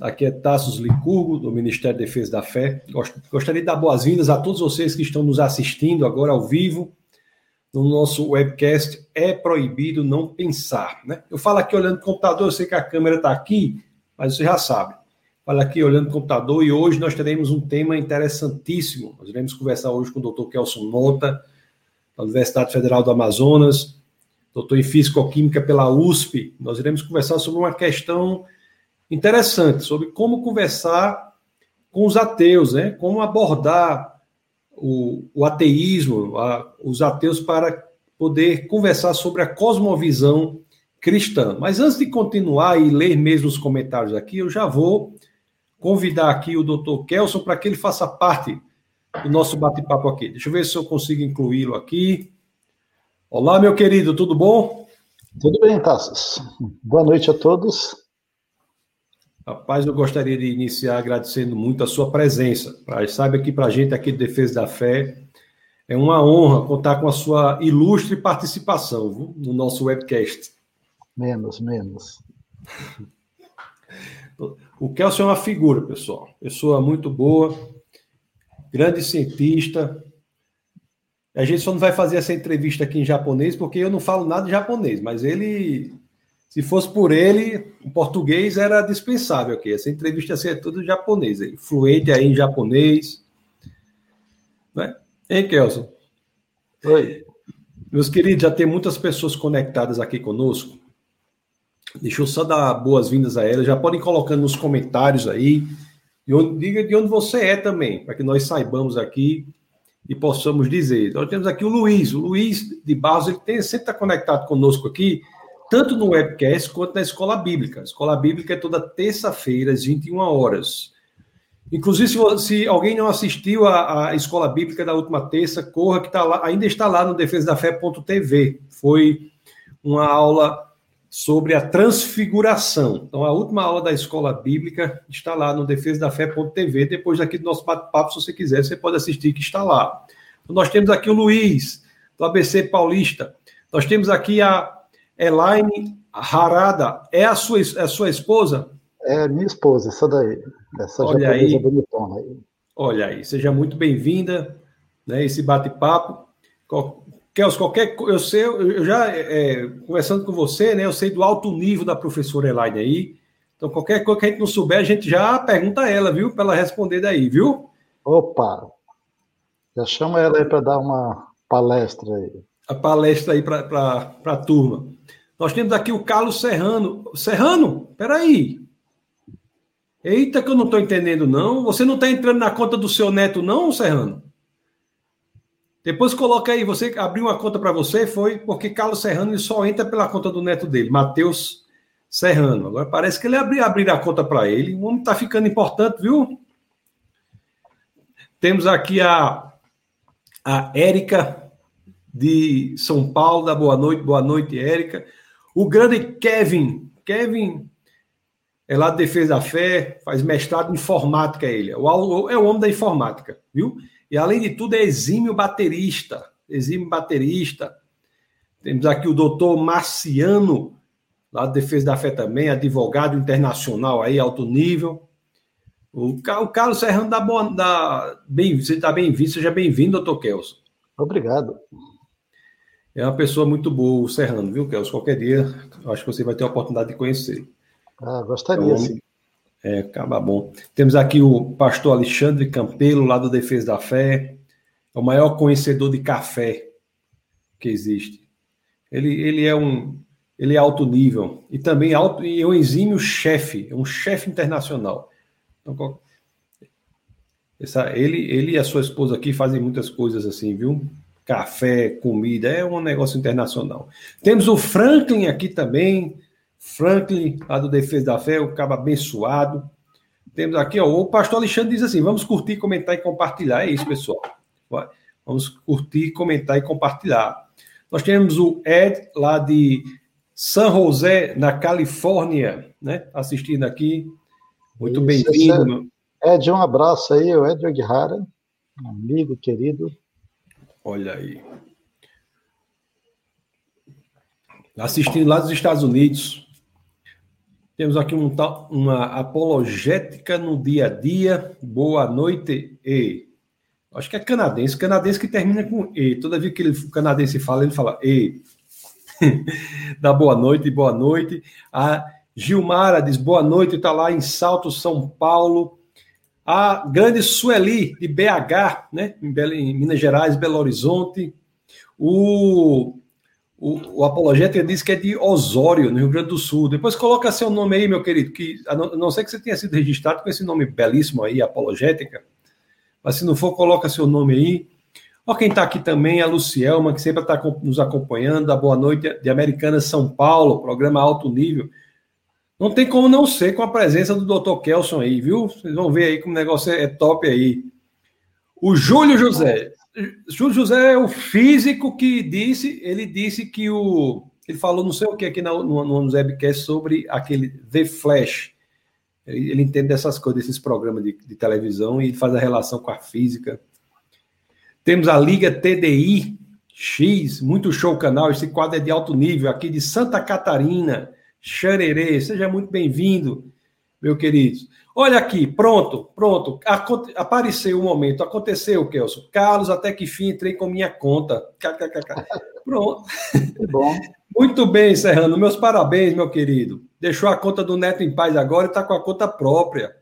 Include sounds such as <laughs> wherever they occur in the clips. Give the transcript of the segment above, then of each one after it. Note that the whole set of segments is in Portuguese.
Aqui é Tassos Licurgo, do Ministério da Defesa da Fé. Gostaria de dar boas-vindas a todos vocês que estão nos assistindo agora ao vivo no nosso webcast É Proibido Não Pensar. Né? Eu falo aqui olhando o computador, eu sei que a câmera está aqui, mas você já sabe. Falo aqui olhando o computador e hoje nós teremos um tema interessantíssimo. Nós iremos conversar hoje com o Dr. Kelson Mota, da Universidade Federal do Amazonas, doutor em Físico-Química pela USP. Nós iremos conversar sobre uma questão interessante sobre como conversar com os ateus, né? Como abordar o, o ateísmo, a, os ateus para poder conversar sobre a cosmovisão cristã. Mas antes de continuar e ler mesmo os comentários aqui, eu já vou convidar aqui o doutor Kelson para que ele faça parte do nosso bate-papo aqui. Deixa eu ver se eu consigo incluí-lo aqui. Olá, meu querido, tudo bom? Tudo bem, Tassos. Boa noite a todos. Rapaz, eu gostaria de iniciar agradecendo muito a sua presença. Saiba que para a gente aqui de Defesa da Fé é uma honra contar com a sua ilustre participação viu? no nosso webcast. Menos, menos. <laughs> O Kelson é uma figura, pessoal. Pessoa muito boa, grande cientista. A gente só não vai fazer essa entrevista aqui em japonês porque eu não falo nada de japonês, mas ele se fosse por ele, o português era dispensável aqui. Essa entrevista ia ser tudo japonês, aí, fluente aí em japonês. Né? Hein, Kelson? Oi. Meus queridos, já tem muitas pessoas conectadas aqui conosco. Deixa eu só dar boas-vindas a elas. Já podem colocando nos comentários aí. De onde, diga de onde você é também, para que nós saibamos aqui e possamos dizer. Nós temos aqui o Luiz. O Luiz de Barros, ele tem, sempre está conectado conosco aqui tanto no webcast quanto na escola bíblica. A escola bíblica é toda terça-feira, às 21 horas. Inclusive, se, se alguém não assistiu à, escola bíblica da última terça, corra que tá lá, ainda está lá no defesadafé.tv. Foi uma aula sobre a transfiguração. Então, a última aula da escola bíblica está lá no defesadafé.tv. Depois daqui do nosso bate-papo, se você quiser, você pode assistir que está lá. Então, nós temos aqui o Luiz, do ABC Paulista. Nós temos aqui a Elaine Harada é a sua, é a sua esposa? É minha esposa, essa daí. Essa Olha aí. bonitona aí. Olha aí, seja muito bem-vinda, né? Esse bate-papo. Kels, qualquer eu sei, eu já é, conversando com você, né? Eu sei do alto nível da professora Elaine aí. Então, qualquer coisa que a gente não souber, a gente já pergunta a ela, viu? Para ela responder daí, viu? Opa! Já chama ela aí para dar uma palestra aí. A palestra aí para a turma. Nós temos aqui o Carlos Serrano. Serrano, peraí. Eita, que eu não estou entendendo, não. Você não está entrando na conta do seu neto, não, Serrano? Depois coloca aí, você abriu uma conta para você, foi porque Carlos Serrano ele só entra pela conta do neto dele, Matheus Serrano. Agora parece que ele abriu abrir a conta para ele. O homem está ficando importante, viu? Temos aqui a, a Érica de São Paulo, da Boa Noite, boa noite, Érica. O grande Kevin, Kevin é lá de Defesa da Fé, faz mestrado em informática ele, é o, é o homem da informática, viu? E além de tudo é exímio baterista, exímio baterista. Temos aqui o doutor Marciano, lá de Defesa da Fé também, advogado internacional aí, alto nível. O, o Carlos Serrano da, da bem, você está bem-vindo, seja bem-vindo, doutor Kelson. Obrigado. É uma pessoa muito boa, o Serrano, viu, Kelso? Qualquer dia, acho que você vai ter a oportunidade de conhecer. Ah, gostaria, então, sim. É, acaba bom. Temos aqui o pastor Alexandre Campelo, lá do Defesa da Fé, é o maior conhecedor de café que existe. Ele, ele é um ele é alto nível e também alto e é um exímio chefe, é um chefe internacional. Então, essa, ele, ele e a sua esposa aqui fazem muitas coisas assim, viu? Café, comida, é um negócio internacional. Temos o Franklin aqui também, Franklin, lá do Defesa da Fé, o cabo abençoado. Temos aqui, ó, o pastor Alexandre diz assim: vamos curtir, comentar e compartilhar. É isso, pessoal. Vamos curtir, comentar e compartilhar. Nós temos o Ed, lá de San José, na Califórnia, né? Assistindo aqui. Muito bem-vindo. Ed, um abraço aí, o Ed Aguirara, amigo querido. Olha aí. Assistindo lá dos Estados Unidos. Temos aqui um, uma apologética no dia a dia. Boa noite, E. Acho que é canadense. Canadense que termina com E. Toda vez que ele, o canadense fala, ele fala E. <laughs> Dá boa noite, boa noite. A Gilmara diz boa noite, está lá em Salto, São Paulo. A grande Sueli, de BH, né? em, em Minas Gerais, Belo Horizonte. O o, o Apologética diz que é de Osório, no Rio Grande do Sul. Depois coloca seu nome aí, meu querido, que a não, a não ser que você tenha sido registrado com esse nome belíssimo aí, Apologética. Mas se não for, coloca seu nome aí. Ó, quem está aqui também é a Lucielma, que sempre está nos acompanhando. Da Boa Noite de Americana São Paulo, programa alto nível. Não tem como não ser com a presença do Dr. Kelson aí, viu? Vocês vão ver aí como o negócio é top aí. O Júlio José. Júlio José é o físico que disse, ele disse que o. Ele falou não sei o que aqui no, no, no webcast sobre aquele The Flash. Ele, ele entende dessas coisas, desses programas de, de, televisão e faz a relação com a física. Temos a Liga TDI X, muito show canal. Esse quadro é de alto nível, aqui de Santa Catarina, Xererê. Seja muito bem-vindo, meu querido. Olha aqui, pronto, pronto. Apareceu o um momento, aconteceu, Kelson. Carlos, até que fim entrei com minha conta. Pronto. Muito bom. <laughs> Muito bem, Serrano. Meus parabéns, meu querido. Deixou a conta do Neto em paz agora e está com a conta própria.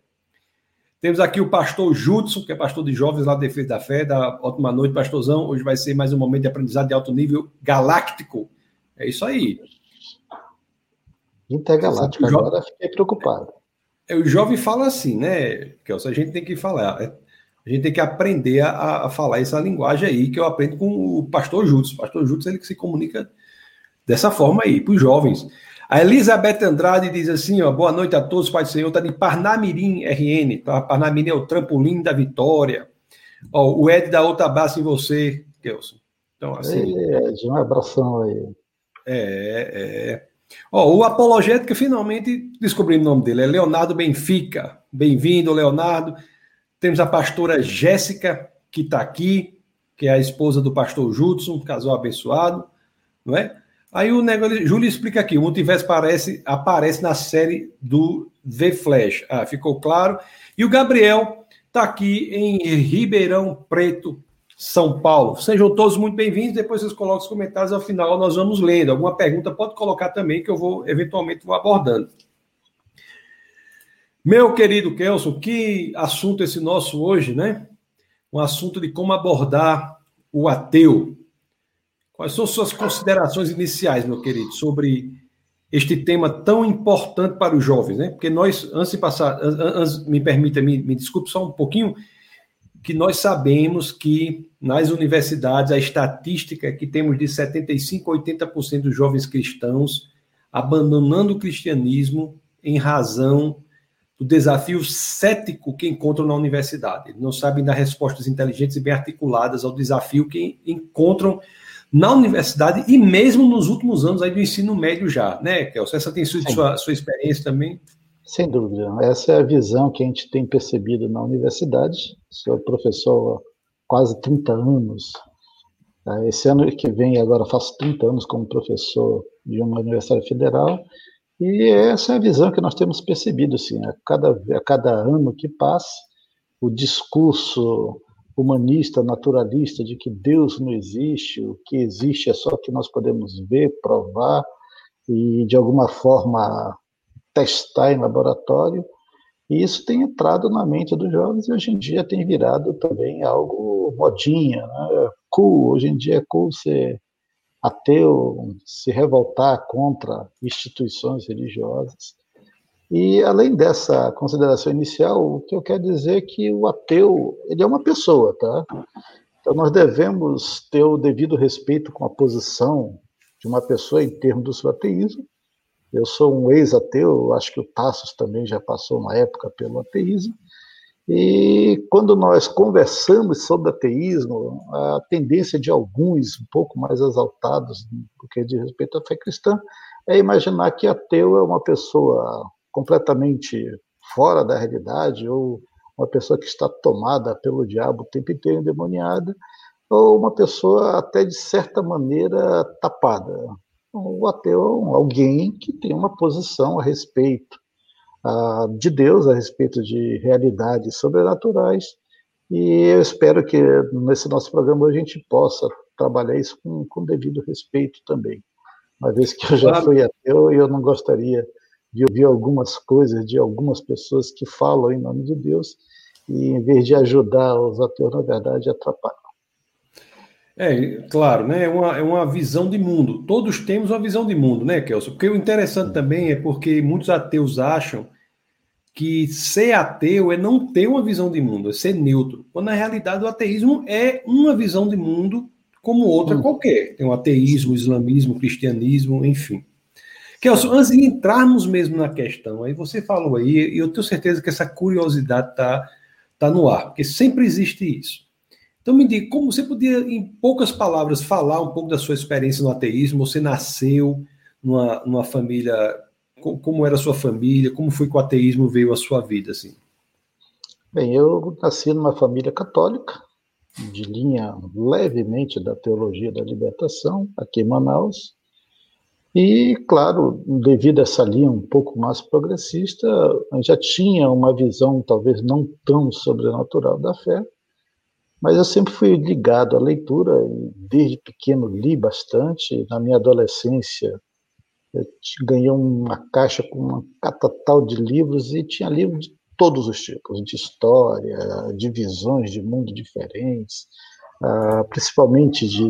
Temos aqui o pastor Judson, que é pastor de jovens lá da Defesa da Fé. Da ótima noite, pastorzão. Hoje vai ser mais um momento de aprendizado de alto nível galáctico. É isso aí. Intergaláctico, agora fiquei preocupado. É, o jovem fala assim, né, Kelson? A gente tem que falar, é, a gente tem que aprender a, a falar essa linguagem aí que eu aprendo com o pastor Júlio. O pastor Júlio ele que se comunica dessa forma aí, para os jovens. A Elizabeth Andrade diz assim: ó, boa noite a todos, Pai do Senhor, está de Parnamirim RN. Tá? Parnamirim é o trampolim da vitória. Ó, o Ed da outra abraço em você, Kelson. Então, assim. Ei, Ed, um abração aí. É, é. Ó, o apologético, finalmente descobri o nome dele, é Leonardo Benfica. Bem-vindo, Leonardo. Temos a pastora Jéssica, que está aqui, que é a esposa do pastor Judson, casal abençoado, não é? Aí o negócio, Júlio explica aqui, o multiverso aparece, aparece na série do The Flash. Ah, ficou claro. E o Gabriel está aqui em Ribeirão Preto, são Paulo. Sejam todos muito bem-vindos. Depois vocês colocam os comentários ao final, nós vamos lendo. Alguma pergunta pode colocar também, que eu vou eventualmente vou abordando. Meu querido Kelson, que assunto esse nosso hoje, né? Um assunto de como abordar o ateu. Quais são suas considerações iniciais, meu querido, sobre este tema tão importante para os jovens, né? Porque nós, antes de passar, antes, me permita, me, me desculpe só um pouquinho, que nós sabemos que nas universidades a estatística é que temos de 75 a 80% dos jovens cristãos abandonando o cristianismo em razão do desafio cético que encontram na universidade. Eles não sabem dar respostas inteligentes e bem articuladas ao desafio que encontram na universidade e mesmo nos últimos anos aí do ensino médio já, né, Kelso? Essa tem sido sua, sua experiência também? Sem dúvida. Essa é a visão que a gente tem percebido na universidade. Sou professor há quase 30 anos. Tá? Esse ano que vem, agora faço 30 anos como professor de uma universidade federal. E essa é a visão que nós temos percebido. Assim, a, cada, a cada ano que passa, o discurso humanista, naturalista, de que Deus não existe, o que existe é só o que nós podemos ver, provar e, de alguma forma, testar em laboratório, e isso tem entrado na mente dos jovens e hoje em dia tem virado também algo modinha, né? cool, hoje em dia é cool ser ateu, se revoltar contra instituições religiosas. E além dessa consideração inicial, o que eu quero dizer é que o ateu, ele é uma pessoa, tá? Então nós devemos ter o devido respeito com a posição de uma pessoa em termos do seu ateísmo, eu sou um ex-ateu, acho que o Tassos também já passou uma época pelo ateísmo. E quando nós conversamos sobre ateísmo, a tendência de alguns, um pouco mais exaltados do que diz respeito à fé cristã, é imaginar que ateu é uma pessoa completamente fora da realidade, ou uma pessoa que está tomada pelo diabo o tempo inteiro endemoniada, ou uma pessoa até de certa maneira tapada, o ateu é alguém que tem uma posição a respeito uh, de Deus a respeito de realidades sobrenaturais. E eu espero que nesse nosso programa a gente possa trabalhar isso com, com devido respeito também. Uma vez que eu já claro. fui ateu e eu não gostaria de ouvir algumas coisas de algumas pessoas que falam em nome de Deus e, em vez de ajudar os ateus, na verdade, atrapalham. É, claro, né? É uma, é uma visão de mundo. Todos temos uma visão de mundo, né, Kelson? Porque o interessante também é porque muitos ateus acham que ser ateu é não ter uma visão de mundo, é ser neutro. Quando na realidade o ateísmo é uma visão de mundo como outra hum. qualquer. Tem o ateísmo, o islamismo, o cristianismo, enfim. Kelson, antes de entrarmos mesmo na questão, aí você falou aí, e eu tenho certeza que essa curiosidade está tá no ar, porque sempre existe isso. Então me diga, como você podia, em poucas palavras, falar um pouco da sua experiência no ateísmo? Você nasceu numa, numa família, como era a sua família? Como foi que o ateísmo veio à sua vida, assim? Bem, eu nasci numa família católica, de linha levemente da teologia da libertação, aqui em Manaus. E, claro, devido a essa linha um pouco mais progressista, já tinha uma visão talvez não tão sobrenatural da fé, mas eu sempre fui ligado à leitura, desde pequeno li bastante. Na minha adolescência, eu ganhei uma caixa com uma catatal de livros e tinha livros de todos os tipos, de história, de visões de mundo diferentes, ah, principalmente de,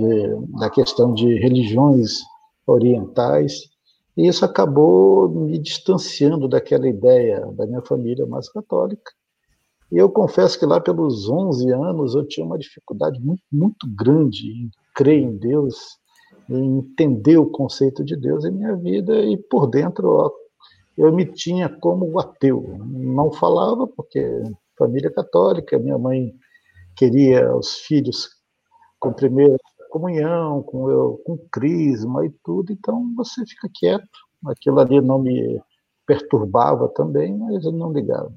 da questão de religiões orientais. E isso acabou me distanciando daquela ideia da minha família mais católica e eu confesso que lá pelos 11 anos eu tinha uma dificuldade muito, muito grande em crer em Deus, em entender o conceito de Deus em minha vida e por dentro ó, eu me tinha como ateu. Não falava porque família católica, minha mãe queria os filhos com primeira comunhão, com eu, com crisma e tudo, então você fica quieto. Aquilo ali não me perturbava também, mas eu não ligava.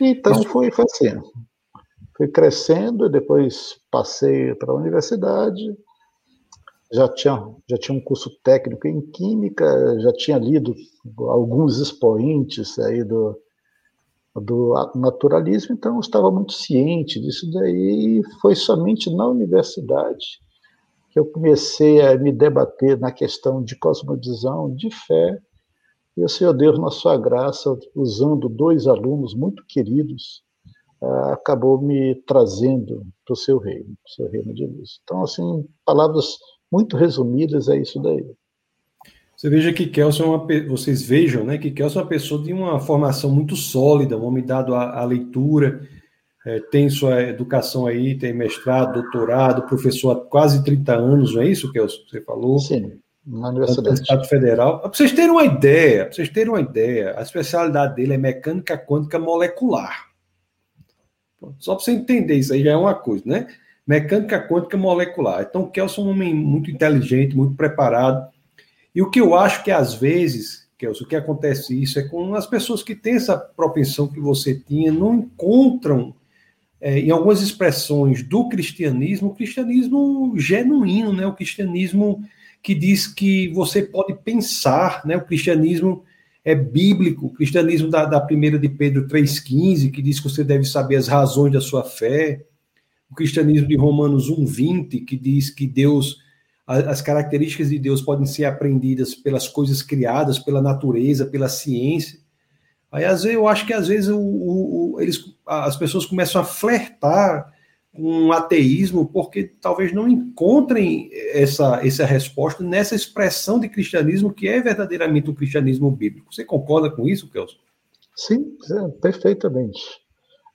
Então foi, foi assim. Fui crescendo, depois passei para a universidade, já tinha, já tinha um curso técnico em química, já tinha lido alguns expoentes aí do, do naturalismo, então eu estava muito ciente disso daí, e foi somente na universidade que eu comecei a me debater na questão de cosmovisão, de fé, e o Senhor Deus, na sua graça, usando dois alunos muito queridos, ah, acabou me trazendo para o seu reino, para o seu reino de luz. Então, assim, palavras muito resumidas é isso daí. Você veja que Kelson é uma, vocês vejam, né, que Kelson é uma pessoa de uma formação muito sólida, um homem dado à, à leitura, é, tem sua educação aí, tem mestrado, doutorado, professor há quase 30 anos, não é isso, Kelson? Você falou? Sim na Universidade. Estado Federal. Para vocês terem uma ideia, para vocês terem uma ideia, a especialidade dele é mecânica quântica molecular. Só para você entender isso aí já é uma coisa, né? Mecânica quântica molecular. Então, o Kelson é um homem muito inteligente, muito preparado. E o que eu acho que às vezes, Kelson, o que acontece isso é com as pessoas que têm essa propensão que você tinha, não encontram é, em algumas expressões do cristianismo, o cristianismo genuíno, né? O cristianismo que diz que você pode pensar, né? O cristianismo é bíblico, o cristianismo da, da primeira de Pedro 3,15, que diz que você deve saber as razões da sua fé, o cristianismo de Romanos 1,20, que diz que Deus, as características de Deus podem ser aprendidas pelas coisas criadas, pela natureza, pela ciência. Aí, às vezes, eu acho que às vezes o, o, eles, as pessoas começam a flertar um ateísmo porque talvez não encontrem essa, essa resposta nessa expressão de cristianismo que é verdadeiramente o cristianismo bíblico. Você concorda com isso, Kelson? Sim, é, perfeitamente.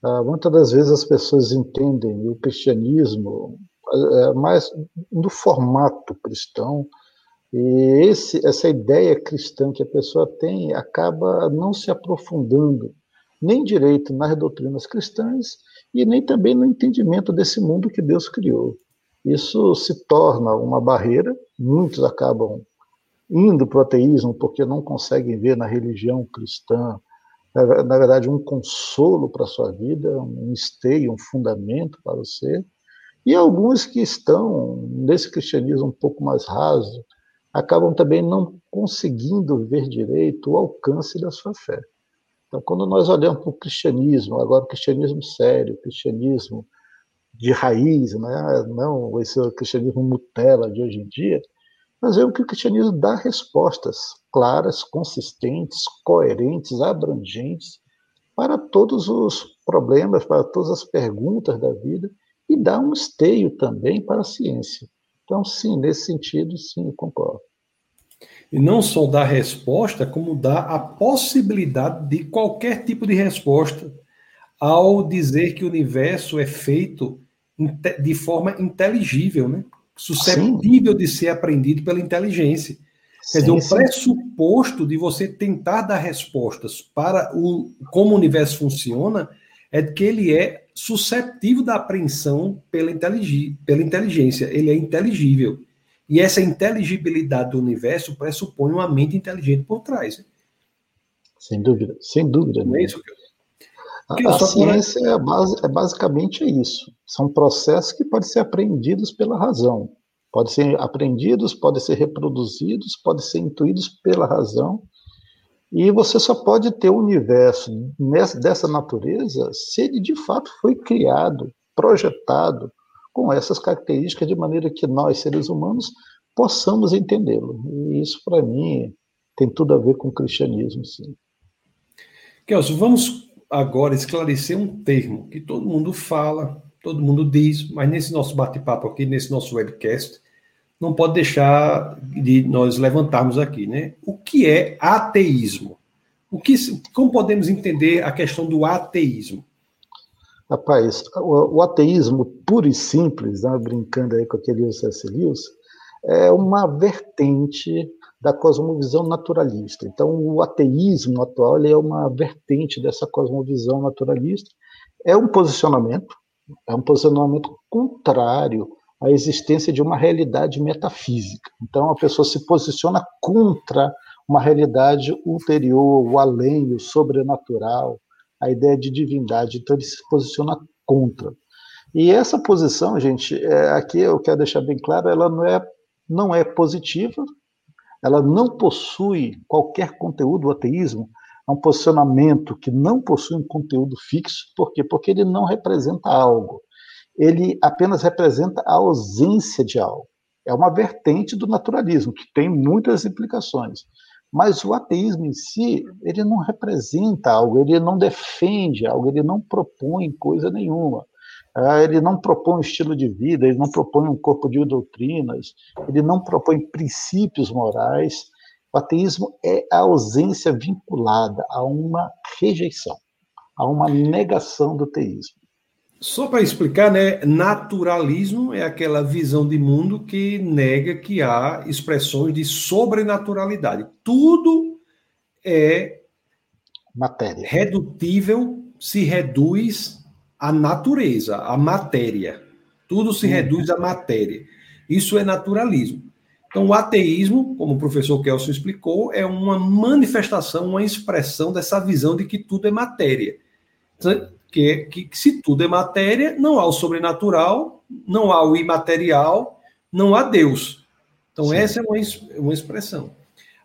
Ah, muitas das vezes as pessoas entendem o cristianismo é, mais no formato cristão, e esse, essa ideia cristã que a pessoa tem acaba não se aprofundando nem direito nas doutrinas cristãs e nem também no entendimento desse mundo que Deus criou. Isso se torna uma barreira, muitos acabam indo para o ateísmo porque não conseguem ver na religião cristã, na verdade, um consolo para a sua vida, um esteio, um fundamento para ser. E alguns que estão nesse cristianismo um pouco mais raso acabam também não conseguindo ver direito o alcance da sua fé. Então, quando nós olhamos para o cristianismo, agora o cristianismo sério, o cristianismo de raiz, né? não esse cristianismo Nutella de hoje em dia, nós vemos que o cristianismo dá respostas claras, consistentes, coerentes, abrangentes para todos os problemas, para todas as perguntas da vida e dá um esteio também para a ciência. Então, sim, nesse sentido, sim, concordo. E não só dá resposta, como dá a possibilidade de qualquer tipo de resposta ao dizer que o universo é feito de forma inteligível, né? suscetível Sim. de ser aprendido pela inteligência. Quer sim, dizer, o pressuposto de você tentar dar respostas para o como o universo funciona é que ele é suscetível da apreensão pela, pela inteligência, ele é inteligível. E essa inteligibilidade do universo pressupõe uma mente inteligente por trás. Né? Sem dúvida, sem dúvida. Não é isso que eu... A, a ciência é, base, é, basicamente isso. São processos que podem ser aprendidos pela razão. Podem ser aprendidos, podem ser reproduzidos, podem ser intuídos pela razão. E você só pode ter o um universo nessa, dessa natureza se ele de fato foi criado, projetado com essas características de maneira que nós, seres humanos, possamos entendê-lo. E isso, para mim, tem tudo a ver com o cristianismo, sim. Kelso, vamos agora esclarecer um termo que todo mundo fala, todo mundo diz, mas nesse nosso bate-papo aqui, nesse nosso webcast, não pode deixar de nós levantarmos aqui, né? O que é ateísmo? O que, como podemos entender a questão do ateísmo? Rapaz, o, o ateísmo puro e simples, né, brincando aí com aquele C.S. Lewis, é uma vertente da cosmovisão naturalista. Então, o ateísmo atual é uma vertente dessa cosmovisão naturalista. É um posicionamento, é um posicionamento contrário à existência de uma realidade metafísica. Então, a pessoa se posiciona contra uma realidade ulterior, o além, o sobrenatural, a ideia de divindade. Então, ele se posiciona contra. E essa posição, gente, é, aqui eu quero deixar bem claro, ela não é, não é positiva, ela não possui qualquer conteúdo, o ateísmo é um posicionamento que não possui um conteúdo fixo, por quê? Porque ele não representa algo, ele apenas representa a ausência de algo. É uma vertente do naturalismo, que tem muitas implicações. Mas o ateísmo em si, ele não representa algo, ele não defende algo, ele não propõe coisa nenhuma. Ah, ele não propõe um estilo de vida, ele não propõe um corpo de doutrinas, ele não propõe princípios morais. O ateísmo é a ausência vinculada a uma rejeição, a uma negação do teísmo. Só para explicar, né, naturalismo é aquela visão de mundo que nega que há expressões de sobrenaturalidade. Tudo é matéria. Redutível, se reduz à natureza, à matéria. Tudo se reduz à matéria. Isso é naturalismo. Então, o ateísmo, como o professor Kelson explicou, é uma manifestação, uma expressão dessa visão de que tudo é matéria. Que, que, que se tudo é matéria, não há o sobrenatural, não há o imaterial, não há Deus. Então, Sim. essa é uma, uma expressão.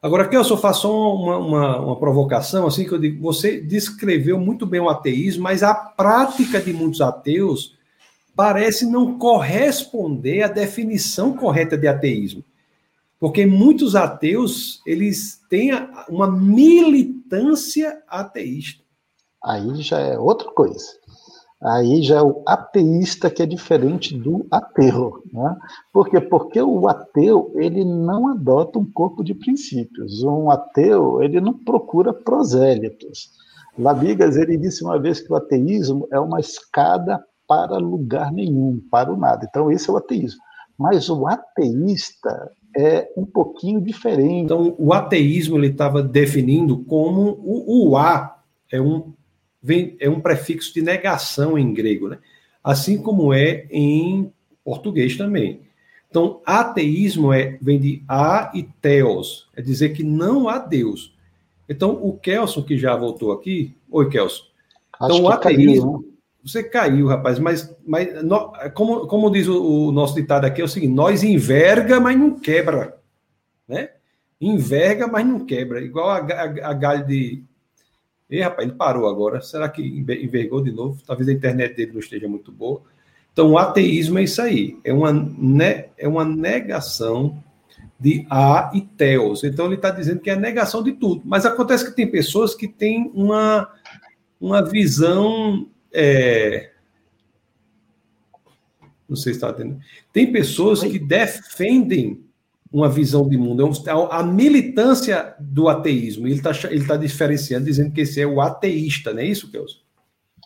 Agora, aqui eu só faço uma, uma, uma, provocação, assim, que eu digo, você descreveu muito bem o ateísmo, mas a prática de muitos ateus parece não corresponder à definição correta de ateísmo. Porque muitos ateus, eles têm uma militância ateísta aí já é outra coisa. Aí já é o ateísta que é diferente do ateu. Né? Por quê? Porque o ateu ele não adota um corpo de princípios. Um ateu ele não procura prosélitos. Labigas ele disse uma vez que o ateísmo é uma escada para lugar nenhum, para o nada. Então esse é o ateísmo. Mas o ateísta é um pouquinho diferente. Então o ateísmo ele estava definindo como o, o A é um vem, é um prefixo de negação em grego, né? assim como é em português também. Então, ateísmo é, vem de a e teos, é dizer que não há Deus. Então, o Kelson, que já voltou aqui. Oi, Kelson. Acho então, o ateísmo. Caiu, você caiu, rapaz, mas, mas no, como, como diz o, o, nosso ditado aqui, é o seguinte: nós enverga, mas não quebra. Né? Enverga, mas não quebra. Igual a, a, a galho de, E rapaz, ele parou agora. Será que envergou de novo? Talvez a internet dele não esteja muito boa. Então, o ateísmo é isso aí. É uma, ne, é uma negação de a e teos. Então, ele está dizendo que é a negação de tudo. Mas acontece que tem pessoas que têm uma, uma visão. É, não sei se está entendendo. Tem pessoas que defendem uma visão de mundo. É a militância do ateísmo. Ele está ele tá diferenciando, dizendo que esse é o ateísta, não é isso, Kelson?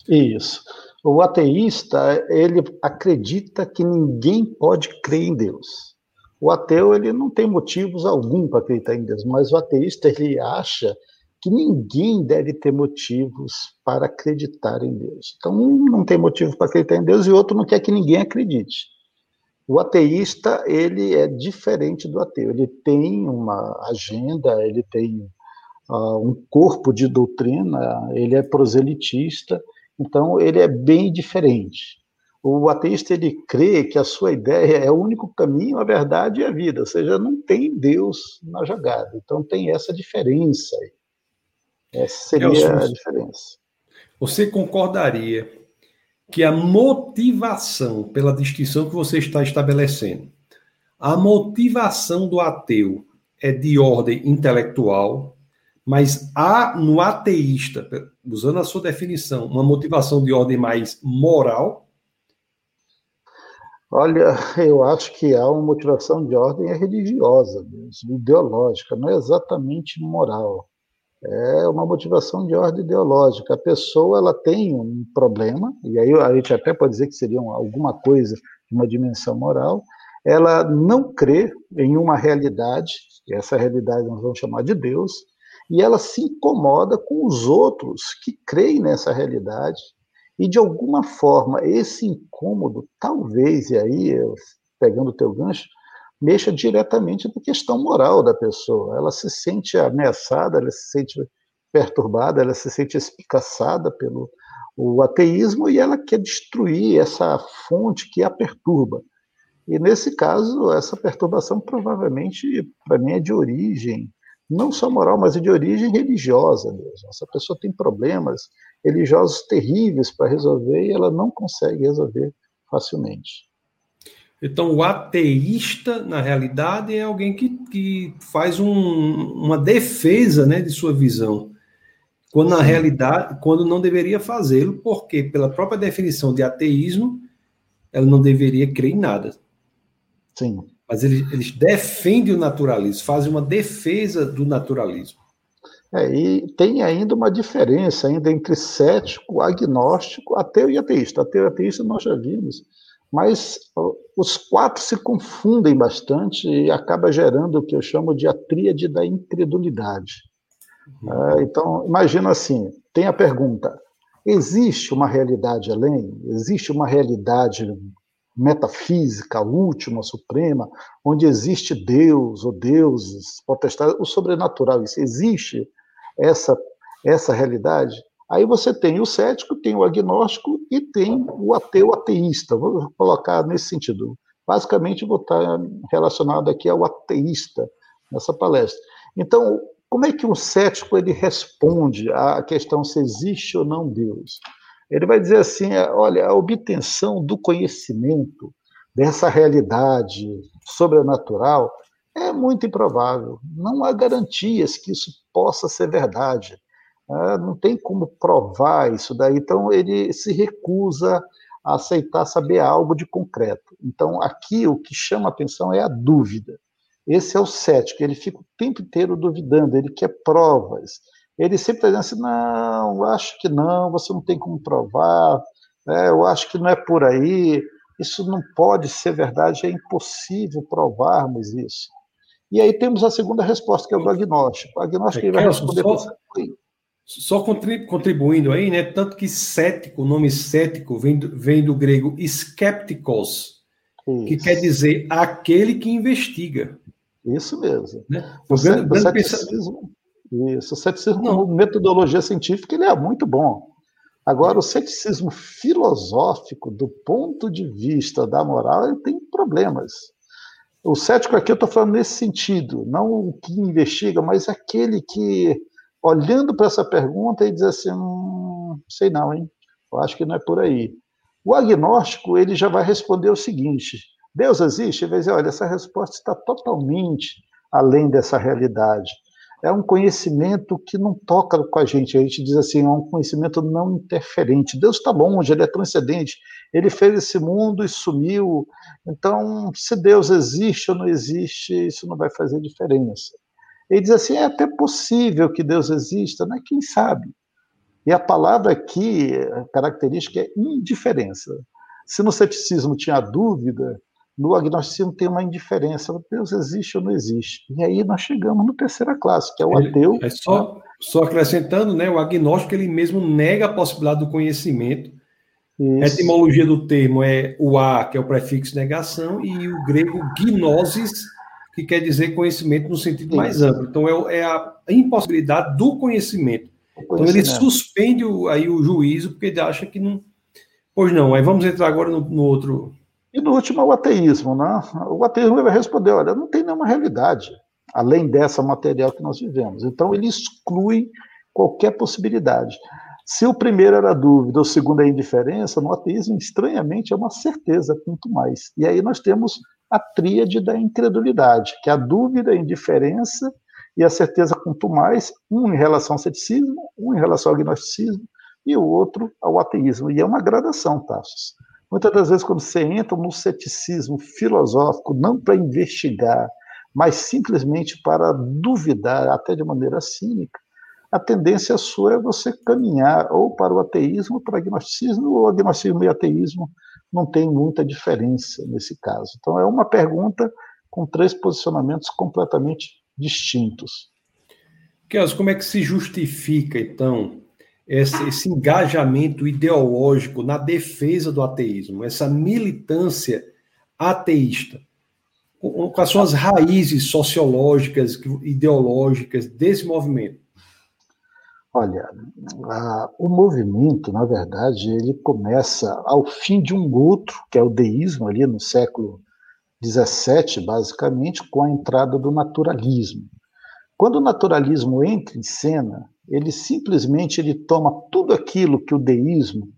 Isso. O ateísta, ele acredita que ninguém pode crer em Deus. O ateu, ele não tem motivos algum para acreditar em Deus, mas o ateísta, ele acha que ninguém deve ter motivos para acreditar em Deus. Então, um não tem motivo para acreditar em Deus e outro não quer que ninguém acredite. O ateísta, ele é diferente do ateu. Ele tem uma agenda, ele tem uh, um corpo de doutrina, ele é proselitista, então ele é bem diferente. O ateísta, ele crê que a sua ideia é o único caminho, a verdade e a vida, ou seja, não tem Deus na jogada. Então tem essa diferença aí. Essa seria a diferença. Você concordaria que a motivação, pela distinção que você está estabelecendo, a motivação do ateu é de ordem intelectual, mas há no ateísta, usando a sua definição, uma motivação de ordem mais moral? Olha, eu acho que há uma motivação de ordem religiosa, ideológica, não é exatamente moral é uma motivação de ordem ideológica. A pessoa ela tem um problema, e aí a gente até pode dizer que seria alguma coisa de uma dimensão moral, ela não crê em uma realidade, e essa realidade nós vamos chamar de Deus, e ela se incomoda com os outros que creem nessa realidade, e de alguma forma esse incômodo, talvez, e aí, pegando o teu gancho, mexa diretamente na questão moral da pessoa. Ela se sente ameaçada, ela se sente perturbada, ela se sente espicaçada pelo o ateísmo e ela quer destruir essa fonte que a perturba. E nesse caso, essa perturbação provavelmente, para mim, é de origem não só moral, mas é de origem religiosa mesmo. Essa pessoa tem problemas religiosos terríveis para resolver e ela não consegue resolver facilmente. Então, o ateísta, na realidade, é alguém que, que faz um, uma defesa né, de sua visão. Quando, na realidade, quando não deveria fazê-lo, porque, pela própria definição de ateísmo, ela não deveria crer em nada. Sim. Mas eles, eles defendem o naturalismo, fazem uma defesa do naturalismo. É, e tem ainda uma diferença ainda entre cético, agnóstico, ateu e ateísta. Ateu e ateísta nós já vimos mas os quatro se confundem bastante e acaba gerando o que eu chamo de a tríade da incredulidade. Uhum. É, então, imagina assim: tem a pergunta, existe uma realidade além? Existe uma realidade metafísica, última, suprema, onde existe Deus ou deuses, potestade, o sobrenatural, isso existe essa essa realidade? Aí você tem o cético, tem o agnóstico e tem o ateu ateísta. Vou colocar nesse sentido. Basicamente, vou estar relacionado aqui ao ateísta nessa palestra. Então, como é que um cético ele responde à questão se existe ou não Deus? Ele vai dizer assim: olha, a obtenção do conhecimento dessa realidade sobrenatural é muito improvável. Não há garantias que isso possa ser verdade. É, não tem como provar isso daí, então ele se recusa a aceitar saber algo de concreto. Então, aqui o que chama atenção é a dúvida. Esse é o cético, ele fica o tempo inteiro duvidando, ele quer provas. Ele sempre está dizendo assim: não, eu acho que não, você não tem como provar, né, eu acho que não é por aí, isso não pode ser verdade, é impossível provarmos isso. E aí temos a segunda resposta, que é o do agnóstico. O agnóstico é, vai responder. Só, só contribuindo aí, né? Tanto que cético, o nome cético vem do, vem do grego skeptikos, Isso. que quer dizer aquele que investiga. Isso mesmo. Né? O, o, grande, o ceticismo, isso, o ceticismo como metodologia científica ele é muito bom. Agora, o ceticismo filosófico, do ponto de vista da moral, ele tem problemas. O cético aqui eu estou falando nesse sentido, não o que investiga, mas aquele que olhando para essa pergunta e diz assim, hum, sei não, hein? Eu acho que não é por aí. O agnóstico ele já vai responder o seguinte: Deus existe? Ele vai dizer, olha, essa resposta está totalmente além dessa realidade. É um conhecimento que não toca com a gente. A gente diz assim, é um conhecimento não interferente. Deus está longe, ele é transcendente. Ele fez esse mundo e sumiu. Então, se Deus existe ou não existe, isso não vai fazer diferença. Ele diz assim: é até possível que Deus exista, né? Quem sabe? E a palavra aqui, a característica é indiferença. Se no ceticismo tinha dúvida, no agnosticismo tem uma indiferença. Deus existe ou não existe? E aí nós chegamos no terceira classe, que é o ateu. É só, só acrescentando, né? O agnóstico ele mesmo nega a possibilidade do conhecimento. Isso. A etimologia do termo é o a, que é o prefixo negação, e o grego gnosis, que quer dizer conhecimento no sentido mais amplo. Então é, é a impossibilidade do conhecimento. Então ele suspende o, aí o juízo porque ele acha que não. Pois não, aí vamos entrar agora no, no outro. E no último é o ateísmo, né? O ateísmo vai responder: olha, não tem nenhuma realidade além dessa material que nós vivemos. Então ele exclui qualquer possibilidade. Se o primeiro era dúvida, o segundo é indiferença, no ateísmo, estranhamente, é uma certeza, muito mais. E aí nós temos a tríade da incredulidade, que é a dúvida, a indiferença e a certeza quanto mais, um em relação ao ceticismo, um em relação ao agnosticismo e o outro ao ateísmo. E é uma gradação, Tassos. Muitas das vezes, quando você entra no ceticismo filosófico, não para investigar, mas simplesmente para duvidar, até de maneira cínica, a tendência sua é você caminhar ou para o ateísmo, para o agnosticismo, ou agnosticismo e ateísmo não tem muita diferença nesse caso. Então, é uma pergunta com três posicionamentos completamente distintos. Kels, como é que se justifica, então, esse, esse, engajamento ideológico na defesa do ateísmo, essa militância ateísta, com, com as suas raízes sociológicas, ideológicas desse movimento? Olha, a, o movimento, na verdade, ele começa ao fim de um outro, que é o deísmo, ali no século 17, basicamente, com a entrada do naturalismo. Quando o naturalismo entra em cena, ele simplesmente ele toma tudo aquilo que o deísmo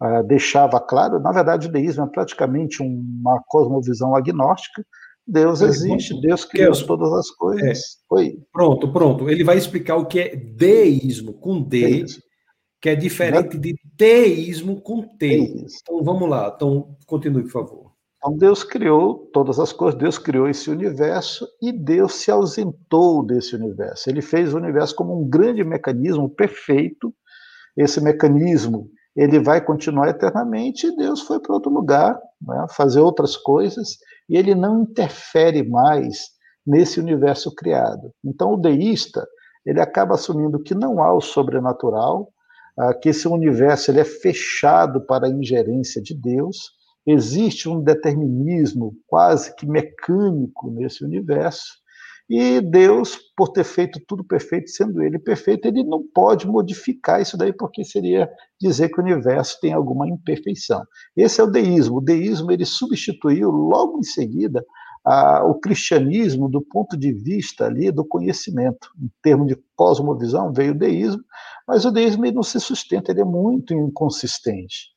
ah, deixava claro. Na verdade, o deísmo é praticamente uma cosmovisão agnóstica. Deus existe, Deus criou Deus, todas as coisas. É. Pronto, pronto. Ele vai explicar o que é deísmo com D, deísmo. que é diferente de teísmo com T. Deísmo. Então vamos lá. Então continue, por favor. Então Deus criou todas as coisas, Deus criou esse universo e Deus se ausentou desse universo. Ele fez o universo como um grande mecanismo perfeito. Esse mecanismo ele vai continuar eternamente e Deus foi para outro lugar, né, fazer outras coisas e ele não interfere mais nesse universo criado. Então o deísta ele acaba assumindo que não há o sobrenatural, ah, que esse universo ele é fechado para a ingerência de Deus Existe um determinismo quase que mecânico nesse universo, e Deus, por ter feito tudo perfeito, sendo Ele perfeito, Ele não pode modificar isso daí, porque seria dizer que o universo tem alguma imperfeição. Esse é o deísmo. O deísmo ele substituiu logo em seguida a, o cristianismo do ponto de vista ali do conhecimento. Em termos de cosmovisão, veio o deísmo, mas o deísmo ele não se sustenta, ele é muito inconsistente.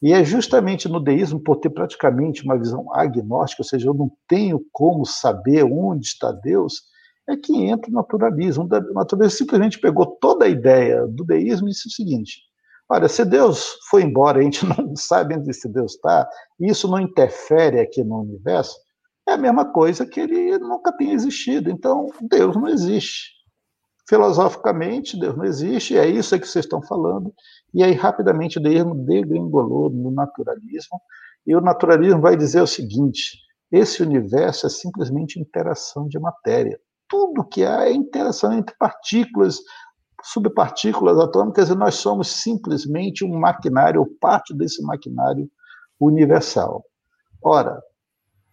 E é justamente no deísmo, por ter praticamente uma visão agnóstica, ou seja, eu não tenho como saber onde está Deus, é que entra o naturalismo. O naturalismo simplesmente pegou toda a ideia do deísmo e disse o seguinte: olha, se Deus foi embora, a gente <laughs> não sabe onde esse Deus está, e isso não interfere aqui no universo, é a mesma coisa que ele nunca tenha existido. Então, Deus não existe. Filosoficamente, Deus não existe, é isso que vocês estão falando. E aí, rapidamente, o deísmo degringolou no naturalismo, e o naturalismo vai dizer o seguinte: esse universo é simplesmente interação de matéria. Tudo que há é interação entre partículas, subpartículas atômicas, e nós somos simplesmente um maquinário, ou parte desse maquinário universal. Ora,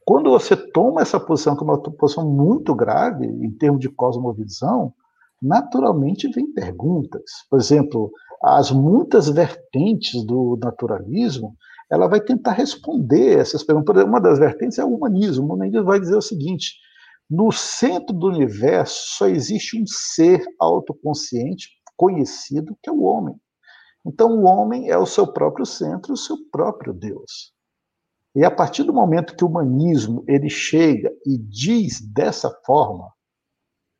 quando você toma essa posição, que é uma posição muito grave em termos de cosmovisão, naturalmente vem perguntas. Por exemplo, as muitas vertentes do naturalismo, ela vai tentar responder essas perguntas. Uma das vertentes é o humanismo. O humanismo vai dizer o seguinte: no centro do universo só existe um ser autoconsciente, conhecido, que é o homem. Então, o homem é o seu próprio centro, o seu próprio Deus. E a partir do momento que o humanismo ele chega e diz dessa forma,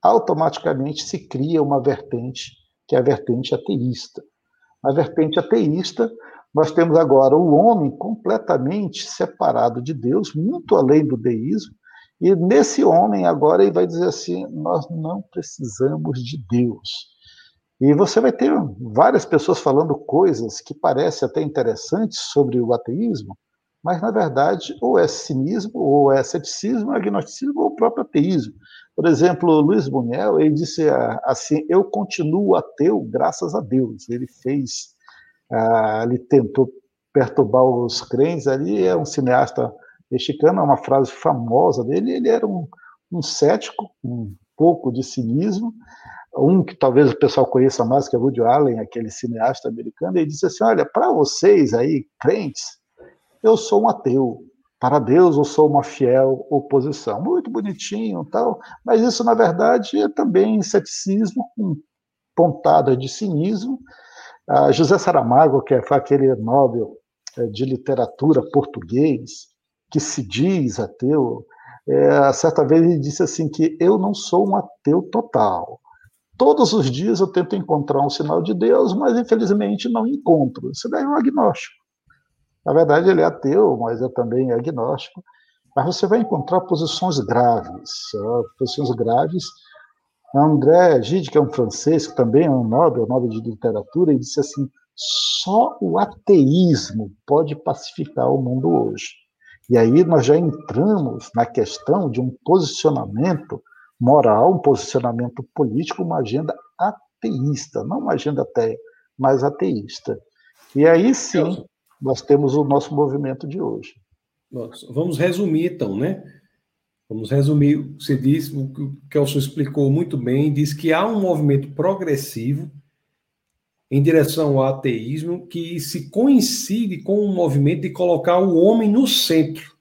automaticamente se cria uma vertente que é a vertente ateísta. A vertente ateísta, nós temos agora o homem completamente separado de Deus, muito além do deísmo, e nesse homem agora ele vai dizer assim: nós não precisamos de Deus. E você vai ter várias pessoas falando coisas que parecem até interessantes sobre o ateísmo, mas na verdade ou é cinismo, ou é ceticismo, agnosticismo ou o próprio ateísmo. Por exemplo, Luiz Buñuel, ele disse assim: eu continuo ateu graças a Deus. Ele fez, ah, ele tentou perturbar os crentes. Ali é um cineasta mexicano, é uma frase famosa dele. Ele era um, um cético, um pouco de cinismo. Um que talvez o pessoal conheça mais, que é Woody Allen, aquele cineasta americano. Ele disse assim: olha, para vocês aí, crentes, eu sou um ateu. Para Deus eu sou uma fiel oposição. Muito bonitinho tal, mas isso, na verdade, é também ceticismo com pontada de cinismo. Ah, José Saramago, que foi aquele Nobel é, de literatura português, que se diz ateu, é, certa vez ele disse assim que eu não sou um ateu total. Todos os dias eu tento encontrar um sinal de Deus, mas infelizmente não encontro. Isso daí é um agnóstico. Na verdade, ele é ateu, mas é também agnóstico. Mas você vai encontrar posições graves, posições graves. André Gide, que é um francês, que também é um Nobel, Nobel de Literatura, ele disse assim: só o ateísmo pode pacificar o mundo hoje. E aí nós já entramos na questão de um posicionamento moral, um posicionamento político, uma agenda ateísta, não uma agenda até, mas ateísta. E aí sim, nós temos o nosso movimento de hoje. Vamos resumir, então, né? Vamos resumir. Você disse, o que o Kelson explicou muito bem, diz que há um movimento progressivo em direção ao ateísmo que se coincide com o movimento de colocar o homem no centro.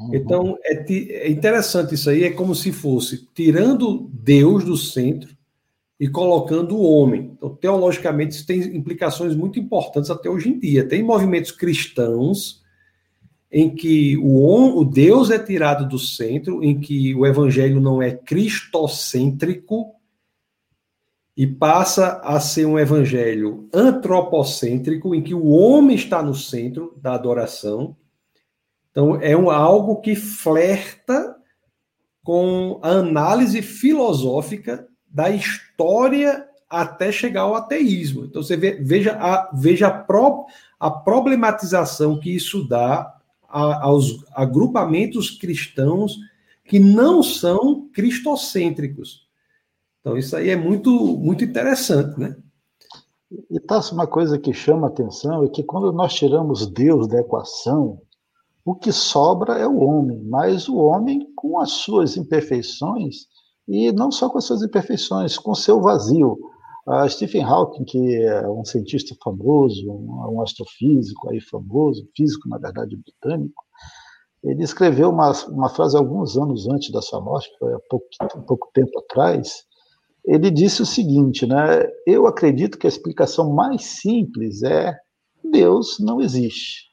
Uhum. Então, é, é interessante isso aí, é como se fosse tirando Deus do centro e colocando o homem. Então, teologicamente, isso tem implicações muito importantes até hoje em dia. Tem movimentos cristãos em que o, o Deus é tirado do centro, em que o evangelho não é cristocêntrico e passa a ser um evangelho antropocêntrico, em que o homem está no centro da adoração. Então, é um, algo que flerta com a análise filosófica da história até chegar ao ateísmo. Então você veja, a, veja a, pro, a problematização que isso dá a, aos agrupamentos cristãos que não são cristocêntricos. Então isso aí é muito, muito interessante, né? E tá uma coisa que chama atenção é que quando nós tiramos Deus da equação, o que sobra é o homem, mas o homem com as suas imperfeições e não só com as suas imperfeições, com seu vazio. Stephen Hawking, que é um cientista famoso, um, um, astrofísico aí famoso, físico, na verdade, britânico, ele escreveu uma, uma frase alguns anos antes da sua morte, foi há pouco, pouco tempo atrás, ele disse o seguinte, né, eu acredito que a explicação mais simples é Deus não existe.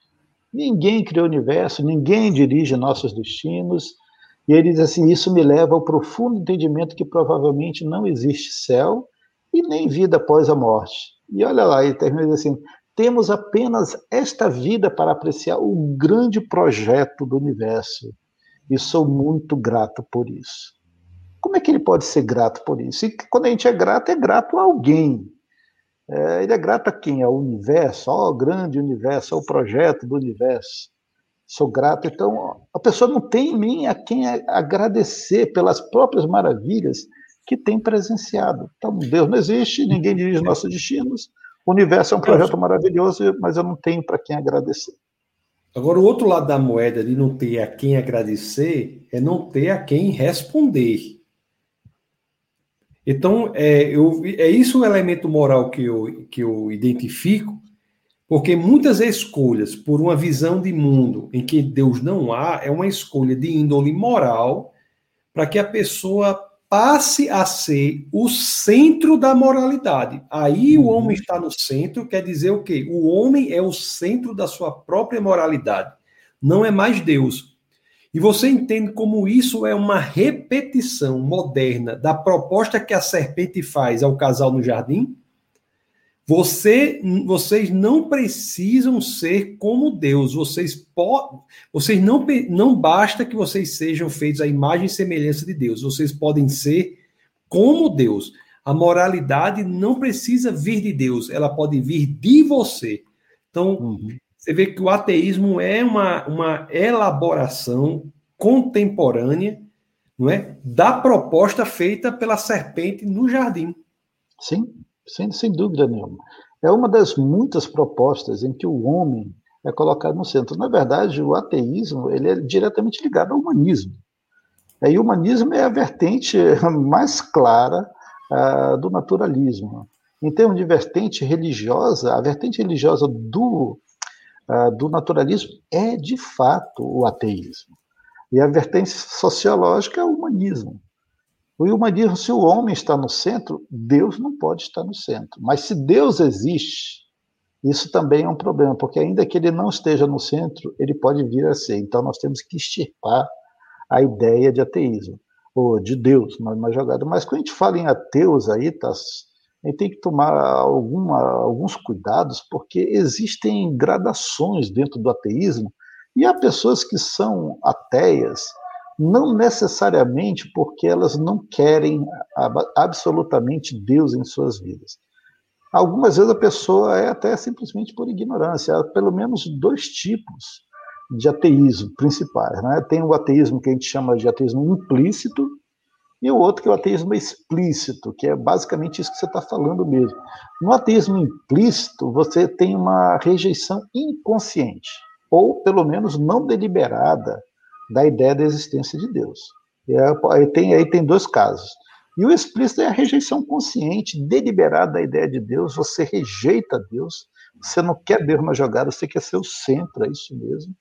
Ninguém criou o universo, ninguém dirige nossos destinos, e ele diz assim: Isso me leva ao profundo entendimento que provavelmente não existe céu e nem vida após a morte. E olha lá, ele termina assim: Temos apenas esta vida para apreciar o grande projeto do universo. E sou muito grato por isso. Como é que ele pode ser grato por isso? E quando a gente é grato, é grato a alguém. É, ele é grato a quem? Ao universo, ao grande universo, ao projeto do universo sou grato. Então, a pessoa não tem nem a quem agradecer pelas próprias maravilhas que tem presenciado. Então, Deus não existe, ninguém dirige nossos destinos, o universo é um projeto maravilhoso, mas eu não tenho para quem agradecer. Agora, o outro lado da moeda de não ter a quem agradecer é não ter a quem responder. Então, é, eu, é isso o elemento moral que eu, que eu identifico porque muitas escolhas por uma visão de mundo em que Deus não há é uma escolha de índole moral para que a pessoa passe a ser o centro da moralidade. Aí o uhum. homem está no centro, quer dizer o quê? O homem é o centro da sua própria moralidade, não é mais Deus. E você entende como isso é uma repetição moderna da proposta que a serpente faz ao casal no jardim? Você, vocês não precisam ser como Deus. Vocês podem, vocês não não basta que vocês sejam feitos à imagem e semelhança de Deus. Vocês podem ser como Deus. A moralidade não precisa vir de Deus, ela pode vir de você. Então, uhum. você vê que o ateísmo é uma, uma elaboração contemporânea, não é, da proposta feita pela serpente no jardim. Sim sem, sem dúvida nenhuma. É uma das muitas propostas em que o homem é colocado no centro. Na verdade, o ateísmo ele é diretamente ligado ao humanismo. E o humanismo é a vertente <laughs> mais clara uh, do naturalismo. Em termos de vertente religiosa, a vertente religiosa do, uh, do naturalismo é, de fato, o ateísmo. E a vertente sociológica é o humanismo. O humanismo, se o homem está no centro, Deus não pode estar no centro. Mas se Deus existe, isso também é um problema, porque ainda que ele não esteja no centro, ele pode vir a ser. Então nós temos que extirpar a ideia de ateísmo, ou de Deus, numa jogada. Mas quando a gente fala em ateus aí, tá, a gente tem que tomar alguma, alguns cuidados, porque existem gradações dentro do ateísmo, e há pessoas que são ateias, não necessariamente porque elas não querem absolutamente Deus em suas vidas. Algumas vezes a pessoa é até simplesmente por ignorância. Há pelo menos dois tipos de ateísmo principais. Né? Tem o ateísmo que a gente chama de ateísmo implícito, e o outro que é o ateísmo explícito, que é basicamente isso que você está falando mesmo. No ateísmo implícito, você tem uma rejeição inconsciente, ou pelo menos não deliberada, da ideia da existência de Deus. E aí tem, aí tem dois casos. E o explícito é a rejeição consciente, deliberada da ideia de Deus. Você rejeita Deus, você não quer Deus na jogada, você quer ser o centro, é isso mesmo.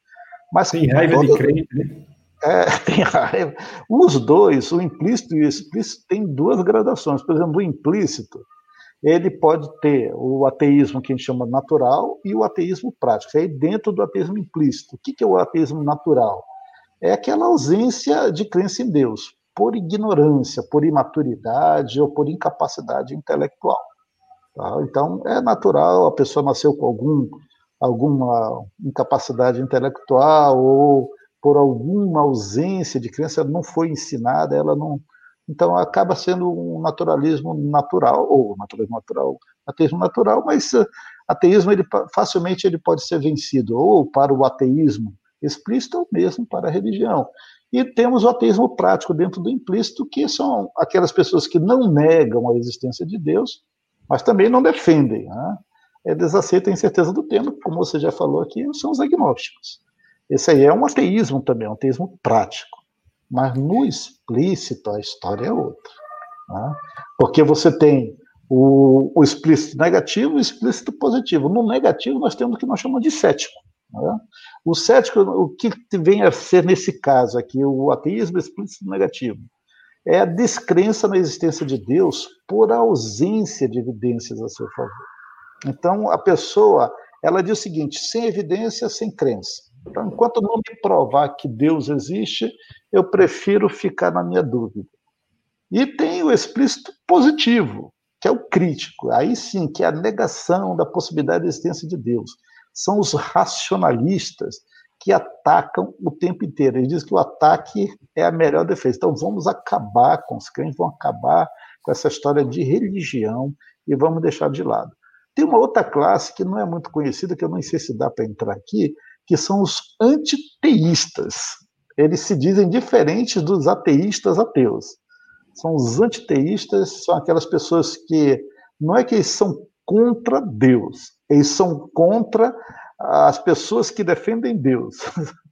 Mas tem raiva toda... de crente, né? É, <laughs> tem raiva. Os dois, o implícito e o explícito, têm duas gradações. Por exemplo, o implícito, ele pode ter o ateísmo que a gente chama natural e o ateísmo prático. Aí dentro do ateísmo implícito, o que é o ateísmo natural? É aquela ausência de crença em Deus, por ignorância, por imaturidade ou por incapacidade intelectual. Tá? Então, é natural, a pessoa nasceu com algum, alguma incapacidade intelectual ou por alguma ausência de crença, não foi ensinada, ela não. Então, acaba sendo um naturalismo natural, ou naturalismo natural, ateísmo natural, mas uh, ateísmo ele, facilmente ele pode ser vencido, ou para o ateísmo explícito ou mesmo para a religião. E temos o ateísmo prático dentro do implícito, que são aquelas pessoas que não negam a existência de Deus, mas também não defendem. Né? Eles aceitam a incerteza do tempo, como você já falou aqui, são os agnósticos. Esse aí é um ateísmo também, um ateísmo prático. Mas no explícito a história é outra. Né? Porque você tem o, o explícito negativo e o explícito positivo. No negativo nós temos o que nós chamamos de cético. Né? O cético, o que vem a ser nesse caso aqui, o ateísmo explícito negativo, é a descrença na existência de Deus por ausência de evidências a seu favor. Então, a pessoa, ela diz o seguinte: sem evidência, sem crença. Então, enquanto não me provar que Deus existe, eu prefiro ficar na minha dúvida. E tem o explícito positivo, que é o crítico. Aí sim, que é a negação da possibilidade da existência de Deus são os racionalistas que atacam o tempo inteiro. Eles dizem que o ataque é a melhor defesa. Então vamos acabar com os crentes, vamos acabar com essa história de religião e vamos deixar de lado. Tem uma outra classe que não é muito conhecida, que eu não sei se dá para entrar aqui, que são os antiteístas. Eles se dizem diferentes dos ateístas ateus. São os antiteístas, são aquelas pessoas que não é que eles são contra Deus, eles são contra as pessoas que defendem Deus. <laughs>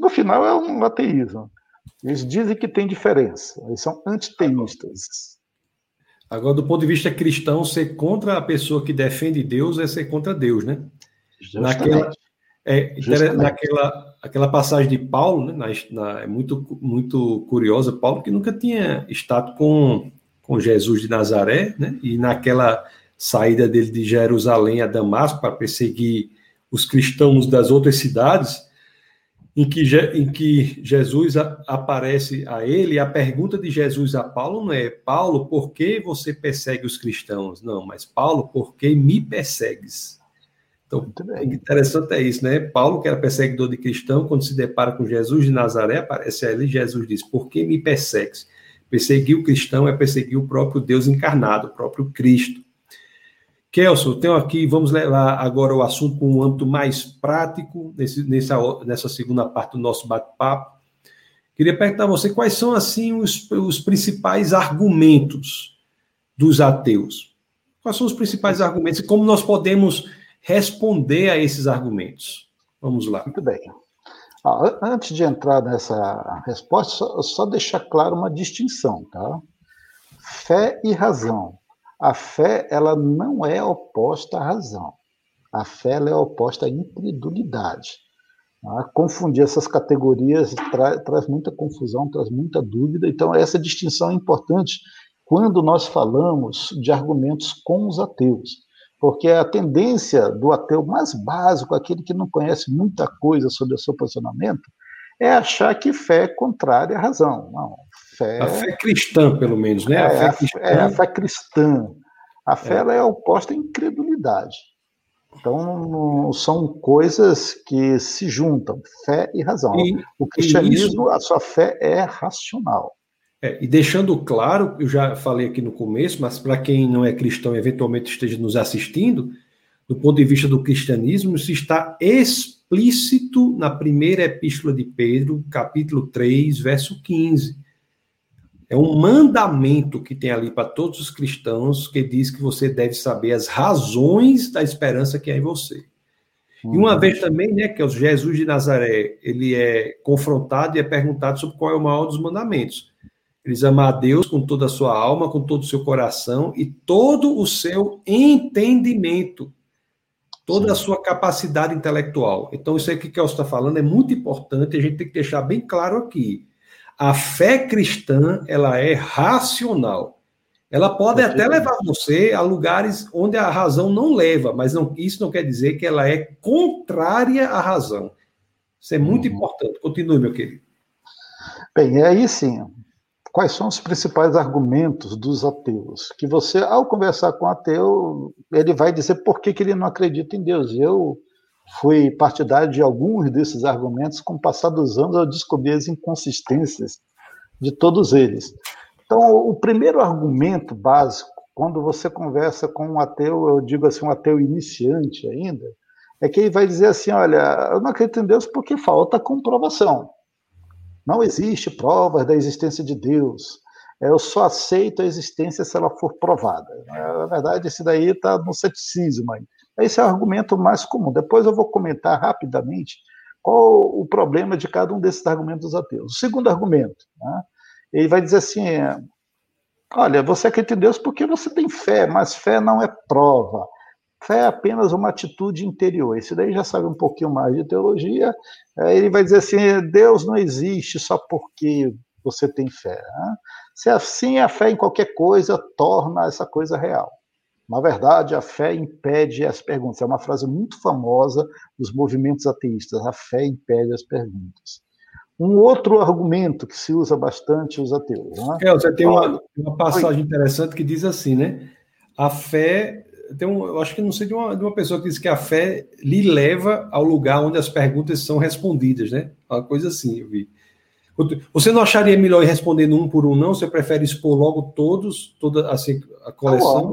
No final é um ateísmo. Eles dizem que tem diferença, eles são antiteístas. Agora, do ponto de vista cristão, ser contra a pessoa que defende Deus é ser contra Deus, né? Naquela, É, naquela aquela passagem de Paulo, né, na, na, é muito, muito curiosa, Paulo que nunca tinha estado com, com Jesus de Nazaré, né, e naquela saída dele de Jerusalém a Damasco para perseguir os cristãos das outras cidades, em que, em que Jesus aparece a ele, a pergunta de Jesus a Paulo não é, Paulo, por que você persegue os cristãos? Não, mas Paulo, por que me persegues? Então, interessante é isso, né? Paulo, que era perseguidor de cristão, quando se depara com Jesus de Nazaré, aparece ali, Jesus diz, por que me persegues? Perseguir o cristão é perseguir o próprio Deus encarnado, o próprio Cristo. Kelson, tenho aqui, vamos levar agora o assunto com um âmbito mais prático, nesse, nessa, nessa segunda parte do nosso bate-papo. Queria perguntar a você quais são, assim, os, os principais argumentos dos ateus. Quais são os principais argumentos e como nós podemos responder a esses argumentos? Vamos lá. Muito bem. Ah, antes de entrar nessa resposta, só, só deixar claro uma distinção, tá? Fé e razão. A fé, ela não é oposta à razão. A fé é oposta à incredulidade. Tá? Confundir essas categorias tra traz muita confusão, traz muita dúvida. Então, essa distinção é importante quando nós falamos de argumentos com os ateus. Porque a tendência do ateu mais básico, aquele que não conhece muita coisa sobre o seu posicionamento, é achar que fé é contrária à razão. Não, fé. A fé cristã, pelo menos, né? A é, fé cristã. É, a fé cristã. A fé é. é oposta à incredulidade. Então, são coisas que se juntam, fé e razão. E, o cristianismo, isso... a sua fé é racional. É, e deixando claro, eu já falei aqui no começo, mas para quem não é cristão e eventualmente esteja nos assistindo, do ponto de vista do cristianismo, isso está explícito na primeira epístola de Pedro, capítulo 3, verso 15. É um mandamento que tem ali para todos os cristãos que diz que você deve saber as razões da esperança que há em você. Uhum. E uma uhum. vez também, né, que é o Jesus de Nazaré, ele é confrontado e é perguntado sobre qual é o maior dos mandamentos. Eles amam a Deus com toda a sua alma, com todo o seu coração e todo o seu entendimento, toda a sua capacidade intelectual. Então, isso aí que o Kelso está falando é muito importante, a gente tem que deixar bem claro aqui. A fé cristã, ela é racional. Ela pode até levar você a lugares onde a razão não leva, mas não, isso não quer dizer que ela é contrária à razão. Isso é muito uhum. importante. Continue, meu querido. Bem, aí sim, quais são os principais argumentos dos ateus? Que você, ao conversar com o ateu, ele vai dizer por que, que ele não acredita em Deus. Eu fui partidário de alguns desses argumentos, com o passar dos anos eu descobri as inconsistências de todos eles. Então, o primeiro argumento básico, quando você conversa com um ateu, eu digo assim, um ateu iniciante ainda, é que ele vai dizer assim: olha, eu não acredito em Deus porque falta comprovação. Não existe provas da existência de Deus. Eu só aceito a existência se ela for provada. Na verdade, esse daí está no ceticismo ainda. Esse é o argumento mais comum. Depois eu vou comentar rapidamente qual o problema de cada um desses argumentos ateus. O segundo argumento, né, ele vai dizer assim: olha, você acredita em Deus porque você tem fé, mas fé não é prova. Fé é apenas uma atitude interior. Esse daí já sabe um pouquinho mais de teologia. Ele vai dizer assim: Deus não existe só porque você tem fé. Né? Se assim, a fé em qualquer coisa torna essa coisa real. Na verdade, a fé impede as perguntas. É uma frase muito famosa dos movimentos ateístas. A fé impede as perguntas. Um outro argumento que se usa bastante os ateus. Né? É, você tem uma, uma passagem interessante que diz assim, né? A fé tem um, eu acho que não sei de uma, de uma pessoa que diz que a fé lhe leva ao lugar onde as perguntas são respondidas, né? Uma coisa assim, eu vi. Você não acharia melhor ir respondendo um por um, não? Você prefere expor logo todos, toda assim, a coleção?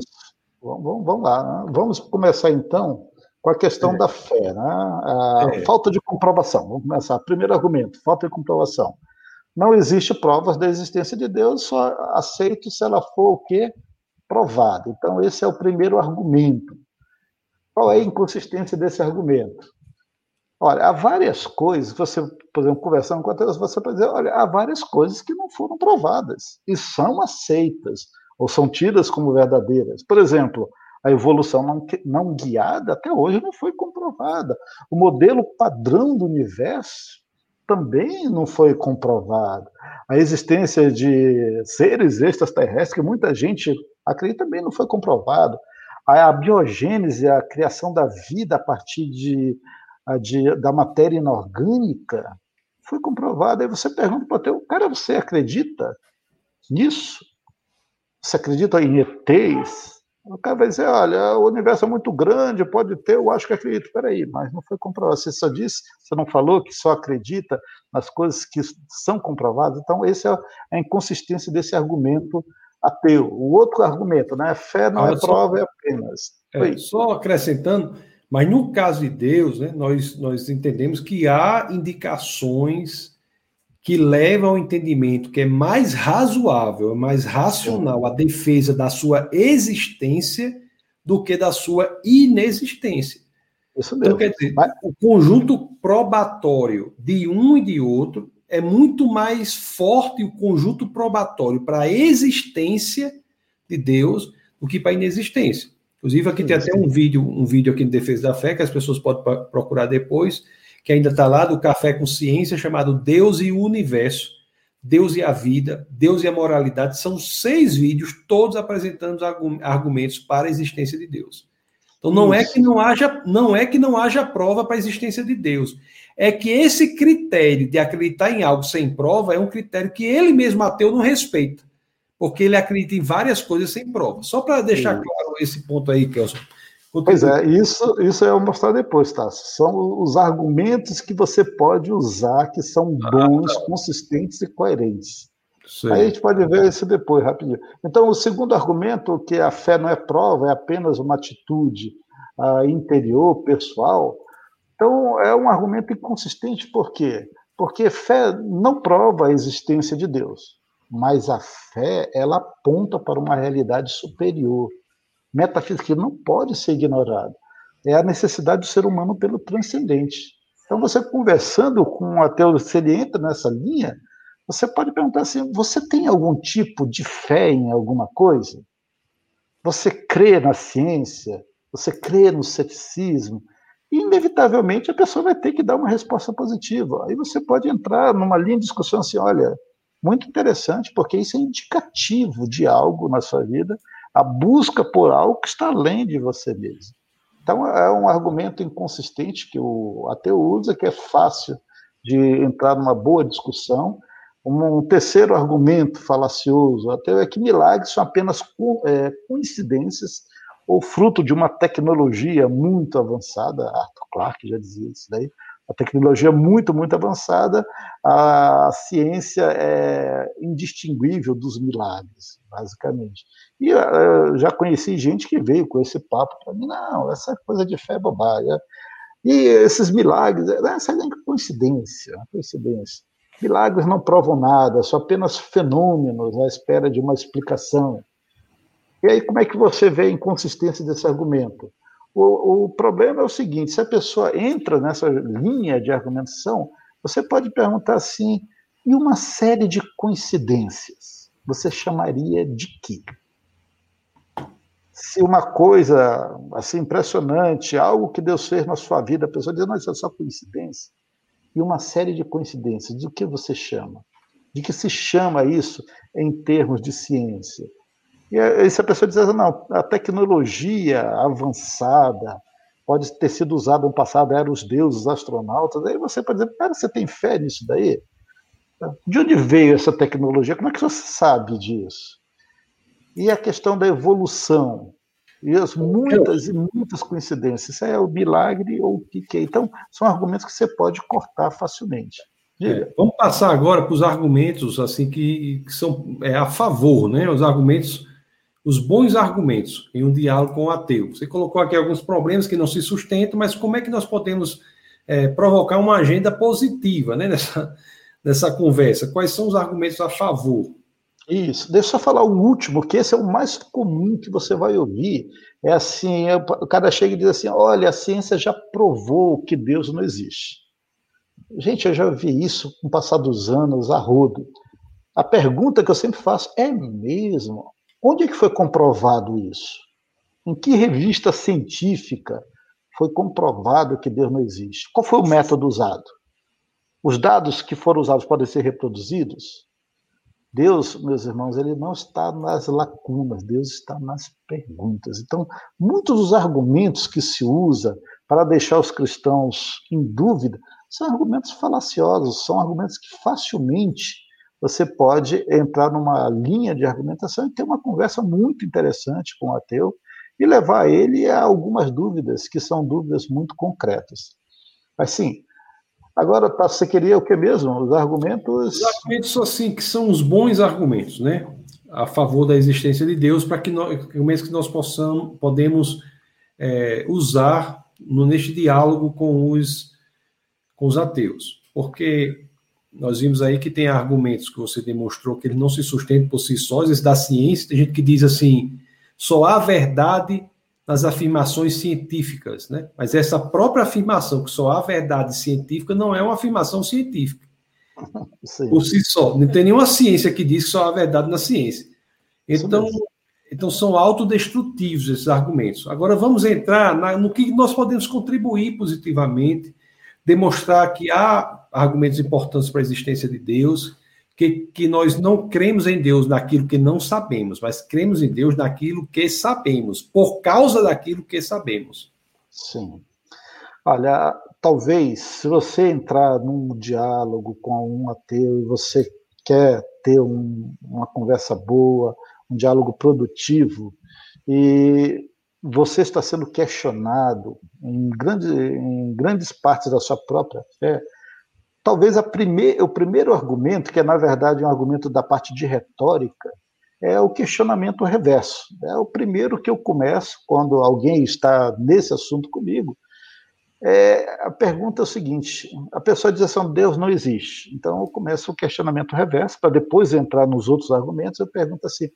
Vamos, vamos lá. Né? Vamos começar então com a questão é. da fé, né? A é. falta de comprovação. Vamos começar. Primeiro argumento: falta de comprovação. Não existe provas da existência de Deus, só aceito se ela for o quê? Provada. Então, esse é o primeiro argumento. Qual é a inconsistência desse argumento? Olha, há várias coisas, você, por exemplo, conversando com a Deus, você pode dizer, olha, há várias coisas que não foram provadas e são aceitas ou são tidas como verdadeiras. Por exemplo, A evolução não, não guiada até hoje não foi comprovada. O modelo padrão do universo também não foi comprovado. A existência de seres extraterrestres, que muita gente acredita, também não foi comprovado. A biogênese, a criação da vida a partir de, de da matéria inorgânica, foi comprovada. Aí você pergunta para o cara, você acredita nisso? Você acredita em ETs? O cara vai dizer, olha, o universo é muito grande, pode ter, eu acho que acredito. Peraí, mas não foi comprovado. Você só disse, você não falou que só acredita nas coisas que são comprovadas. Então, essa é a inconsistência desse argumento ateu. O outro argumento, né? Fé não é prova, é apenas. É, só acrescentando, mas no caso de Deus, né, nós, nós entendemos que há indicações que levam ao entendimento que é mais razoável, é mais racional a defesa da sua existência do que da sua inexistência. Isso então, mesmo. Então, quer dizer, mas... o conjunto probatório de um e de outro é muito mais forte o conjunto probatório para a existência de Deus do que para a inexistência. Inclusive, aqui tem até um vídeo, um vídeo aqui em Defesa da Fé, que as pessoas podem procurar depois, que ainda está lá do Café com Ciência, chamado Deus e o Universo, Deus e a Vida, Deus e a Moralidade. São seis vídeos, todos apresentando argumentos para a existência de Deus. Então não é que não haja, não é que não haja prova para a existência de Deus. É que esse critério de acreditar em algo sem prova é um critério que ele mesmo ateu não respeita. Porque ele acredita em várias coisas sem prova. Só para deixar claro esse ponto aí, Kelson. Pois é, isso, isso eu vou mostrar depois, tá? São os argumentos que você pode usar que são ah, bons, ah, tá. consistentes e coerentes. Sim. Aí a gente pode ver isso depois, rapidinho. Então, o segundo argumento, que a fé não é prova, é apenas uma atitude uh, interior, pessoal. Então, é um argumento inconsistente, por quê? Porque fé não prova a existência de Deus, mas a fé, ela aponta para uma realidade superior metafísica que não pode ser ignorada. É a necessidade do ser humano pelo transcendente. Então, você conversando com um ateu, se ele entra nessa linha, você pode perguntar assim: você tem algum tipo de fé em alguma coisa? Você crê na ciência? Você crê no ceticismo? Inevitavelmente, a pessoa vai ter que dar uma resposta positiva. Aí você pode entrar numa linha de discussão assim: olha, muito interessante, porque isso é indicativo de algo na sua vida a busca por algo que está além de você mesmo. Então, é um argumento inconsistente que o ateu usa, que é fácil de entrar numa boa discussão. Um terceiro argumento falacioso ateu é que milagres são apenas é, coincidências ou fruto de uma tecnologia muito avançada. Arthur Clarke já dizia isso daí a tecnologia é muito, muito avançada, a ciência é indistinguível dos milagres, basicamente. E eh, já conheci gente que veio com esse papo para mim, não, essa coisa de fé é bobagem. E esses milagres, essa é coincidência, coincidência. Milagres não provam nada, são apenas fenômenos à espera de uma explicação. E aí, como é que você vê a inconsistência desse argumento? O, o problema é o seguinte: se a pessoa entra nessa linha de argumentação, você pode perguntar assim, e uma série de coincidências, você chamaria de quê? Se uma coisa assim impressionante, algo que Deus fez na sua vida, a pessoa diz, não, isso é só coincidência. E uma série de coincidências, de que você chama? De que se chama isso em termos de ciência? E aí, se a pessoa diz, não, a tecnologia avançada pode ter sido usada no passado, eram os deuses, os astronautas, aí você pode dizer, cara, você tem fé nisso daí? De onde veio essa tecnologia? Como é que você sabe disso? E a questão da evolução, e as muitas e muitas coincidências. Isso é o milagre ou o que é. Então, são argumentos que você pode cortar facilmente. É, vamos passar agora para os argumentos assim que, que são é, a favor, né? Os argumentos os bons argumentos em um diálogo com o ateu. Você colocou aqui alguns problemas que não se sustentam, mas como é que nós podemos é, provocar uma agenda positiva né, nessa, nessa conversa? Quais são os argumentos a favor? Isso, deixa eu falar o último, que esse é o mais comum que você vai ouvir. É assim, é, o cara chega e diz assim, olha, a ciência já provou que Deus não existe. Gente, eu já vi isso com o passar dos anos, a rodo. A pergunta que eu sempre faço é mesmo? Onde é que foi comprovado isso? Em que revista científica foi comprovado que Deus não existe? Qual foi o método usado? Os dados que foram usados podem ser reproduzidos? Deus, meus irmãos, ele não está nas lacunas, Deus está nas perguntas. Então, muitos dos argumentos que se usa para deixar os cristãos em dúvida são argumentos falaciosos, são argumentos que facilmente você pode entrar numa linha de argumentação e ter uma conversa muito interessante com o ateu e levar ele a algumas dúvidas que são dúvidas muito concretas. Mas sim, Agora, tá, você queria o que mesmo? Os argumentos. Os argumentos assim, que são os bons argumentos, né? A favor da existência de Deus, para que nós, que nós possamos, podemos é, usar neste diálogo com os, com os ateus. Porque nós vimos aí que tem argumentos que você demonstrou que eles não se sustentam por si sós, esse da ciência, tem gente que diz assim, só há verdade nas afirmações científicas, né? Mas essa própria afirmação que só há verdade científica não é uma afirmação científica. <laughs> Sim. Por si só. Não tem nenhuma ciência que diz que só há verdade na ciência. Então, então são autodestrutivos esses argumentos. Agora vamos entrar na, no que nós podemos contribuir positivamente, demonstrar que há argumentos importantes para a existência de Deus, que, que nós não cremos em Deus naquilo que não sabemos, mas cremos em Deus naquilo que sabemos, por causa daquilo que sabemos. Sim. Olha, talvez se você entrar num diálogo com um ateu e você quer ter um, uma conversa boa, um diálogo produtivo, e você está sendo questionado em, grande, em grandes partes da sua própria fé, Talvez primeir, o primeiro argumento, que é na verdade um argumento da parte de retórica, é o questionamento reverso. É o primeiro que eu começo quando alguém está nesse assunto comigo. É, a pergunta é o seguinte: a pessoa diz assim, Deus não existe. Então eu começo o questionamento reverso, para depois entrar nos outros argumentos. Eu pergunto assim: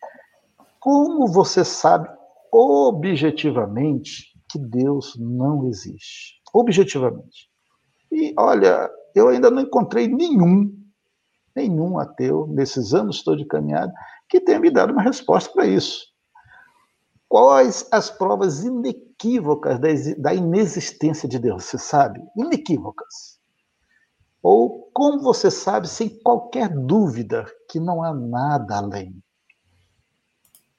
como você sabe objetivamente que Deus não existe? Objetivamente. E olha, eu ainda não encontrei nenhum, nenhum ateu, nesses anos todos de caminhada, que tenha me dado uma resposta para isso. Quais as provas inequívocas da inexistência de Deus? Você sabe? Inequívocas. Ou como você sabe, sem qualquer dúvida, que não há nada além?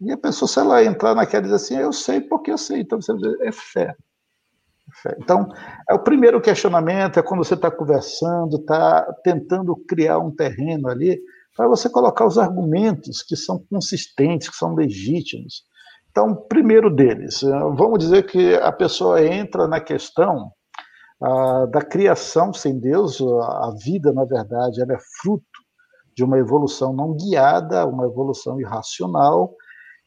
E a pessoa, se ela entrar naquela e dizer assim, eu sei porque eu sei, então você dizer, é fé. Então, é o primeiro questionamento, é quando você está conversando, está tentando criar um terreno ali, para você colocar os argumentos que são consistentes, que são legítimos. Então, primeiro deles, eh, vamos dizer que a pessoa entra na questão ah, da criação sem Deus, a vida, na verdade, ela é fruto de uma evolução não guiada, uma evolução irracional,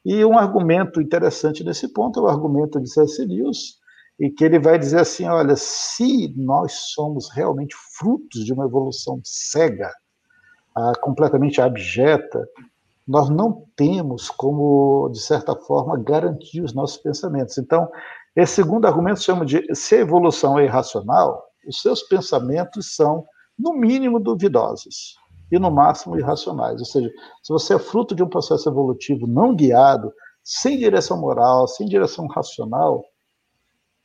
e um argumento interessante nesse ponto é o argumento de C.S. Lewis, e que ele vai dizer assim: olha, se nós somos realmente frutos de uma evolução cega, ah, completamente abjeta, nós não temos como, de certa forma, garantir os nossos pensamentos. Então, esse segundo argumento chama de se a evolução é irracional, os seus pensamentos são, no mínimo, duvidosos e, no máximo, irracionais. Ou seja, se você é fruto de um processo evolutivo não guiado, sem direção moral, sem direção racional,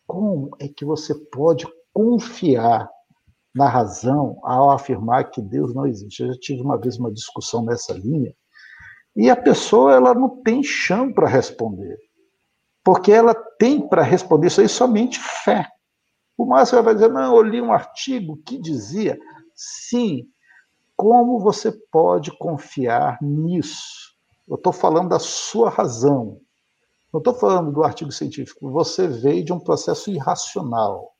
como é que você pode confiar na razão ao afirmar que Deus não existe? Eu já tive uma vez uma discussão nessa linha e a pessoa ela não tem chão para responder, porque ela tem para responder isso aí somente fé. O Márcio vai dizer: não, eu li um artigo que dizia, sim, como você pode confiar nisso? Eu estou falando da sua razão. Não estou falando do artigo científico. Você veio de um processo irracional.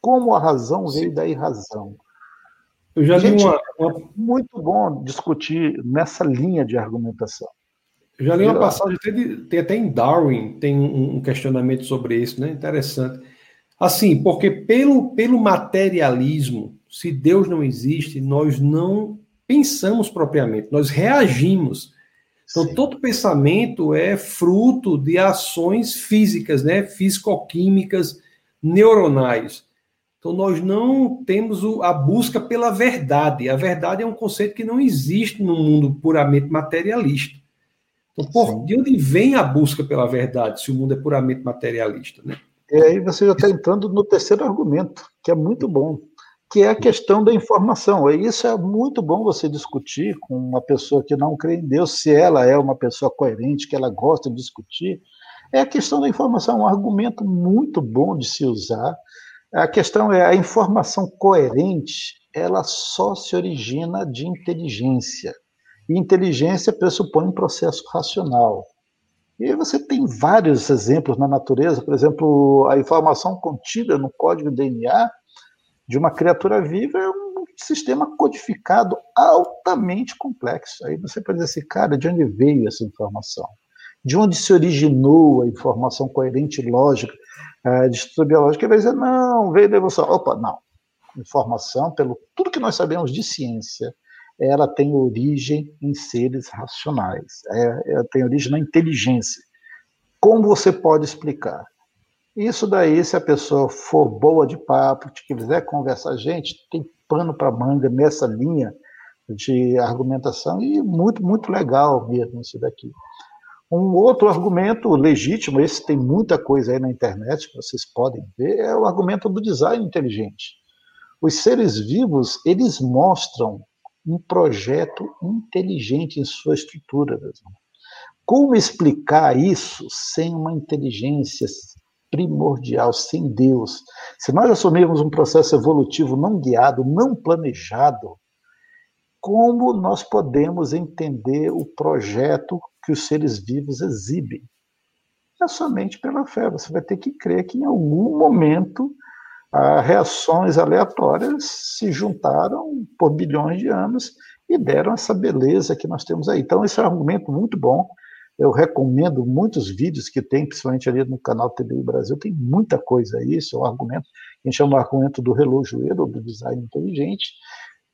Como a razão veio da irrazão. Eu já Gente, li uma, uma... É muito bom discutir nessa linha de argumentação. Eu já li uma passagem, tem até em Darwin, tem um questionamento sobre isso, né? Interessante. Assim, porque pelo, pelo materialismo, se Deus não existe, nós não pensamos propriamente, nós reagimos. Então, Sim. todo pensamento é fruto de ações físicas, né? Físico-químicas, neuronais. Então, nós não temos a busca pela verdade. A verdade é um conceito que não existe no mundo puramente materialista. Então, por, de onde vem a busca pela verdade, se o mundo é puramente materialista? Né? E aí você já está entrando no terceiro argumento, que é muito bom, que é a questão da informação. E isso é muito bom você discutir com uma pessoa que não crê em Deus, se ela é uma pessoa coerente, que ela gosta de discutir. É a questão da informação, um argumento muito bom de se usar. A questão é a informação coerente, ela só se origina de inteligência. E inteligência pressupõe um processo racional. E você tem vários exemplos na natureza, por exemplo, a informação contida no código DNA de uma criatura viva é um sistema codificado altamente complexo. Aí você pode dizer assim, cara, de onde veio essa informação? De onde se originou a informação coerente e lógica uh, de estrutura biológica? Ele vai dizer, não, veio da evolução. Opa, não. Informação, pelo tudo que nós sabemos de ciência, ela tem origem em seres racionais, é, ela tem origem na inteligência. Como você pode explicar? Isso daí, se a pessoa for boa de papo, te quiser conversar, gente, tem pano para manga nessa linha de argumentação e muito, muito legal mesmo isso daqui. Um outro argumento legítimo, esse tem muita coisa aí na internet que vocês podem ver, é o argumento do design inteligente. Os seres vivos, eles mostram um projeto inteligente em sua estrutura. Como explicar isso sem uma inteligência primordial, sem Deus? Se nós assumirmos um processo evolutivo não guiado, não planejado, como nós podemos entender o projeto que os seres vivos exibem? É somente pela fé. Você vai ter que crer que em algum momento reações aleatórias se juntaram por bilhões de anos e deram essa beleza que nós temos aí. Então, esse é um argumento muito bom. Eu recomendo muitos vídeos que tem, principalmente ali no canal TBI Brasil, tem muita coisa aí. Isso é um argumento que a gente chama de argumento do relojoeiro, do design inteligente.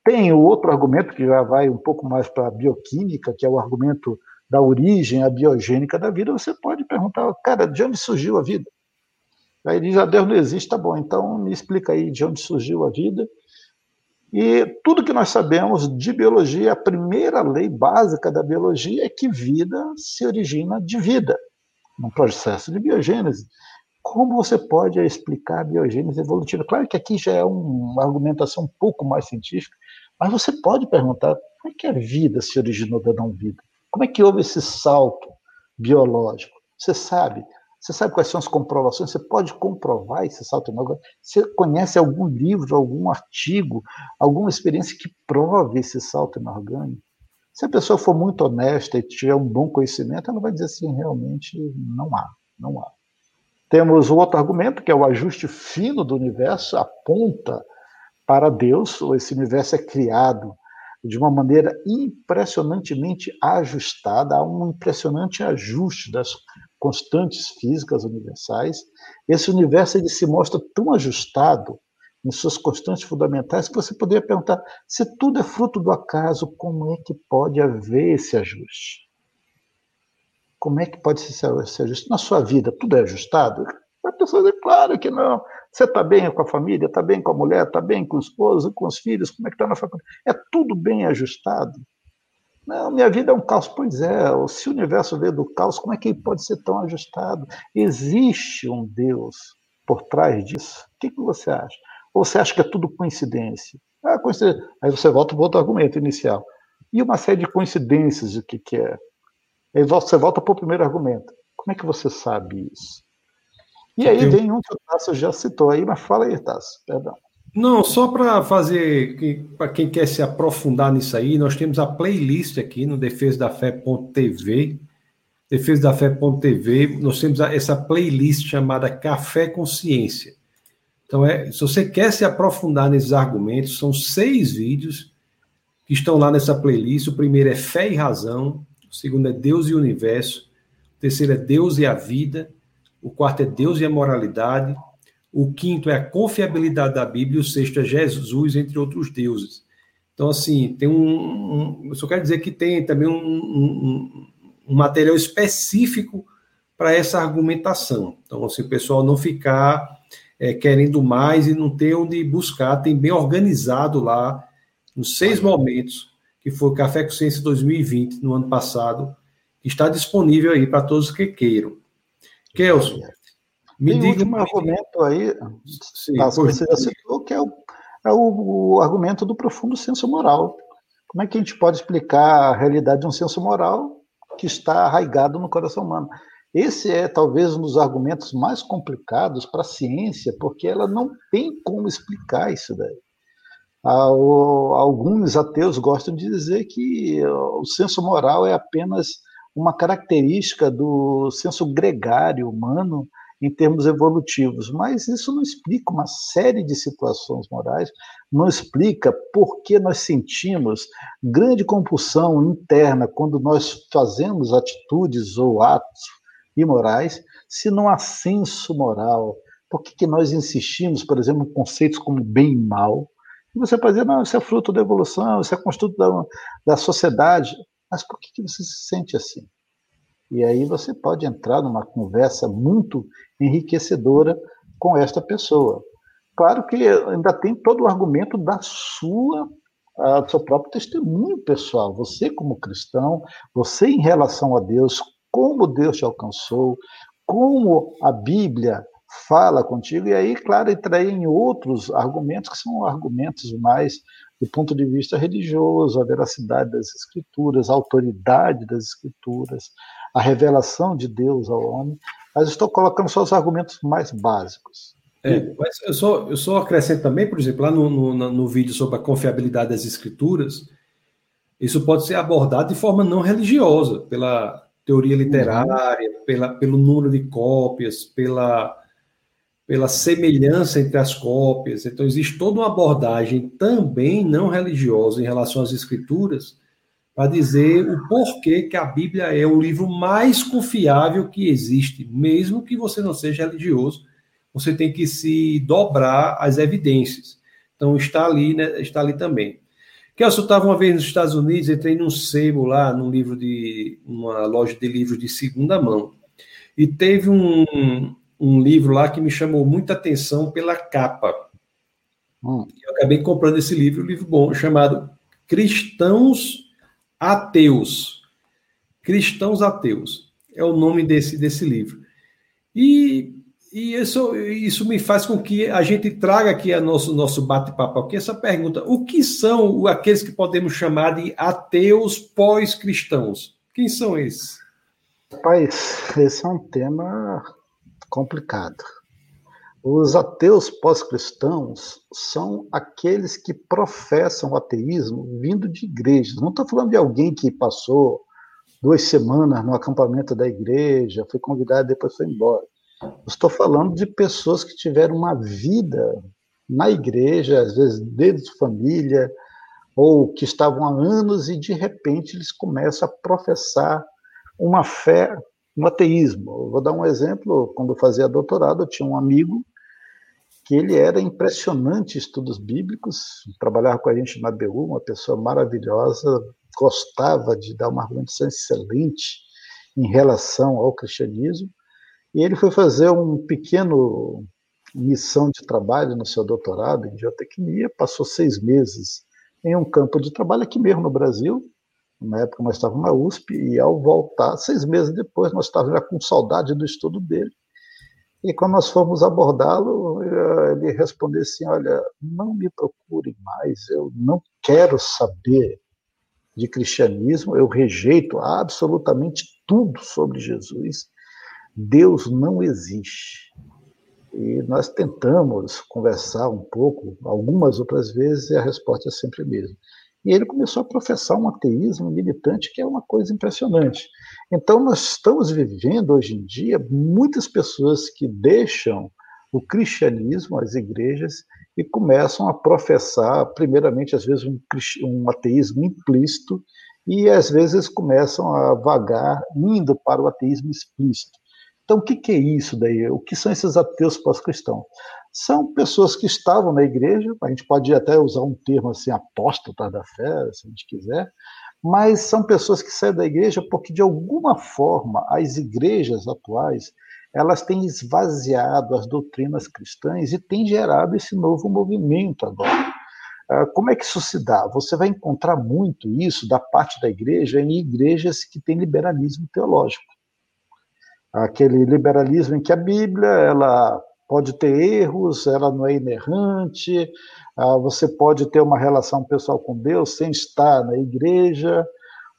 Tem o outro argumento que já vai um pouco mais para a bioquímica, que é o argumento da origem, a biogênica da vida. Você pode perguntar, cara, de onde surgiu a vida? Aí ele diz: ah, Deus não existe, tá bom, então me explica aí de onde surgiu a vida. E tudo que nós sabemos de biologia, a primeira lei básica da biologia é que vida se origina de vida, num processo de biogênese. Como você pode explicar a biogênese evolutiva? Claro que aqui já é uma argumentação um pouco mais científica, mas você pode perguntar como é que a vida se originou da não vida? Como é que houve esse salto biológico? Você sabe, você sabe quais são as comprovações? Você pode comprovar esse salto inorgânico? Você conhece algum livro, algum artigo, alguma experiência que prove esse salto inorgânico? Se a pessoa for muito honesta e tiver um bom conhecimento, ela vai dizer assim: realmente não há, não há. Temos o outro argumento, que é o ajuste fino do universo, aponta para Deus, ou esse universo é criado de uma maneira impressionantemente ajustada, há um impressionante ajuste das constantes físicas universais. Esse universo ele se mostra tão ajustado em suas constantes fundamentais que você poderia perguntar: se tudo é fruto do acaso, como é que pode haver esse ajuste? Como é que pode ser esse ajuste? Na sua vida, tudo é ajustado? A pessoa diz, claro que não. Você está bem com a família, está bem com a mulher, está bem com o esposo, com os filhos, como é que está na faculdade? É tudo bem ajustado. Não, minha vida é um caos. Pois é, se o universo veio do caos, como é que ele pode ser tão ajustado? Existe um Deus por trás disso? O que, que você acha? Ou você acha que é tudo coincidência? Ah, coincidência. Aí você volta para o outro argumento inicial. E uma série de coincidências, o que, que é? Aí você volta para o primeiro argumento. Como é que você sabe isso? E aí vem um que o Tasso já citou aí, mas fala aí, Tasso, perdão. Não, só para fazer, para quem quer se aprofundar nisso aí, nós temos a playlist aqui no defesadafé.tv, defesadafé.tv, nós temos essa playlist chamada Café Consciência. Então, é, se você quer se aprofundar nesses argumentos, são seis vídeos que estão lá nessa playlist. O primeiro é Fé e Razão, o segundo é Deus e o Universo, o terceiro é Deus e a Vida, o quarto é Deus e a Moralidade, o quinto é a confiabilidade da Bíblia, e o sexto é Jesus, entre outros deuses. Então, assim, tem um. um eu só quero dizer que tem também um, um, um material específico para essa argumentação. Então, assim, o pessoal não ficar é, querendo mais e não ter onde buscar, tem bem organizado lá, nos seis momentos, que foi o Café com Ciência 2020, no ano passado, está disponível aí para todos que queiram. Kelson, me Tem diga um último argumento aí, Sim, que você já citou, que é, o, é o, o argumento do profundo senso moral. Como é que a gente pode explicar a realidade de um senso moral que está arraigado no coração humano? Esse é talvez um dos argumentos mais complicados para a ciência, porque ela não tem como explicar isso daí. Alguns ateus gostam de dizer que o senso moral é apenas uma característica do senso gregário humano em termos evolutivos, mas isso não explica uma série de situações morais, não explica por que nós sentimos grande compulsão interna quando nós fazemos atitudes ou atos imorais, se não há senso moral. Por que, que nós insistimos, por exemplo, em conceitos como bem e mal? E você pode dizer, não, isso é fruto da evolução, isso é construto da, da sociedade. Mas por que, que você se sente assim? E aí você pode entrar numa conversa muito enriquecedora com esta pessoa. Claro que ainda tem todo o argumento da sua do seu próprio testemunho pessoal. Você como cristão, você em relação a Deus, como Deus te alcançou, como a Bíblia fala contigo, e aí, claro, entraria em outros argumentos que são argumentos mais do ponto de vista religioso, a veracidade das escrituras, a autoridade das escrituras, a revelação de Deus ao homem, mas estou colocando só os argumentos mais básicos. É, mas eu só, eu só acrescento também, por exemplo, lá no, no, no vídeo sobre a confiabilidade das escrituras, isso pode ser abordado de forma não religiosa, pela teoria literária, pela, pelo número de cópias, pela pela semelhança entre as cópias. Então, existe toda uma abordagem também não religiosa em relação às escrituras para dizer o porquê que a Bíblia é o livro mais confiável que existe, mesmo que você não seja religioso, você tem que se dobrar às evidências. Então, está ali, né, está ali também. Kelso, eu estava uma vez nos Estados Unidos, entrei num sebo lá, num livro de uma loja de livros de segunda mão. E teve um, um livro lá que me chamou muita atenção pela capa. Hum. Eu acabei comprando esse livro, um livro bom, chamado Cristãos Ateus. Cristãos Ateus é o nome desse, desse livro. E, e isso, isso me faz com que a gente traga aqui a nosso, nosso bate-papo aqui essa pergunta: o que são aqueles que podemos chamar de ateus pós-cristãos? Quem são esses? Rapaz, esse é um tema complicado. Os ateus pós-cristãos são aqueles que professam o ateísmo vindo de igrejas. Não estou falando de alguém que passou duas semanas no acampamento da igreja, foi convidado e depois foi embora. Estou falando de pessoas que tiveram uma vida na igreja, às vezes desde família, ou que estavam há anos e de repente eles começam a professar uma fé no ateísmo. Eu vou dar um exemplo. Quando eu fazia doutorado, eu tinha um amigo que ele era impressionante em estudos bíblicos, trabalhava com a gente na BU, uma pessoa maravilhosa, gostava de dar uma argumentação excelente em relação ao cristianismo, e ele foi fazer um pequeno missão de trabalho no seu doutorado em geotecnia, passou seis meses em um campo de trabalho aqui mesmo no Brasil, na época nós estávamos na USP, e ao voltar, seis meses depois, nós estávamos já com saudade do estudo dele. E quando nós fomos abordá-lo, eh, ele respondeu assim: Olha, não me procure mais, eu não quero saber de cristianismo, eu rejeito absolutamente tudo sobre Jesus. Deus não existe. E nós tentamos conversar um pouco, algumas outras vezes, e a resposta é sempre a mesma. E ele começou a professar um ateísmo militante que é uma coisa impressionante. Então, nós estamos vivendo hoje em dia muitas pessoas que deixam o cristianismo, as igrejas, e começam a professar, primeiramente, às vezes, um, um ateísmo implícito, e às vezes começam a vagar indo para o ateísmo explícito. Então, o que, que é isso daí? O que são esses ateus pós-cristãos? São pessoas que estavam na igreja, a gente pode até usar um termo assim, apóstata da fé, se a gente quiser, mas são pessoas que saem da igreja porque, de alguma forma, as igrejas atuais elas têm esvaziado as doutrinas cristãs e têm gerado esse novo movimento agora. Ah, como é que isso se dá? Você vai encontrar muito isso da parte da igreja em igrejas que têm liberalismo teológico. Aquele liberalismo em que a Bíblia ela pode ter erros, ela não é inerrante, ah, você pode ter uma relação pessoal com Deus sem estar na igreja,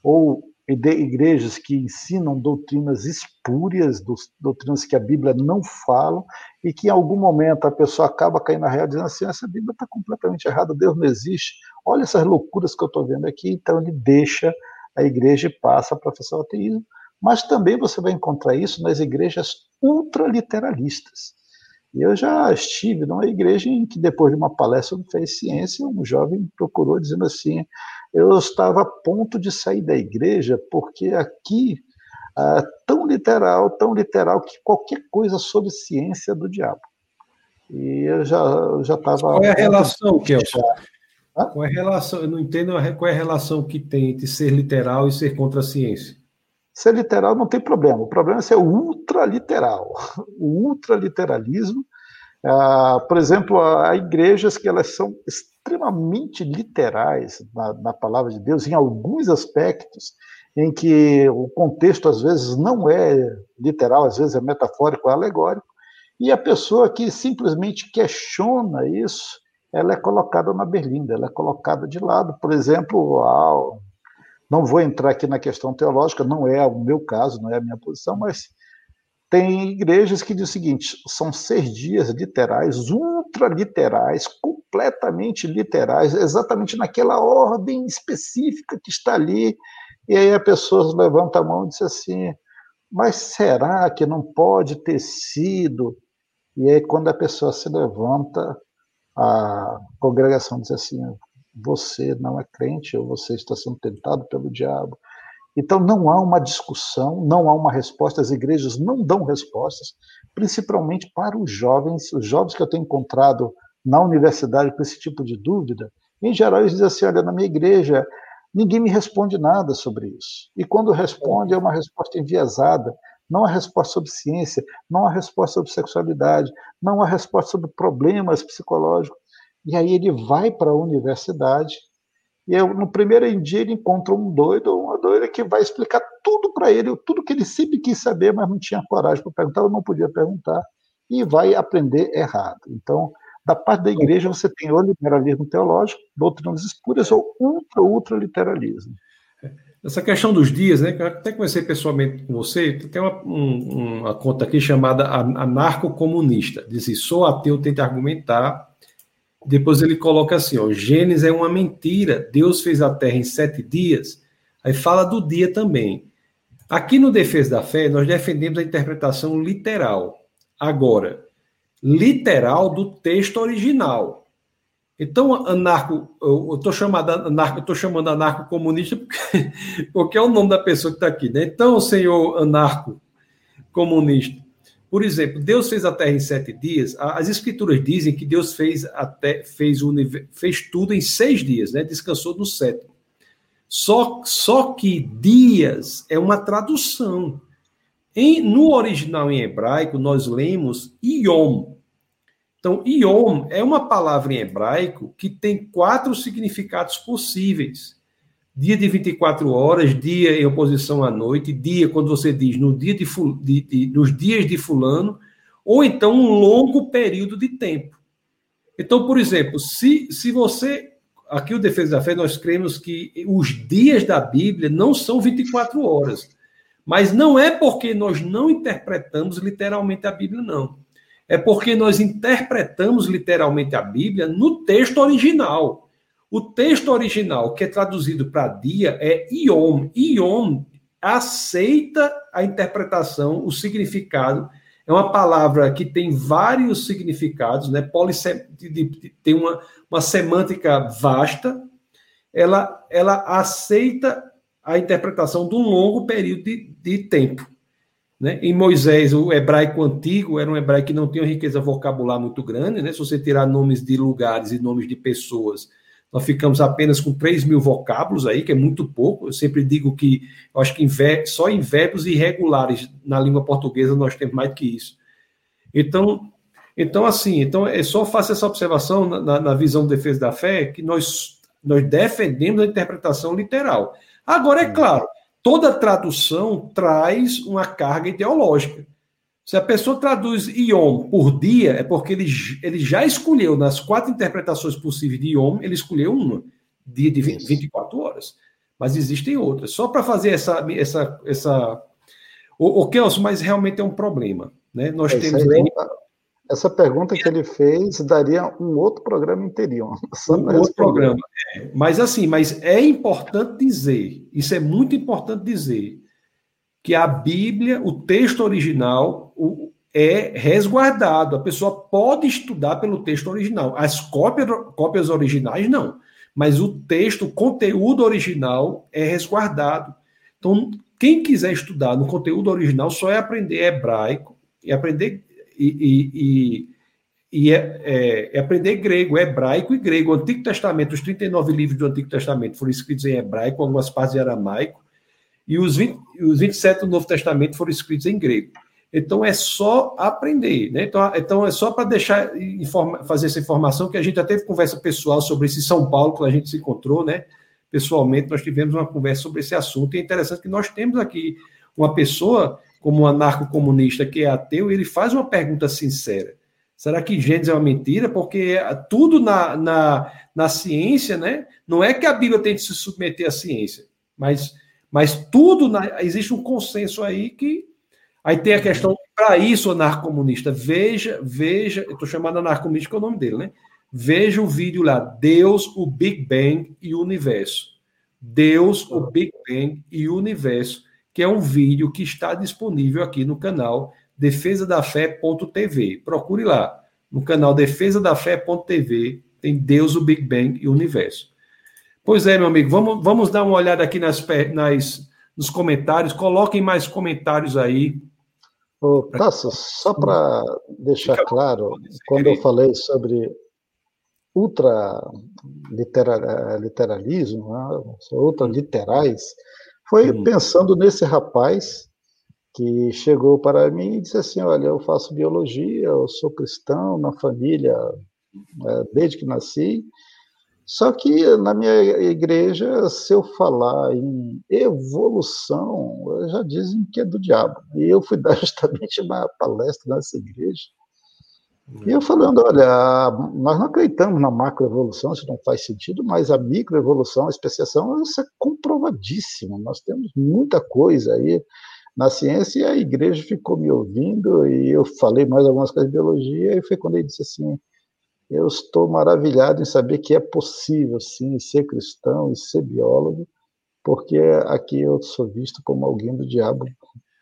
ou igrejas que ensinam doutrinas espúrias, doutrinas que a Bíblia não fala, e que em algum momento a pessoa acaba caindo na real dizendo assim: essa Bíblia está completamente errada, Deus não existe, olha essas loucuras que eu estou vendo aqui. Então ele deixa a igreja e passa a professar o ateísmo. Mas também você vai encontrar isso nas igrejas ultraliteralistas. Eu já estive numa igreja em que, depois de uma palestra no Fez Ciência, um jovem procurou dizendo assim: eu estava a ponto de sair da igreja, porque aqui é tão literal, tão literal, que qualquer coisa sobre ciência é do diabo. E eu já já estava. Qual é a relação, Kelson? Qual é a relação? Eu não entendo qual é a relação que tem entre ser literal e ser contra a ciência. Ser literal não tem problema. O problema é ser ultraliteral. <laughs> O ultraliteralismo, ah, por exemplo, há igrejas que elas são extremamente literais na, na palavra de Deus em alguns aspectos, em que o contexto às vezes não é literal, às vezes é metafórico, é alegórico, e a pessoa que simplesmente questiona isso, ela é colocada na berlinda, ela é colocada de lado. Por exemplo, não vou entrar aqui na questão teológica, não é o meu caso, não é a minha posição, mas tem igrejas que dizem o seguinte: são seis dias literais, ultraliterais, completamente literais, exatamente naquela ordem específica que está ali. E aí a pessoa levanta a mão e diz assim: mas será que não pode ter sido? E aí, quando a pessoa se levanta, a congregação diz assim: você não é crente ou você está sendo tentado pelo diabo. Então não há uma discussão, não há uma resposta, as igrejas não dão respostas, principalmente para os jovens, os jovens que eu tenho encontrado na universidade com esse tipo de dúvida. Em geral, eles dizem assim: olha, na minha igreja ninguém me responde nada sobre isso. E quando responde, é uma resposta enviesada, não há resposta sobre ciência, não há resposta sobre sexualidade, não há resposta sobre problemas psicológicos. E aí ele vai para a universidade e eu, no primeiro dia ele encontra um doido ou uma doida que vai explicar tudo para ele, tudo que ele sempre quis saber, mas não tinha coragem para perguntar, ou não podia perguntar, e vai aprender errado. Então, da parte da igreja, você tem o liberalismo teológico, doutrinas escuras ou ultra, ultra literalismo. Essa questão dos dias, né? Eu até conversei pessoalmente com você. Tem uma, um, uma conta aqui chamada Anarco-Comunista. Diz assim: sou ateu, tenta argumentar depois ele coloca assim: ó, Gênesis é uma mentira. Deus fez a terra em sete dias. Aí fala do dia também. Aqui no Defesa da Fé, nós defendemos a interpretação literal. Agora, literal do texto original. Então, anarco, eu estou chamando anarco, eu tô chamando anarco comunista porque, <laughs> porque é o nome da pessoa que está aqui, né? Então, senhor anarco comunista, por exemplo, Deus fez a terra em sete dias. As escrituras dizem que Deus fez, até, fez, o, fez tudo em seis dias, né? descansou no sétimo. Só, só que dias é uma tradução. Em, no original em hebraico, nós lemos Yom. Então, Yom é uma palavra em hebraico que tem quatro significados possíveis dia de 24 horas, dia em oposição à noite, dia quando você diz no dia de, de, de, nos dias de fulano, ou então um longo período de tempo. Então, por exemplo, se, se você. Aqui o Defesa da Fé, nós cremos que os dias da Bíblia não são 24 horas. Mas não é porque nós não interpretamos literalmente a Bíblia, não. É porque nós interpretamos literalmente a Bíblia no texto original. O texto original, que é traduzido para dia, é Iom. Iom aceita a interpretação, o significado. É uma palavra que tem vários significados, né? Tem uma, uma semântica vasta. Ela, ela aceita a interpretação de um longo período de, de tempo. Né? Em Moisés, o hebraico antigo era um hebraico que não tinha uma riqueza vocabular muito grande. Né? Se você tirar nomes de lugares e nomes de pessoas, nós ficamos apenas com 3 mil vocábulos aí, que é muito pouco. Eu sempre digo que eu acho que em só em verbos irregulares na língua portuguesa nós temos mais do que isso. Então, Então, assim, então é só faço essa observação na, na visão de defesa da fé que nós, nós defendemos a interpretação literal. Agora, é claro, toda tradução traz uma carga ideológica. Se a pessoa traduz Iom por dia, é porque ele, ele já escolheu, nas quatro interpretações possíveis de Iom, ele escolheu uma, dia de 20, 24 horas. Mas existem outras. Só para fazer essa. essa, essa... O, o Kelso, mas realmente é um problema. Né? Nós é, temos. Aí, essa pergunta que ele fez daria um outro programa inteirinho. <laughs> Um outro programa. É, mas assim, mas é importante dizer, isso é muito importante dizer, que a Bíblia, o texto original, o, é resguardado. A pessoa pode estudar pelo texto original. As cópias, cópias originais, não. Mas o texto, o conteúdo original é resguardado. Então, quem quiser estudar no conteúdo original só é aprender hebraico e aprender e, e, e é, é, é, aprender grego, hebraico e grego. O Antigo Testamento, os 39 livros do Antigo Testamento foram escritos em hebraico, algumas partes em aramaico, e os, 20, os 27 do Novo Testamento foram escritos em grego. Então é só aprender, né? Então, então é só para deixar informa, fazer essa informação que a gente já teve conversa pessoal sobre esse São Paulo que a gente se encontrou, né? Pessoalmente nós tivemos uma conversa sobre esse assunto e é interessante que nós temos aqui uma pessoa como um anarco-comunista que é ateu, ele faz uma pergunta sincera. Será que Gênesis é uma mentira? Porque tudo na, na, na ciência, né? Não é que a Bíblia tem de se submeter à ciência, mas, mas tudo, na, existe um consenso aí que. Aí tem a questão, para isso, anarco-comunista, veja, veja, eu estou chamando anarco-comunista que é o nome dele, né? Veja o vídeo lá, Deus, o Big Bang e o Universo. Deus, o Big Bang e o Universo que é um vídeo que está disponível aqui no canal defesadafé.tv. Procure lá. No canal defesadafé.tv tem Deus, o Big Bang e o Universo. Pois é, meu amigo, vamos, vamos dar uma olhada aqui nas, nas, nos comentários. Coloquem mais comentários aí. Ô, Tasso, só para deixar Fica claro, quando eu falei sobre ultra literalismo, né, ultra literais, foi hum. pensando nesse rapaz que chegou para mim e disse assim: Olha, eu faço biologia, eu sou cristão na família é, desde que nasci. Só que na minha igreja, se eu falar em evolução, já dizem que é do diabo. E eu fui dar <laughs> justamente uma palestra nessa igreja. E eu falando, olha, nós não acreditamos na macroevolução, isso não faz sentido, mas a microevolução, a especiação, isso é comprovadíssimo. Nós temos muita coisa aí na ciência e a igreja ficou me ouvindo e eu falei mais algumas coisas de biologia e foi quando ele disse assim, eu estou maravilhado em saber que é possível, sim, ser cristão e ser biólogo, porque aqui eu sou visto como alguém do diabo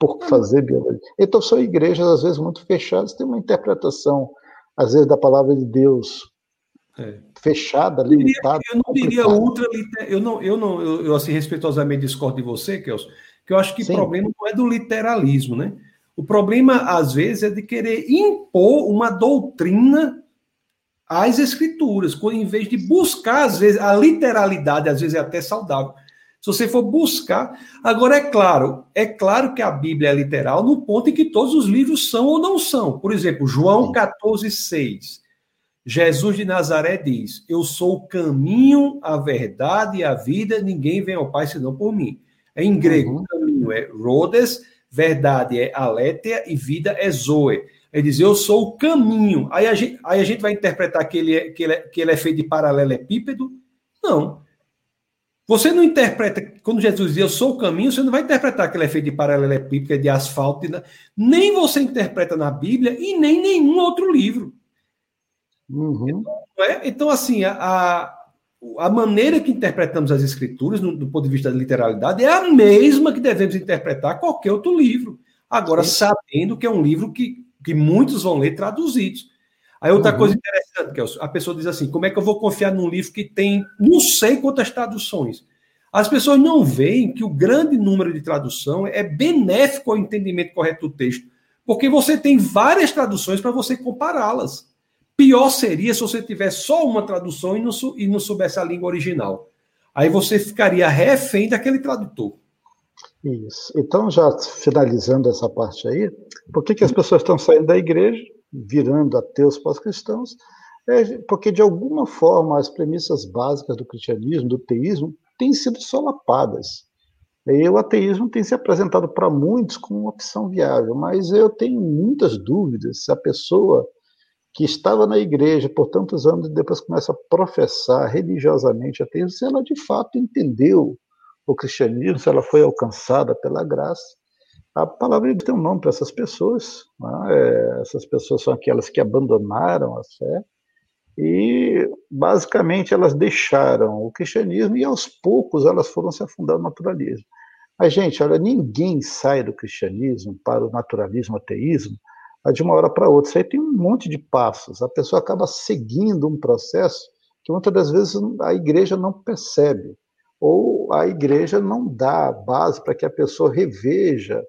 por fazer biologia. Então, são igrejas, às vezes, muito fechadas, tem uma interpretação, às vezes, da palavra de Deus é. fechada, limitada. Eu não diria ultra eu não, eu não, eu, eu, assim, respeitosamente discordo de você, Kelso, que eu acho que o problema não é do literalismo, né? O problema, às vezes, é de querer impor uma doutrina às escrituras, em vez de buscar, às vezes, a literalidade, às vezes é até saudável. Se você for buscar. Agora, é claro, é claro que a Bíblia é literal no ponto em que todos os livros são ou não são. Por exemplo, João 14, 6. Jesus de Nazaré diz: Eu sou o caminho, a verdade e a vida, ninguém vem ao Pai senão por mim. É em grego, uhum. caminho é Rhodes, verdade é Aletheia e vida é Zoe. Ele diz: Eu sou o caminho. Aí a gente, aí a gente vai interpretar que ele, é, que, ele é, que ele é feito de paralelepípedo? Não. Você não interpreta, quando Jesus diz eu sou o caminho, você não vai interpretar que ele é feito de paralelepípedo, de asfalto, nem você interpreta na Bíblia e nem nenhum outro livro. Uhum. Então, é? então, assim, a, a maneira que interpretamos as escrituras, no, do ponto de vista da literalidade, é a mesma que devemos interpretar qualquer outro livro. Agora, Sim. sabendo que é um livro que, que muitos vão ler traduzidos. Aí outra uhum. coisa interessante, Kelso, a pessoa diz assim, como é que eu vou confiar num livro que tem não sei quantas traduções? As pessoas não veem que o grande número de tradução é benéfico ao entendimento correto do texto, porque você tem várias traduções para você compará-las. Pior seria se você tivesse só uma tradução e não, e não soubesse a língua original. Aí você ficaria refém daquele tradutor. Isso. Então, já finalizando essa parte aí, por que, que as pessoas estão saindo da igreja? virando ateus pós-cristãos, é porque de alguma forma as premissas básicas do cristianismo, do teísmo, têm sido solapadas. E o ateísmo tem se apresentado para muitos como uma opção viável, mas eu tenho muitas dúvidas se a pessoa que estava na igreja por tantos anos e depois começa a professar religiosamente ateísmo, se ela de fato entendeu o cristianismo, se ela foi alcançada pela graça. A palavra tem um nome para essas pessoas. Né? É, essas pessoas são aquelas que abandonaram a fé e, basicamente, elas deixaram o cristianismo e, aos poucos, elas foram se afundando no naturalismo. Mas, gente, olha, ninguém sai do cristianismo para o naturalismo, ateísmo, de uma hora para outra. Isso aí tem um monte de passos. A pessoa acaba seguindo um processo que muitas das vezes a igreja não percebe, ou a igreja não dá base para que a pessoa reveja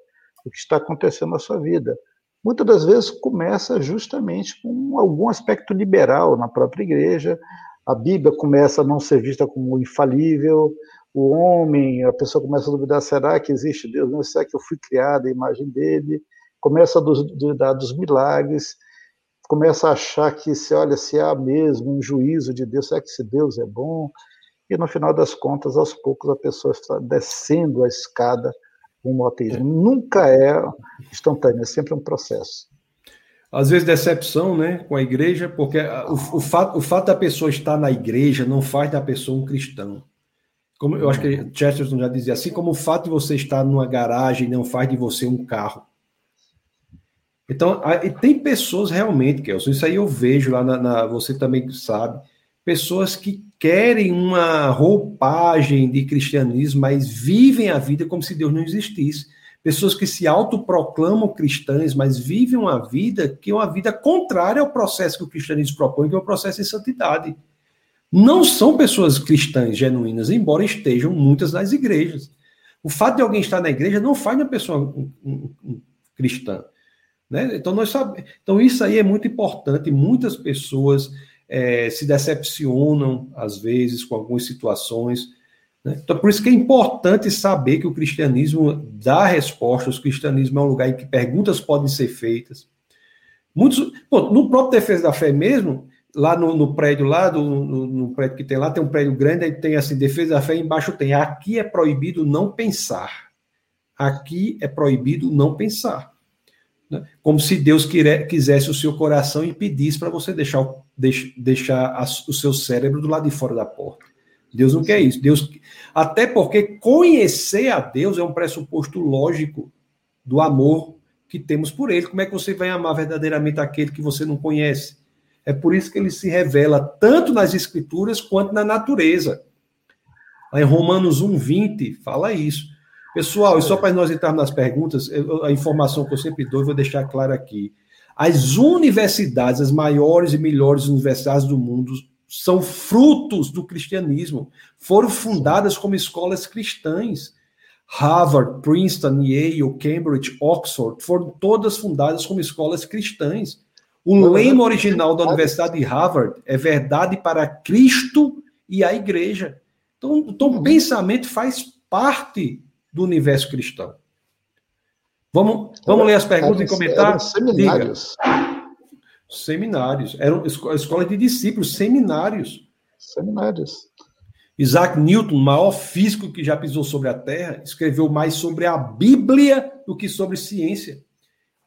o que está acontecendo na sua vida. Muitas das vezes começa justamente com algum aspecto liberal na própria igreja. A Bíblia começa a não ser vista como infalível. O homem, a pessoa começa a duvidar: será que existe Deus? Não, será que eu fui criado à imagem dele? Começa a duvidar dos milagres, começa a achar que se olha se há mesmo um juízo de Deus, será que esse Deus é bom? E no final das contas, aos poucos, a pessoa está descendo a escada com o ateísmo. É. Nunca é instantâneo, é sempre um processo. Às vezes decepção, né, com a igreja, porque o, o, fato, o fato da pessoa estar na igreja não faz da pessoa um cristão. Como eu acho que Chesterton já dizia, assim como o fato de você estar numa garagem não faz de você um carro. Então, e tem pessoas realmente, Kelson, isso aí eu vejo lá na, na você também sabe, pessoas que querem uma roupagem de cristianismo, mas vivem a vida como se Deus não existisse. Pessoas que se autoproclamam cristãs, mas vivem uma vida que é uma vida contrária ao processo que o cristianismo propõe, que é o processo de santidade. Não são pessoas cristãs genuínas, embora estejam muitas nas igrejas. O fato de alguém estar na igreja não faz uma pessoa um, um, um cristã. Né? Então, nós sabemos. Então, isso aí é muito importante. Muitas pessoas é, se decepcionam, às vezes, com algumas situações. Né? Então, por isso que é importante saber que o cristianismo dá respostas, o cristianismo é um lugar em que perguntas podem ser feitas. Muitos, bom, no próprio Defesa da Fé mesmo, lá no, no prédio lá, do, no, no, prédio que tem lá, tem um prédio grande, aí tem assim, Defesa da Fé, embaixo tem, aqui é proibido não pensar. Aqui é proibido não pensar. Né? Como se Deus quisesse o seu coração e pedisse para você deixar, o, deixar o seu cérebro do lado de fora da porta. Deus não quer isso. Deus, até porque conhecer a Deus é um pressuposto lógico do amor que temos por Ele. Como é que você vai amar verdadeiramente aquele que você não conhece? É por isso que ele se revela tanto nas Escrituras quanto na natureza. Em Romanos 1,20 fala isso. Pessoal, e só para nós entrarmos nas perguntas, eu, a informação que eu sempre dou, eu vou deixar claro aqui. As universidades, as maiores e melhores universidades do mundo, são frutos do cristianismo. Foram fundadas como escolas cristãs. Harvard, Princeton, Yale, Cambridge, Oxford, foram todas fundadas como escolas cristãs. O lema original da Universidade de Harvard é verdade para Cristo e a igreja. Então, então o pensamento faz parte do universo cristão. Vamos, vamos ler as perguntas e comentar? Eram seminários. Diga. Seminários. Eram escolas de discípulos, seminários. Seminários. Isaac Newton, o maior físico que já pisou sobre a Terra, escreveu mais sobre a Bíblia do que sobre ciência.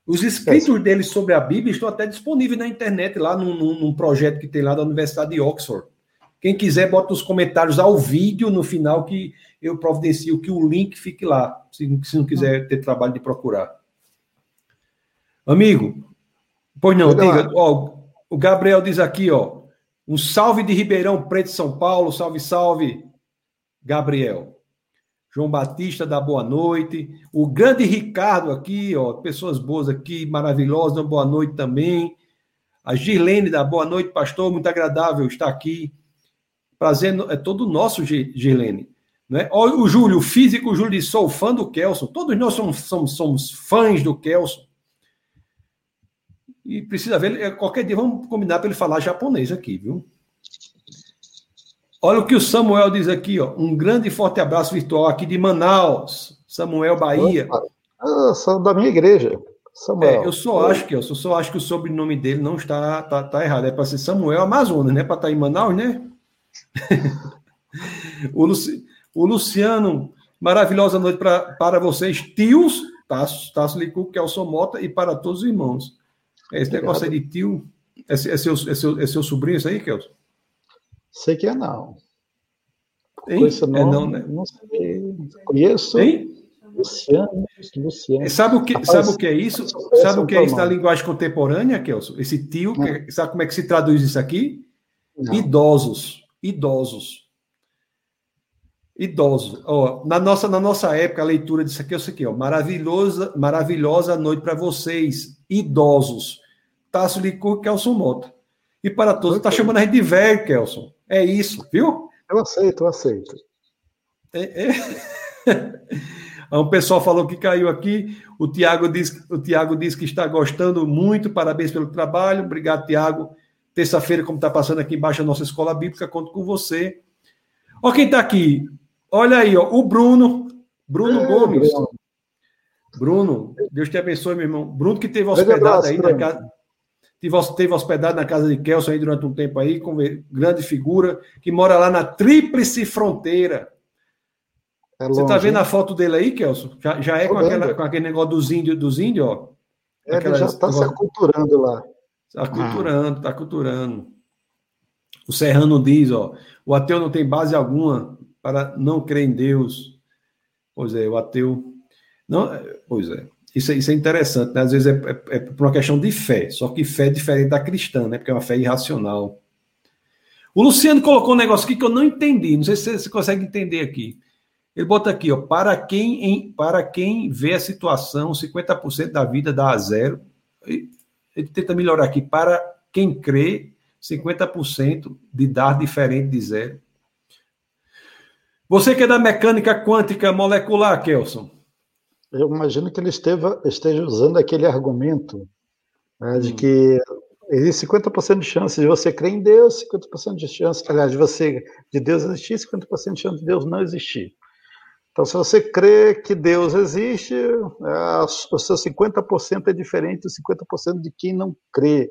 Os escritos é. dele sobre a Bíblia estão até disponíveis na internet, lá num, num, projeto que tem lá da Universidade de Oxford. Quem quiser, bota os comentários ao vídeo no final que eu providencio que o link fique lá, se, se não quiser ter trabalho de procurar. Amigo, pois não, diga, ó, o Gabriel diz aqui, ó, um salve de Ribeirão Preto, São Paulo, salve, salve, Gabriel. João Batista dá boa noite. O grande Ricardo aqui, ó, pessoas boas aqui, maravilhosas, boa noite também. A Girlene dá boa noite, pastor, muito agradável estar aqui. Prazer é todo nosso, Girlene. Né? O Júlio, o físico, o Júlio disse: sou fã do Kelson. Todos nós somos, somos, somos fãs do Kelson. E precisa ver, é, qualquer dia vamos combinar para ele falar japonês aqui, viu? Olha o que o Samuel diz aqui, ó. Um grande e forte abraço virtual aqui de Manaus, Samuel, Bahia. Ah, sou da minha igreja. Samuel. É, eu só acho que eu só acho que o sobrenome dele não está tá, tá errado. É para ser Samuel Amazonas, né? Para estar tá em Manaus, né? <laughs> o, Luci, o Luciano, maravilhosa noite pra, para vocês, tios, Tasso, Tasso Licu, Kelson Mota, e para todos os irmãos. Esse Obrigado. negócio aí de tio, é, é, seu, é, seu, é seu sobrinho isso aí, Kelson? Sei que é não. Hein? esse nome, é não, né? Não sei. Conheço. Hein? Luciano, Luciano. Sabe o que, Rapaz, sabe o que é isso? Sabe o que é isso na linguagem contemporânea, Kelson? Esse tio, que, sabe como é que se traduz isso aqui? Não. Idosos. Idosos. Idosos. Ó, na, nossa, na nossa época, a leitura disso aqui é isso aqui, ó. Maravilhosa, maravilhosa noite para vocês, idosos. Tasso Licur, Kelson Mota. E para todos, está chamando a gente de velho, Kelson. É isso, viu? Eu aceito, eu aceito. É, é. <laughs> Um pessoal falou que caiu aqui. O Tiago diz, o diz que está gostando muito. Parabéns pelo trabalho. Obrigado, Tiago. Terça-feira, como está passando aqui embaixo a nossa escola bíblica, conto com você. Ó, quem está aqui. Olha aí, ó, o Bruno. Bruno é, Gomes. Bruno. Bruno, Deus te abençoe, meu irmão. Bruno que teve hospedado aí na casa. Teve hospedado na casa de Kelson aí durante um tempo aí, com grande figura, que mora lá na Tríplice Fronteira. É Você está vendo a foto dele aí, Kelson? Já, já é com, aquela, com, aquele negócio dos índios, dos índios, ó. É, ele já está se aculturando lá. Está aculturando, está aculturando. O Serrano diz, ó, o ateu não tem base alguma para não crer em Deus. Pois é, o ateu. Não, pois é. Isso, isso é interessante, né? Às vezes é, é, é por uma questão de fé, só que fé é diferente da cristã, né? Porque é uma fé irracional. O Luciano colocou um negócio aqui que eu não entendi, não sei se você consegue entender aqui. Ele bota aqui, ó, para quem, em, para quem vê a situação, 50% da vida dá a zero. Ele tenta melhorar aqui. Para quem crê, 50% de dar diferente de zero. Você que é da mecânica quântica molecular, Kelson. Eu imagino que ele esteva, esteja usando aquele argumento né, de hum. que existe 50% de chance de você crer em Deus, 50% de chance, aliás, de você de Deus existir, 50% de chance de Deus não existir. Então, se você crê que Deus existe, é, o seu 50% é diferente do 50% de quem não crê.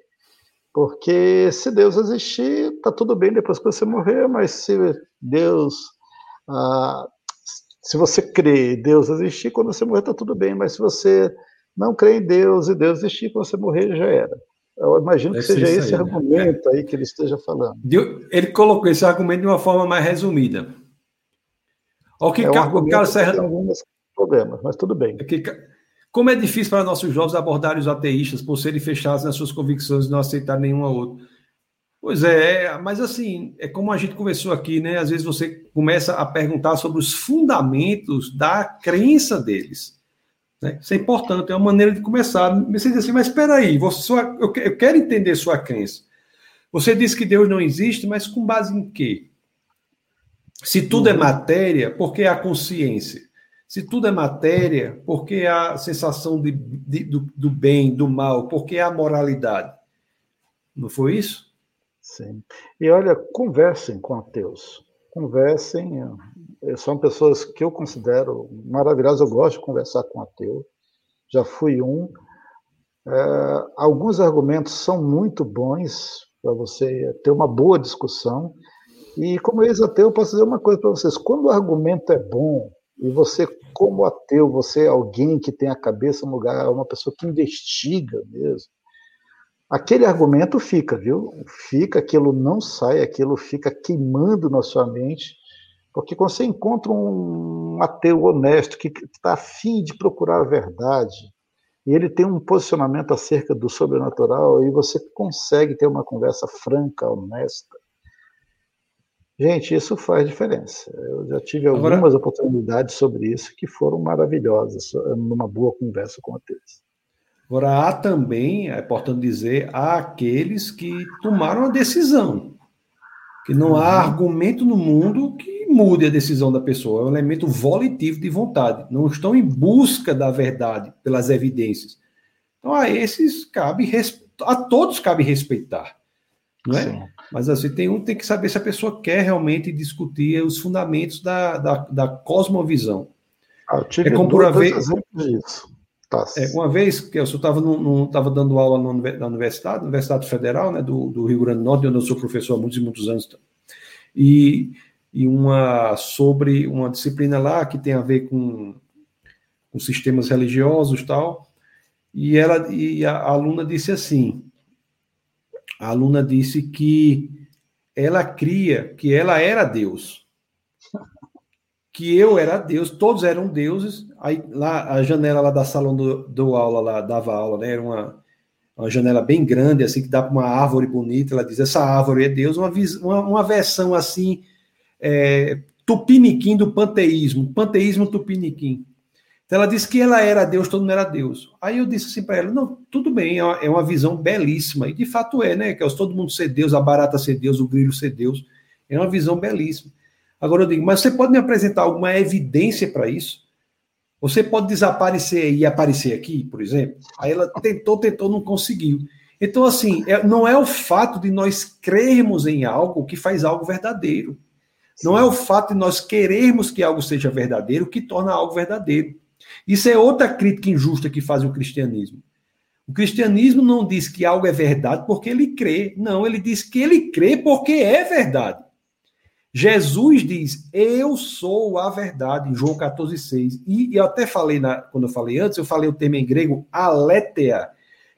Porque se Deus existir, está tudo bem depois que você morrer, mas se Deus. Ah, se você crê em Deus existir, quando você morrer, está tudo bem, mas se você não crê em Deus e Deus existir, quando você morrer, já era. Eu imagino que seja esse aí, né? argumento né? aí que ele esteja falando. Ele colocou esse argumento de uma forma mais resumida. O que é um o Carlos Serra tem alguns problemas, mas tudo bem. É como é difícil para nossos jovens abordarem os ateístas por serem fechados nas suas convicções e não aceitar nenhuma outra. Pois é, é, mas assim, é como a gente conversou aqui, né? Às vezes você começa a perguntar sobre os fundamentos da crença deles. Né? Isso é importante, é uma maneira de começar. Você diz assim, mas espera aí, eu quero entender sua crença. Você diz que Deus não existe, mas com base em quê? Se tudo é uhum. matéria, por que a consciência? Se tudo é matéria, por que a sensação de, de, do, do, bem, do mal? Por que a moralidade? Não foi isso? Sim. E olha, conversem com ateus. Conversem. Eh, são pessoas que eu considero maravilhosas. Eu gosto de conversar com ateu. Já fui um. É, alguns argumentos são muito bons para você ter uma boa discussão e como ex-ateu, eu posso dizer uma coisa para vocês: quando o argumento é bom, e você, como ateu, você é alguém que tem a cabeça no lugar, é uma pessoa que investiga mesmo, aquele argumento fica, viu? Fica, aquilo não sai, aquilo fica queimando na sua mente, porque quando você encontra um ateu honesto que está afim de procurar a verdade, e ele tem um posicionamento acerca do sobrenatural, e você consegue ter uma conversa franca, honesta, Gente, isso faz diferença. Eu já tive algumas Agora, oportunidades sobre isso que foram maravilhosas, numa boa conversa com a Teresa. Agora, há também, é importante dizer, há aqueles que tomaram a decisão. Que não há uhum. argumento no mundo que mude a decisão da pessoa. É um elemento volitivo de vontade. Não estão em busca da verdade pelas evidências. Então, a esses cabe, a todos cabe respeitar. Não é? Sim. Mas assim, tem um tem que saber se a pessoa quer realmente discutir os fundamentos da, da, da cosmovisão. Ah, eu tive é como por disso. Tá. É, uma vez que eu estava estava dando aula na universidade, Universidade Federal, né, do, do, Rio Grande do Norte, onde eu sou professor há muitos e muitos anos, e, e uma sobre uma disciplina lá que tem a ver com, com sistemas religiosos tal, e ela e a, a aluna disse assim, a aluna disse que ela cria que ela era Deus que eu era Deus, todos eram deuses. Aí lá a janela lá da salão do, do aula lá dava aula, né? Era uma, uma janela bem grande, assim que dá para uma árvore bonita. Ela diz: essa árvore é Deus, uma, uma, uma versão assim é, tupiniquim do panteísmo, panteísmo tupiniquim. Então ela disse que ela era Deus, todo mundo era Deus. Aí eu disse assim para ela: não, tudo bem, é uma, é uma visão belíssima. E de fato é, né? Que é todo mundo ser Deus, a barata ser Deus, o grilo ser Deus. É uma visão belíssima. Agora eu digo, mas você pode me apresentar alguma evidência para isso? Você pode desaparecer e aparecer aqui, por exemplo? Aí ela tentou, tentou, não conseguiu. Então, assim, é, não é o fato de nós crermos em algo que faz algo verdadeiro. Não é o fato de nós querermos que algo seja verdadeiro que torna algo verdadeiro. Isso é outra crítica injusta que faz o cristianismo. O cristianismo não diz que algo é verdade porque ele crê. Não, ele diz que ele crê porque é verdade. Jesus diz: Eu sou a verdade, em João 14,6. E, e eu até falei, na, quando eu falei antes, eu falei o termo em grego aletheia,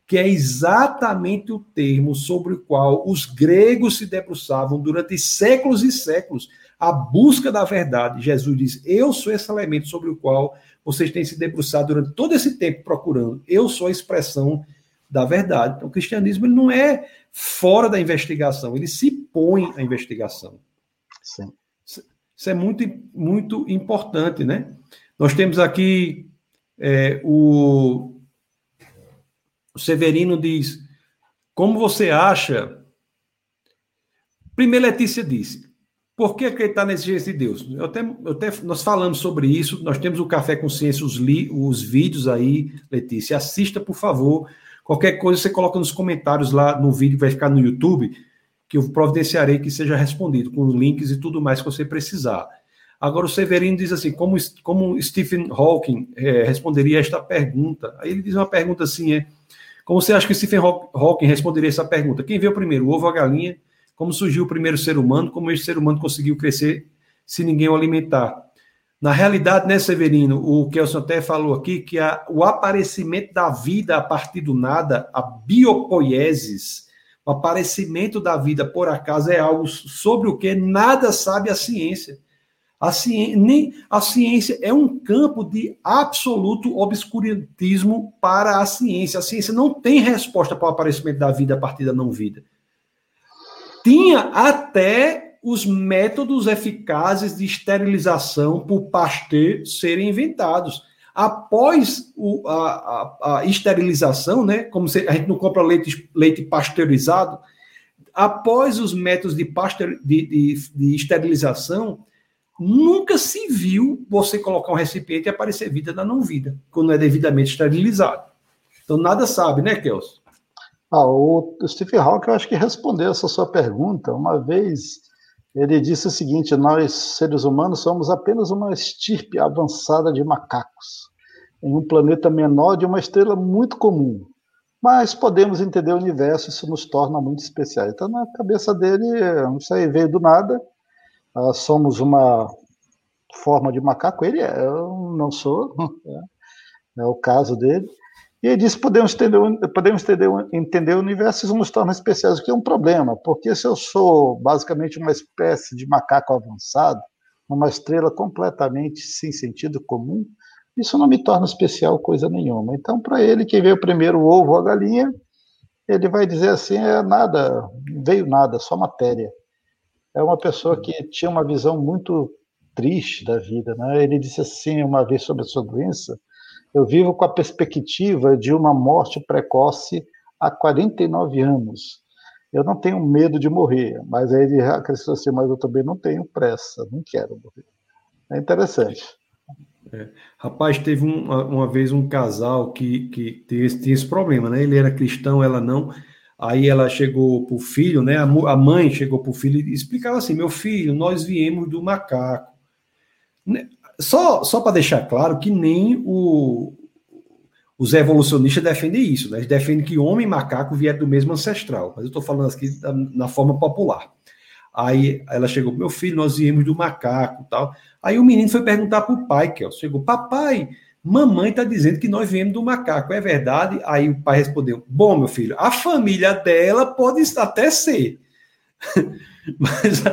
que é exatamente o termo sobre o qual os gregos se debruçavam durante séculos e séculos, a busca da verdade. Jesus diz: Eu sou esse elemento sobre o qual vocês têm se debruçado durante todo esse tempo procurando. Eu sou a expressão da verdade. Então, o cristianismo ele não é fora da investigação, ele se põe à investigação. Sim. Isso é muito, muito importante, né? Nós temos aqui é, o, o Severino diz: como você acha? Primeiro, Letícia disse: por que acreditar na existência de Deus? Eu até, eu até, nós falamos sobre isso, nós temos o Café Consciência, os, li, os vídeos aí, Letícia. Assista, por favor. Qualquer coisa você coloca nos comentários lá no vídeo que vai ficar no YouTube que eu providenciarei que seja respondido, com links e tudo mais que você precisar. Agora, o Severino diz assim: como, como Stephen Hawking é, responderia esta pergunta? Aí ele diz uma pergunta assim: é. Como você acha que Stephen Hawking responderia essa pergunta? Quem veio primeiro, o ovo ou a galinha? Como surgiu o primeiro ser humano? Como esse ser humano conseguiu crescer se ninguém o alimentar? Na realidade, né, Severino, o Kelson até falou aqui que a, o aparecimento da vida a partir do nada, a biopoiesis, o aparecimento da vida por acaso é algo sobre o que nada sabe a ciência. A ciência, nem, a ciência é um campo de absoluto obscurantismo para a ciência. A ciência não tem resposta para o aparecimento da vida a partir da não-vida. Tinha até os métodos eficazes de esterilização por Pasteur serem inventados após o, a, a, a, esterilização, né, como se, a gente não compra leite, leite pasteurizado, após os métodos de, pasteur, de, de, de esterilização, nunca se viu você colocar um recipiente e aparecer vida na não-vida, quando é devidamente esterilizado. Então, nada sabe, né, Kels? Ah, o Stephen Hawking, eu acho que respondeu essa sua pergunta. Uma vez ele disse o seguinte: nós, seres humanos, somos apenas uma estirpe avançada de macacos, em um planeta menor de uma estrela muito comum. Mas podemos entender o universo, isso nos torna muito especiais. Então, na cabeça dele, isso aí veio do nada. Uh, somos uma forma de macaco, ele é, eu não sou, <laughs> é, é o caso dele. E ele disse: podemos entender, podemos entender, entender o universo, isso nos torna especiais, o que é um problema, porque se eu sou basicamente uma espécie de macaco avançado, uma estrela completamente sem sentido comum, isso não me torna especial coisa nenhuma. Então, para ele, quem veio primeiro, o ovo ou a galinha, ele vai dizer assim: é nada, veio nada, só matéria. É uma pessoa que tinha uma visão muito triste da vida. Né? Ele disse assim uma vez sobre a sua doença eu vivo com a perspectiva de uma morte precoce há 49 anos. Eu não tenho medo de morrer, mas aí ele acrescentou assim, mas eu também não tenho pressa, não quero morrer. É interessante. É. Rapaz, teve um, uma vez um casal que, que tinha, esse, esse problema, né? Ele era cristão, ela não. Aí ela chegou para o filho, né? A mãe chegou para o filho e explicava assim: meu filho, nós viemos do macaco. Só, só para deixar claro que nem o, os evolucionistas defendem isso, né? Eles defendem que homem e macaco vieram do mesmo ancestral, mas eu estou falando aqui na forma popular. Aí ela chegou, meu filho, nós viemos do macaco tal. Aí o menino foi perguntar para o pai, que chegou, papai, mamãe está dizendo que nós viemos do macaco, é verdade? Aí o pai respondeu, bom, meu filho, a família dela pode até ser, <laughs> mas,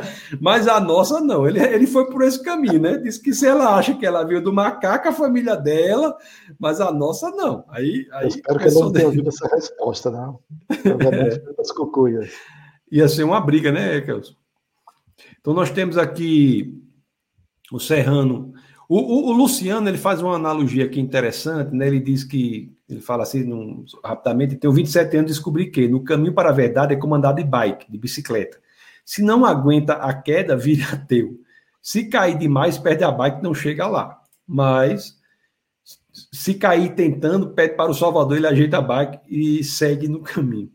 mas a nossa não. Ele, ele foi por esse caminho, né? Disse que se ela acha que ela veio do macaco, a família dela, mas a nossa não. Aí, aí Eu espero que ele não tenha ouvido essa resposta, não. <laughs> É. Das cucuias. Ia ser uma briga, né, Kelson? Então nós temos aqui o Serrano. O, o, o, Luciano ele faz uma analogia aqui interessante, né? Ele diz que ele fala assim num, rapidamente: tenho 27 anos descobri que no caminho para a verdade é como andar de bike, de bicicleta. Se não aguenta a queda, vira ateu. Se cair demais, perde a bike, não chega lá. Mas se cair tentando, pede para o Salvador, ele ajeita a bike e segue no caminho.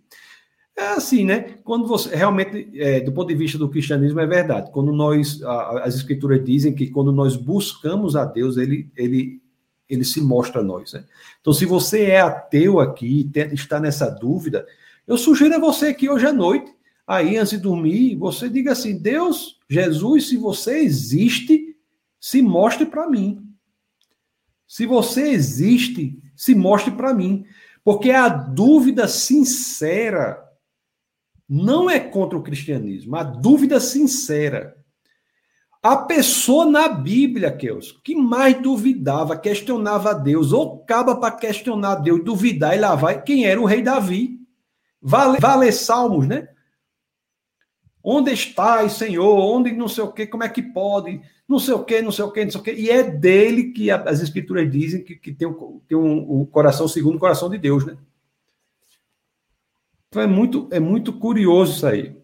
É assim, né? Quando você realmente, é, do ponto de vista do cristianismo, é verdade. Quando nós, a, as escrituras dizem que quando nós buscamos a Deus, ele, ele, ele se mostra a nós. Né? Então, se você é ateu aqui, está nessa dúvida, eu sugiro a você que hoje à noite, aí antes de dormir, você diga assim: Deus, Jesus, se você existe, se mostre para mim. Se você existe, se mostre para mim. Porque a dúvida sincera não é contra o cristianismo, a dúvida sincera. A pessoa na Bíblia, Keus, que mais duvidava, questionava a Deus, ou acaba para questionar Deus, duvidar e lá vai, quem era o rei Davi. Vale, vale Salmos, né? Onde estás, Senhor? Onde não sei o quê, como é que pode? Não sei o quê, não sei o quê, não sei o quê. E é dele que as escrituras dizem que, que tem, um, tem um, um coração segundo o coração de Deus, né? Então é muito, é muito curioso isso aí.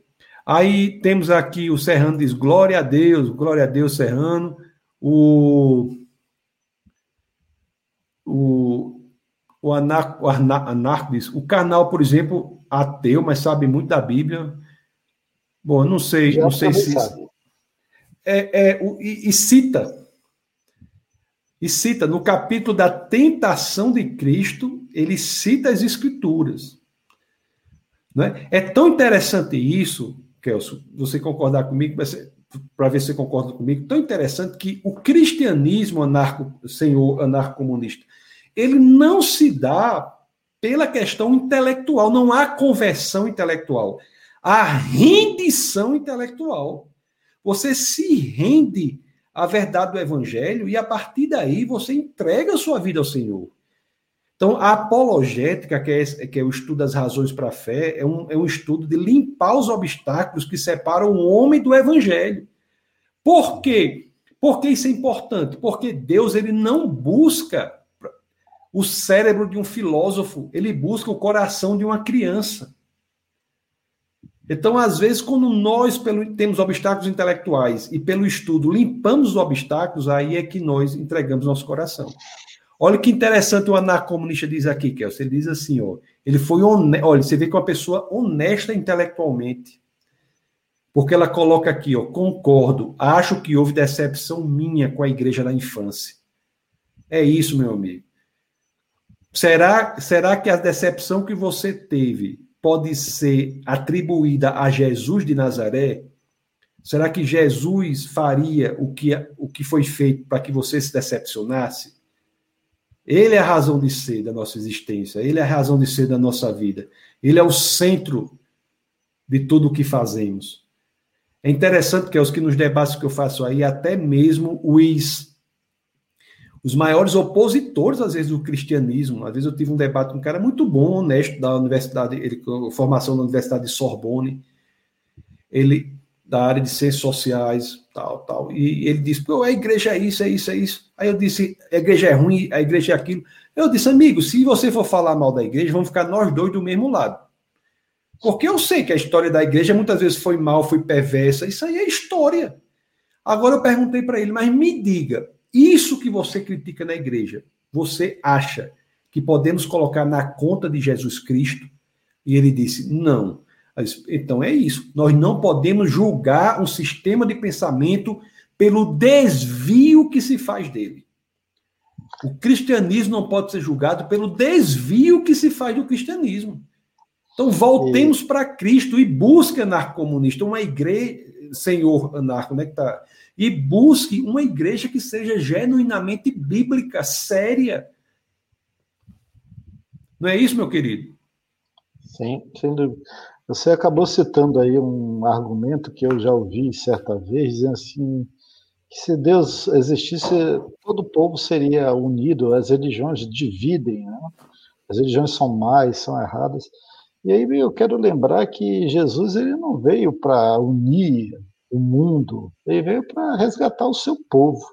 Aí temos aqui o Serrano diz glória a Deus, glória a Deus, Serrano. O, o, o, Anarco, o Anarco diz, o canal, por exemplo, ateu, mas sabe muito da Bíblia. Bom, não sei, não sei se. É, é, e, e cita. E cita, no capítulo da tentação de Cristo, ele cita as Escrituras. Né? É tão interessante isso, Kelso, você concordar comigo, para ver se você concorda comigo, tão interessante que o cristianismo anarco, senhor anarco-comunista, ele não se dá pela questão intelectual, não há conversão intelectual, há rendição intelectual. Você se rende à verdade do evangelho e a partir daí você entrega a sua vida ao Senhor. Então, a apologética, que é, que é o estudo das razões para a fé, é um, é um estudo de limpar os obstáculos que separam o homem do evangelho. Por quê? Por que isso é importante? Porque Deus ele não busca o cérebro de um filósofo, ele busca o coração de uma criança. Então, às vezes, quando nós pelo, temos obstáculos intelectuais e pelo estudo limpamos os obstáculos, aí é que nós entregamos nosso coração. Olha que interessante o anarcomunista diz aqui, Kelso. Ele diz assim, ó, ele foi honesto. Olha, você vê que é uma pessoa honesta intelectualmente. Porque ela coloca aqui, ó, concordo, acho que houve decepção minha com a igreja na infância. É isso, meu amigo. Será, será que a decepção que você teve pode ser atribuída a Jesus de Nazaré? Será que Jesus faria o que, o que foi feito para que você se decepcionasse? Ele é a razão de ser da nossa existência, ele é a razão de ser da nossa vida. Ele é o centro de tudo o que fazemos. É interessante que é os que nos debates que eu faço aí, até mesmo os os maiores opositores, às vezes, do cristianismo. Às vezes eu tive um debate com um cara muito bom, honesto, da universidade, ele, formação na Universidade de Sorbonne. Ele, da área de ciências sociais, tal, tal. E ele disse, pô, a igreja é isso, é isso, é isso. Aí eu disse, a igreja é ruim, a igreja é aquilo. Eu disse, amigo, se você for falar mal da igreja, vamos ficar nós dois do mesmo lado. Porque eu sei que a história da igreja muitas vezes foi mal, foi perversa, isso aí é história. Agora eu perguntei para ele, mas me diga, isso que você critica na igreja, você acha que podemos colocar na conta de Jesus Cristo? E ele disse, não. Então é isso. Nós não podemos julgar um sistema de pensamento pelo desvio que se faz dele. O cristianismo não pode ser julgado pelo desvio que se faz do cristianismo. Então voltemos para Cristo e busque anarcomunista, uma igreja, senhor anarco, né, que tá, e busque uma igreja que seja genuinamente bíblica, séria. Não é isso, meu querido? Sim, sem dúvida. Você acabou citando aí um argumento que eu já ouvi certa vez, dizendo assim, que se Deus existisse, todo o povo seria unido, as religiões dividem, né? as religiões são mais, são erradas. E aí eu quero lembrar que Jesus ele não veio para unir o mundo, ele veio para resgatar o seu povo.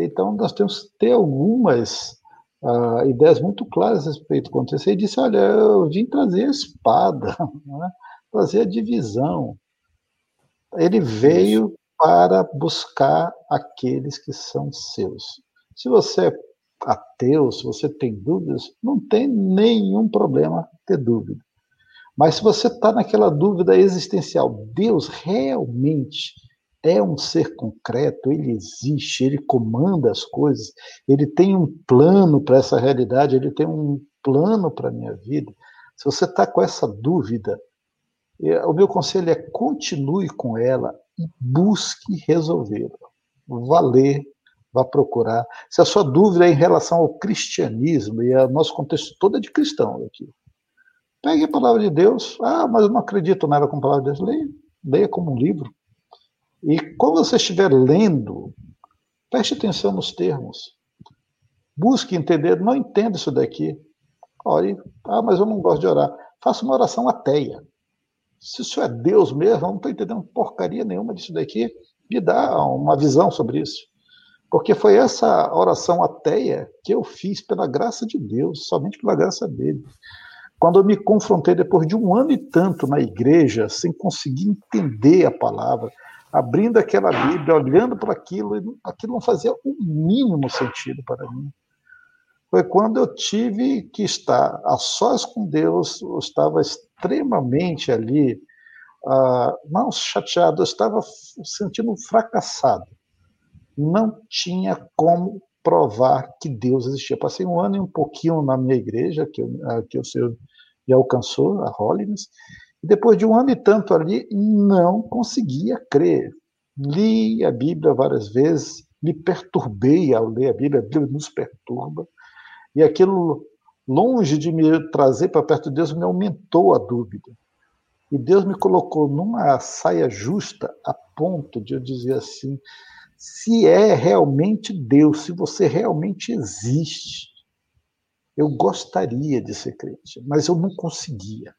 Então nós temos que ter algumas uh, ideias muito claras a respeito do contexto. Ele disse: Olha, eu vim trazer a espada, <laughs> né? trazer a divisão. Ele veio para buscar aqueles que são seus. Se você é ateu, se você tem dúvidas, não tem nenhum problema ter dúvida. Mas se você está naquela dúvida existencial, Deus realmente é um ser concreto, ele existe, ele comanda as coisas, ele tem um plano para essa realidade, ele tem um plano para a minha vida. Se você está com essa dúvida, é, o meu conselho é continue com ela e busque resolvê-la. Vá ler, vá procurar. Se a sua dúvida é em relação ao cristianismo, e o nosso contexto todo é de cristão aqui, pegue a palavra de Deus. Ah, mas eu não acredito nela com a palavra de Deus. Leia, leia como um livro. E quando você estiver lendo, preste atenção nos termos. Busque entender, não entenda isso daqui. Ore, ah, mas eu não gosto de orar. Faça uma oração ateia. Se isso é Deus mesmo, eu não estou entendendo porcaria nenhuma disso daqui. Me dá uma visão sobre isso. Porque foi essa oração ateia que eu fiz pela graça de Deus, somente pela graça dele. Quando eu me confrontei depois de um ano e tanto na igreja, sem conseguir entender a palavra, abrindo aquela Bíblia, olhando para aquilo, aquilo não fazia o mínimo sentido para mim. Foi quando eu tive que estar a sós com Deus, eu estava extremamente ali, uh, não chateado, eu estava sentindo fracassado. Não tinha como provar que Deus existia. Passei um ano e um pouquinho na minha igreja, que, que o Senhor me alcançou, a Holiness, e depois de um ano e tanto ali, não conseguia crer. Li a Bíblia várias vezes, me perturbei ao ler a Bíblia, a Bíblia nos perturba, e aquilo, longe de me trazer para perto de Deus, me aumentou a dúvida. E Deus me colocou numa saia justa a ponto de eu dizer assim: se é realmente Deus, se você realmente existe, eu gostaria de ser crente, mas eu não conseguia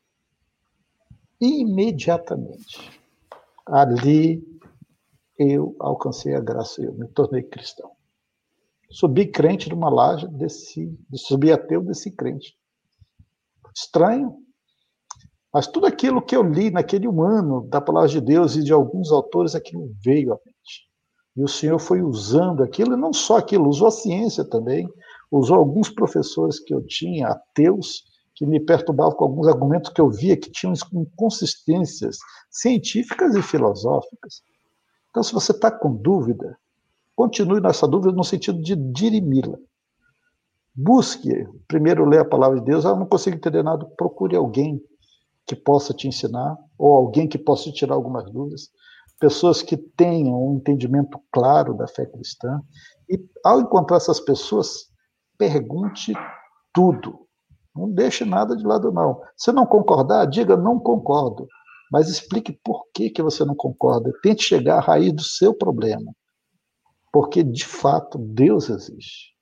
imediatamente. Ali eu alcancei a graça, eu me tornei cristão. Subi crente numa laje, desci, subi ateu, desci crente. Estranho, mas tudo aquilo que eu li naquele um ano da palavra de Deus e de alguns autores, aquilo veio à mente. E o Senhor foi usando aquilo, e não só aquilo, usou a ciência também, usou alguns professores que eu tinha, ateus, que me perturbava com alguns argumentos que eu via que tinham inconsistências científicas e filosóficas. Então, se você está com dúvida, continue nessa dúvida no sentido de dirimi-la. Busque, primeiro, ler a palavra de Deus. Ah, não consigo entender nada. Procure alguém que possa te ensinar, ou alguém que possa te tirar algumas dúvidas. Pessoas que tenham um entendimento claro da fé cristã. E, ao encontrar essas pessoas, pergunte tudo. Não deixe nada de lado, não. Se não concordar, diga não concordo. Mas explique por que, que você não concorda. Tente chegar à raiz do seu problema. Porque, de fato, Deus existe.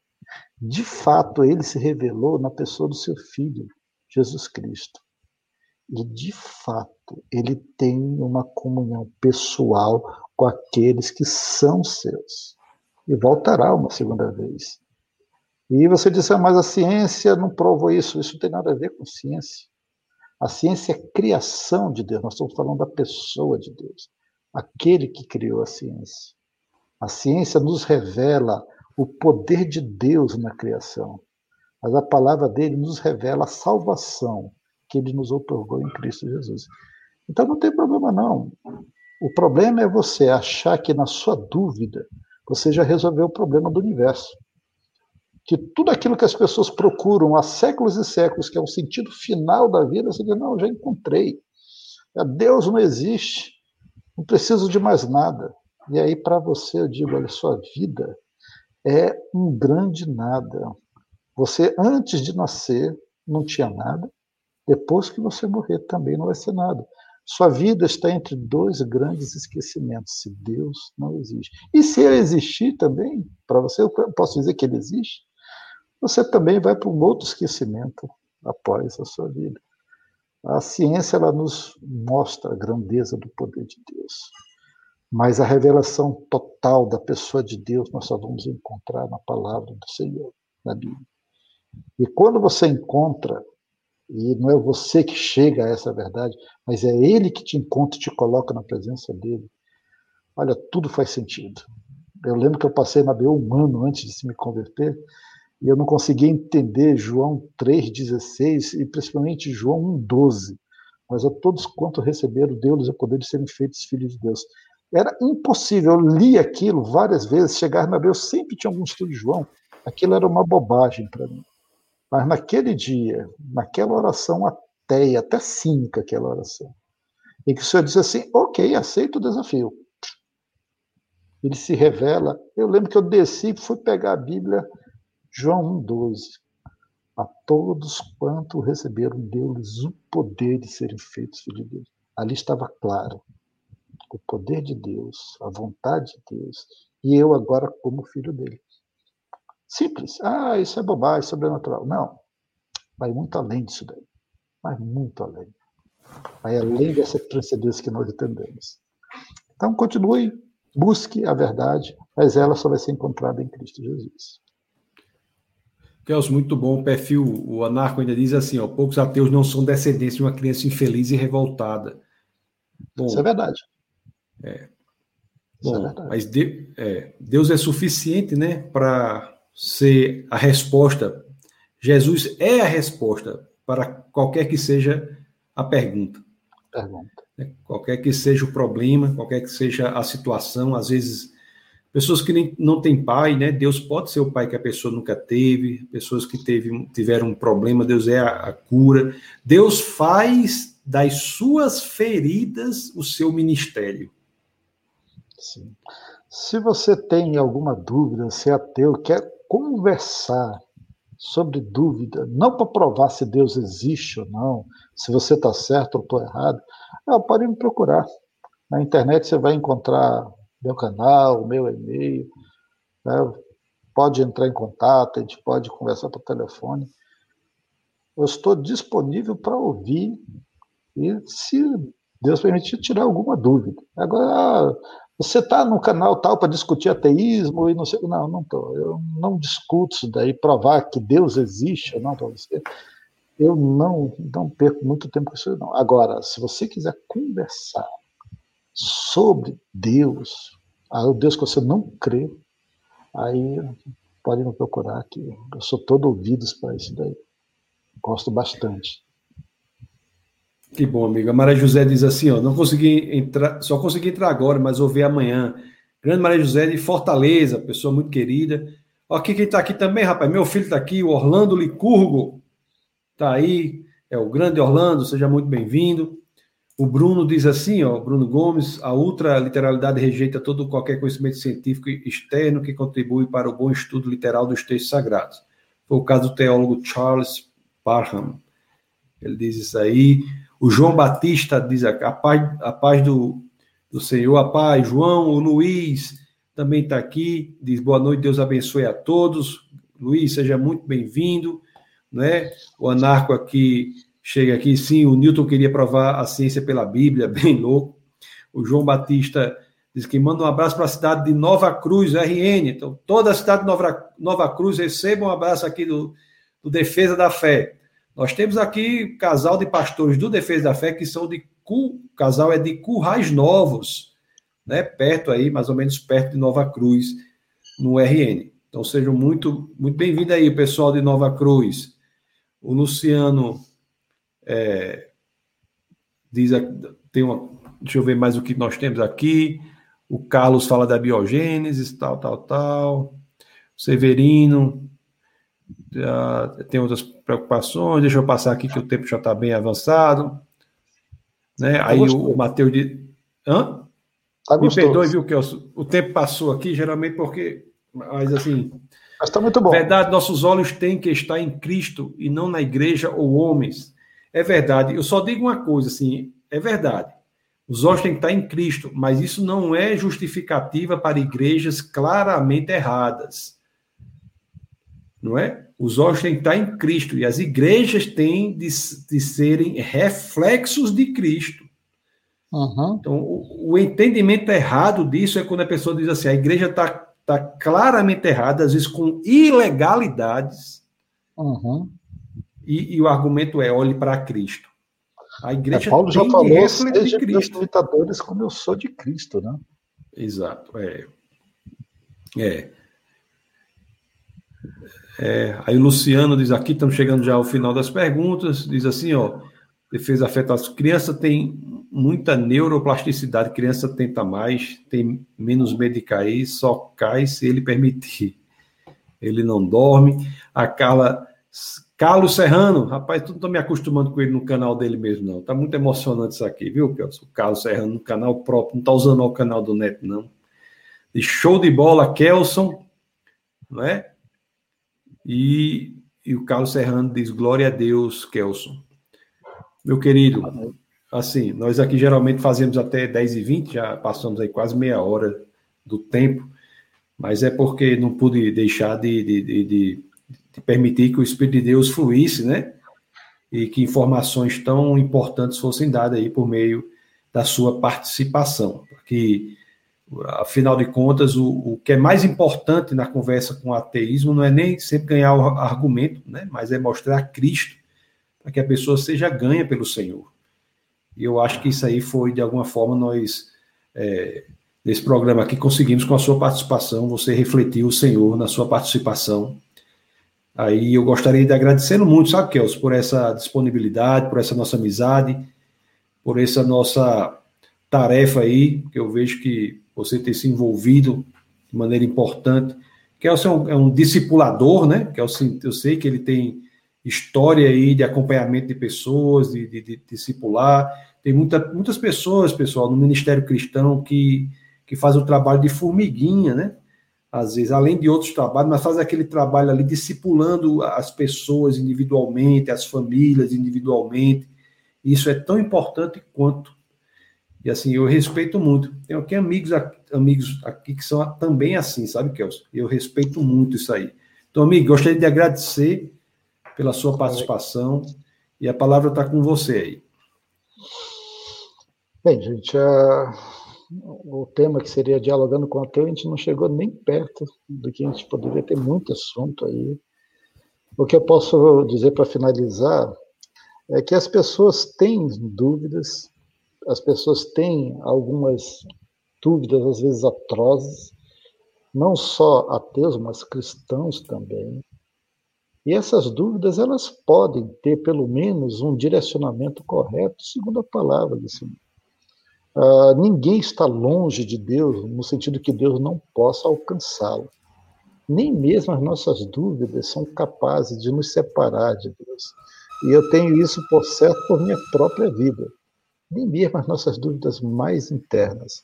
De fato, ele se revelou na pessoa do seu filho, Jesus Cristo. E, de fato, ele tem uma comunhão pessoal com aqueles que são seus. E voltará uma segunda vez. E você disse, ah, mas a ciência não provou isso. Isso não tem nada a ver com ciência. A ciência é criação de Deus. Nós estamos falando da pessoa de Deus, aquele que criou a ciência. A ciência nos revela o poder de Deus na criação, mas a palavra dele nos revela a salvação que ele nos otorgou em Cristo Jesus. Então não tem problema não. O problema é você achar que na sua dúvida você já resolveu o problema do universo que tudo aquilo que as pessoas procuram há séculos e séculos, que é o sentido final da vida, você diz, não, já encontrei. Deus não existe, não preciso de mais nada. E aí, para você, eu digo, olha, sua vida é um grande nada. Você, antes de nascer, não tinha nada. Depois que você morrer, também não vai ser nada. Sua vida está entre dois grandes esquecimentos, se Deus não existe. E se ele existir também, para você, eu posso dizer que ele existe, você também vai para um outro esquecimento após a sua vida. A ciência ela nos mostra a grandeza do poder de Deus. Mas a revelação total da pessoa de Deus nós só vamos encontrar na palavra do Senhor, na Bíblia. E quando você encontra, e não é você que chega a essa verdade, mas é Ele que te encontra e te coloca na presença dele, olha, tudo faz sentido. Eu lembro que eu passei na B um ano antes de se me converter, e eu não conseguia entender João 3,16 e principalmente João 1,12. Mas a todos quanto receberam, deu-lhes o poder de serem feitos filhos de Deus. Era impossível, eu li aquilo várias vezes, chegar na Bíblia, eu sempre tinha algum estudo de João, aquilo era uma bobagem para mim. Mas naquele dia, naquela oração ateia, até cínica aquela oração, em que o Senhor disse assim, ok, aceito o desafio. Ele se revela. Eu lembro que eu desci e fui pegar a Bíblia João 1,12. A todos quanto receberam, deu-lhes o poder de serem feitos filhos de Deus. Ali estava claro o poder de Deus, a vontade de Deus, e eu agora como filho dele. Simples. Ah, isso é bobagem, sobrenatural. Não. Vai muito além disso daí. Vai muito além. Vai além dessa transcendência que nós entendemos. Então, continue, busque a verdade, mas ela só vai ser encontrada em Cristo Jesus. Kelso, muito bom. O perfil, o anarco ainda diz assim: ó, poucos ateus não são descendentes de uma criança infeliz e revoltada. Bom, Isso é verdade. É. Bom, é verdade. mas de, é, Deus é suficiente né, para ser a resposta. Jesus é a resposta para qualquer que seja a pergunta. Pergunta. É, qualquer que seja o problema, qualquer que seja a situação, às vezes Pessoas que nem, não têm pai, né? Deus pode ser o pai que a pessoa nunca teve. Pessoas que teve, tiveram um problema, Deus é a, a cura. Deus faz das suas feridas o seu ministério. Sim. Se você tem alguma dúvida, se é ateu, quer conversar sobre dúvida, não para provar se Deus existe ou não, se você está certo ou estou errado, não, pode me procurar. Na internet você vai encontrar meu canal, o meu e-mail. Né? Pode entrar em contato, a gente pode conversar por telefone. Eu estou disponível para ouvir e, se Deus permitir, tirar alguma dúvida. Agora, você está no canal tal para discutir ateísmo e não sei. Não, não estou. Eu não discuto isso daí, provar que Deus existe ou não para você. Eu não, não perco muito tempo com isso, não. Agora, se você quiser conversar sobre Deus, o Deus que você não crê, aí pode me procurar que eu sou todo ouvidos para isso daí. Gosto bastante. Que bom, amiga. Maria José diz assim, ó, não consegui entrar, só consegui entrar agora, mas vou ver amanhã. Grande Maria José de Fortaleza, pessoa muito querida. Aqui quem está aqui também, rapaz, meu filho está aqui, o Orlando Licurgo, está aí, é o grande Orlando, seja muito bem-vindo. O Bruno diz assim, ó, Bruno Gomes, a ultraliteralidade rejeita todo qualquer conhecimento científico externo que contribui para o bom estudo literal dos textos sagrados. Foi o caso do teólogo Charles Parham. Ele diz isso aí. O João Batista diz a paz, a paz do, do Senhor, a paz. João, o Luiz também está aqui, diz boa noite, Deus abençoe a todos. Luiz, seja muito bem-vindo. Né? O Anarco aqui Chega aqui, sim, o Newton queria provar a ciência pela Bíblia, <laughs> bem louco. O João Batista diz que manda um abraço para a cidade de Nova Cruz, RN. Então, toda a cidade de Nova, Nova Cruz receba um abraço aqui do, do Defesa da Fé. Nós temos aqui casal de pastores do Defesa da Fé que são de o casal é de Currais Novos, né? Perto aí, mais ou menos perto de Nova Cruz, no RN. Então sejam muito muito bem-vindos aí, pessoal de Nova Cruz. O Luciano é, diz, tem uma, deixa eu ver mais o que nós temos aqui. O Carlos fala da biogênese, tal, tal, tal. O Severino Uh, tem outras preocupações, deixa eu passar aqui que o tempo já está bem avançado. Né? Tá Aí o, o Matheus diz. Hã? Tá Me perdoe, viu, Kelso? O tempo passou aqui, geralmente porque. Mas assim. Mas está muito bom. Verdade, nossos olhos têm que estar em Cristo e não na igreja ou homens. É verdade. Eu só digo uma coisa, assim, é verdade. Os olhos têm que estar em Cristo, mas isso não é justificativa para igrejas claramente erradas. Não é? Os olhos têm que estar em Cristo e as igrejas têm de, de serem reflexos de Cristo. Uhum. Então, o, o, entendimento errado disso é quando a pessoa diz assim: a igreja está tá claramente errada, às vezes com ilegalidades, uhum. E, e, o argumento é: olhe para Cristo. A igreja é, Paulo já falou, seja meus imitadores como eu sou de Cristo, né? Exato, é. É. é. Aí o Luciano diz aqui, estamos chegando já ao final das perguntas, diz assim, ó, defesa afetada. Criança tem muita neuroplasticidade, criança tenta mais, tem menos medo de cair, só cai se ele permitir. Ele não dorme. A Carla Carlos Serrano, rapaz, tu não tô me acostumando com ele no canal dele mesmo, não. Tá muito emocionante isso aqui, viu, Kelson? O Carlos Serrano no canal próprio, não tá usando o canal do Neto, não. E show de bola, Kelson, né? E, e o Carlos Serrano diz: Glória a Deus, Kelson. Meu querido, assim, nós aqui geralmente fazemos até 10 e 20 já passamos aí quase meia hora do tempo, mas é porque não pude deixar de, de, de, de de permitir que o Espírito de Deus fluísse, né? E que informações tão importantes fossem dadas aí por meio da sua participação. Porque, afinal de contas, o, o que é mais importante na conversa com o ateísmo não é nem sempre ganhar o argumento, né? Mas é mostrar Cristo para que a pessoa seja ganha pelo Senhor. E eu acho que isso aí foi, de alguma forma, nós, é, nesse programa aqui, conseguimos, com a sua participação, você refletiu o Senhor na sua participação Aí eu gostaria de agradecer muito, sabe, Kels, por essa disponibilidade, por essa nossa amizade, por essa nossa tarefa aí, que eu vejo que você tem se envolvido de maneira importante. Kelson é um, é um discipulador, né? Kelson, eu sei que ele tem história aí de acompanhamento de pessoas, de, de, de discipular. Tem muita, muitas pessoas, pessoal, no Ministério Cristão que, que fazem o trabalho de formiguinha, né? Às vezes, além de outros trabalhos, mas faz aquele trabalho ali discipulando as pessoas individualmente, as famílias individualmente. Isso é tão importante quanto. E assim, eu respeito muito. Tenho aqui amigos, amigos aqui que são também assim, sabe, Kelson? Eu respeito muito isso aí. Então, amigo, gostaria de agradecer pela sua participação e a palavra está com você aí. Bem, gente, uh o tema que seria dialogando com o ateu, a gente não chegou nem perto do que a gente poderia ter muito assunto aí. O que eu posso dizer para finalizar é que as pessoas têm dúvidas, as pessoas têm algumas dúvidas, às vezes atrozes, não só ateus, mas cristãos também. E essas dúvidas, elas podem ter pelo menos um direcionamento correto, segundo a palavra do Senhor. Uh, ninguém está longe de Deus no sentido que Deus não possa alcançá-lo. Nem mesmo as nossas dúvidas são capazes de nos separar de Deus. E eu tenho isso por certo por minha própria vida. Nem mesmo as nossas dúvidas mais internas.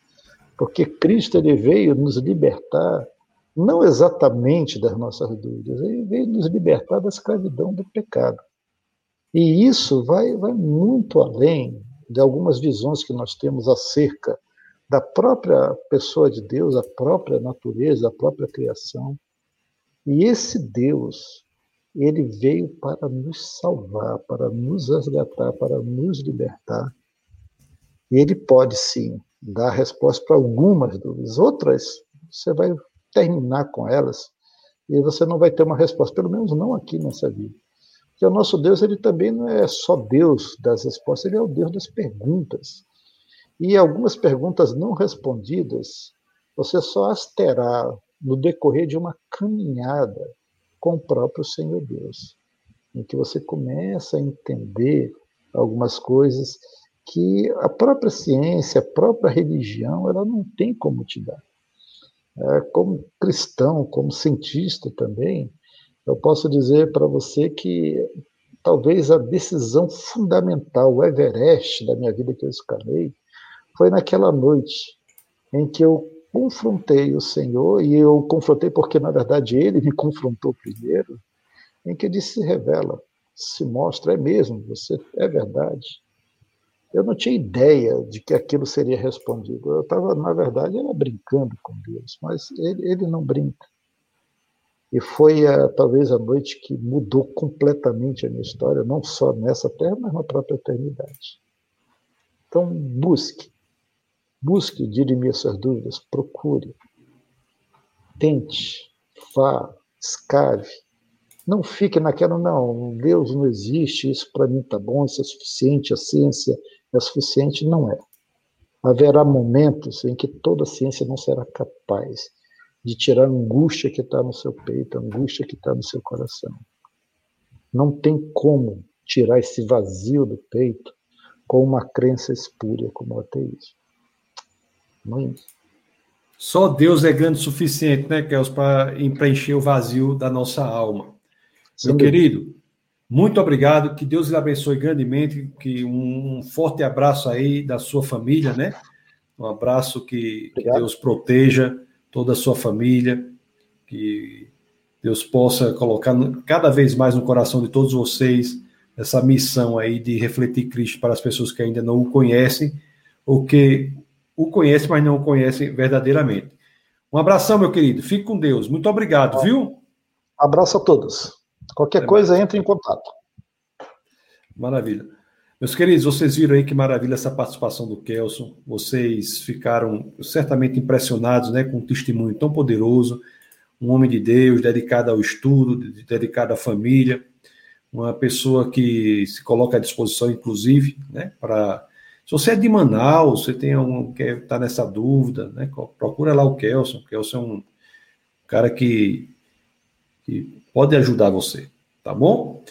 Porque Cristo ele veio nos libertar, não exatamente das nossas dúvidas, ele veio nos libertar da escravidão do pecado. E isso vai, vai muito além de algumas visões que nós temos acerca da própria pessoa de Deus, a própria natureza, a própria criação. E esse Deus, ele veio para nos salvar, para nos resgatar, para nos libertar. E ele pode sim dar resposta para algumas dúvidas. Outras, você vai terminar com elas e você não vai ter uma resposta, pelo menos não aqui nessa vida. Porque o nosso Deus ele também não é só Deus das respostas, ele é o Deus das perguntas. E algumas perguntas não respondidas, você só as terá no decorrer de uma caminhada com o próprio Senhor Deus, em que você começa a entender algumas coisas que a própria ciência, a própria religião, ela não tem como te dar. É, como cristão, como cientista também, eu posso dizer para você que talvez a decisão fundamental, o Everest da minha vida que eu escalei, foi naquela noite em que eu confrontei o Senhor, e eu confrontei porque, na verdade, ele me confrontou primeiro, em que ele se revela, se mostra, é mesmo, você é verdade. Eu não tinha ideia de que aquilo seria respondido. Eu estava, na verdade, era brincando com Deus, mas ele, ele não brinca. E foi a, talvez a noite que mudou completamente a minha história, não só nessa terra, mas na própria eternidade. Então, busque. Busque dirimir suas dúvidas, procure. Tente, vá, escave. Não fique naquela, não, Deus não existe, isso para mim está bom, isso é suficiente, a ciência é suficiente. Não é. Haverá momentos em que toda a ciência não será capaz de tirar a angústia que está no seu peito, a angústia que está no seu coração. Não tem como tirar esse vazio do peito com uma crença espúria como o ateísmo. Não. Só Deus é grande o suficiente, né, Kels, para preencher o vazio da nossa alma. Sim, Meu querido, muito obrigado, que Deus lhe abençoe grandemente, que um forte abraço aí da sua família, né? Um abraço que, que Deus proteja toda a sua família, que Deus possa colocar cada vez mais no coração de todos vocês essa missão aí de refletir Cristo para as pessoas que ainda não o conhecem, ou que o conhecem, mas não o conhecem verdadeiramente. Um abração, meu querido. Fique com Deus. Muito obrigado, viu? Abraço a todos. Qualquer é coisa, entre em contato. Maravilha. Meus queridos, vocês viram aí que maravilha essa participação do Kelson. Vocês ficaram certamente impressionados né, com um testemunho tão poderoso. Um homem de Deus, dedicado ao estudo, dedicado à família. Uma pessoa que se coloca à disposição, inclusive, né, para. Se você é de Manaus, você tem um que está nessa dúvida, né, procura lá o Kelson. O Kelson é um cara que, que pode ajudar você, tá bom?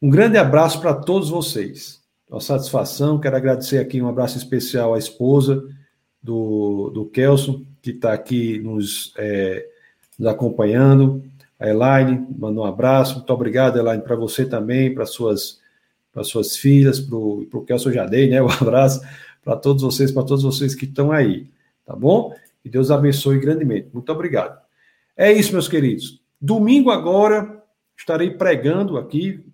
Um grande abraço para todos vocês. Uma satisfação. Quero agradecer aqui um abraço especial à esposa do, do Kelson, que está aqui nos, é, nos acompanhando. A Elaine, mandou um abraço. Muito obrigado, Elaine, para você também, para suas para suas filhas, para o Kelson já dei, né? <laughs> Um abraço para todos vocês, para todos vocês que estão aí, tá bom? E Deus abençoe grandemente. Muito obrigado. É isso, meus queridos. Domingo agora estarei pregando aqui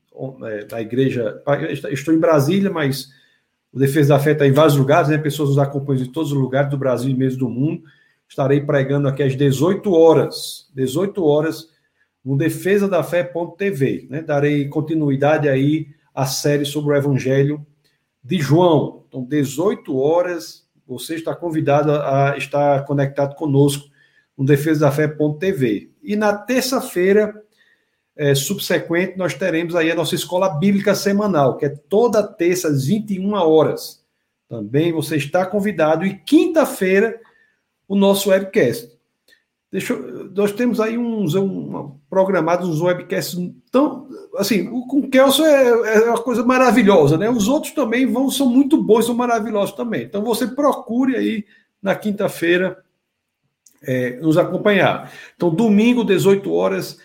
da igreja. Estou em Brasília, mas o Defesa da Fé está em vários lugares, né? Pessoas nos acompanham de todos os lugares do Brasil e mesmo do mundo. Estarei pregando aqui às 18 horas. 18 horas no defesa da fé.tv, né? Darei continuidade aí à série sobre o Evangelho de João. Então, 18 horas, você está convidado a estar conectado conosco no defesa da fé.tv. E na terça-feira, é, subsequente, nós teremos aí a nossa escola bíblica semanal, que é toda terça às 21 horas. Também você está convidado. E quinta-feira, o nosso webcast. Deixa, nós temos aí uns um, programados uns webcasts tão. Assim, o com o Kelson é, é, uma coisa maravilhosa, né? Os outros também vão, são muito bons, são maravilhosos também. Então você procure aí na quinta-feira é, nos acompanhar. Então, domingo, 18 horas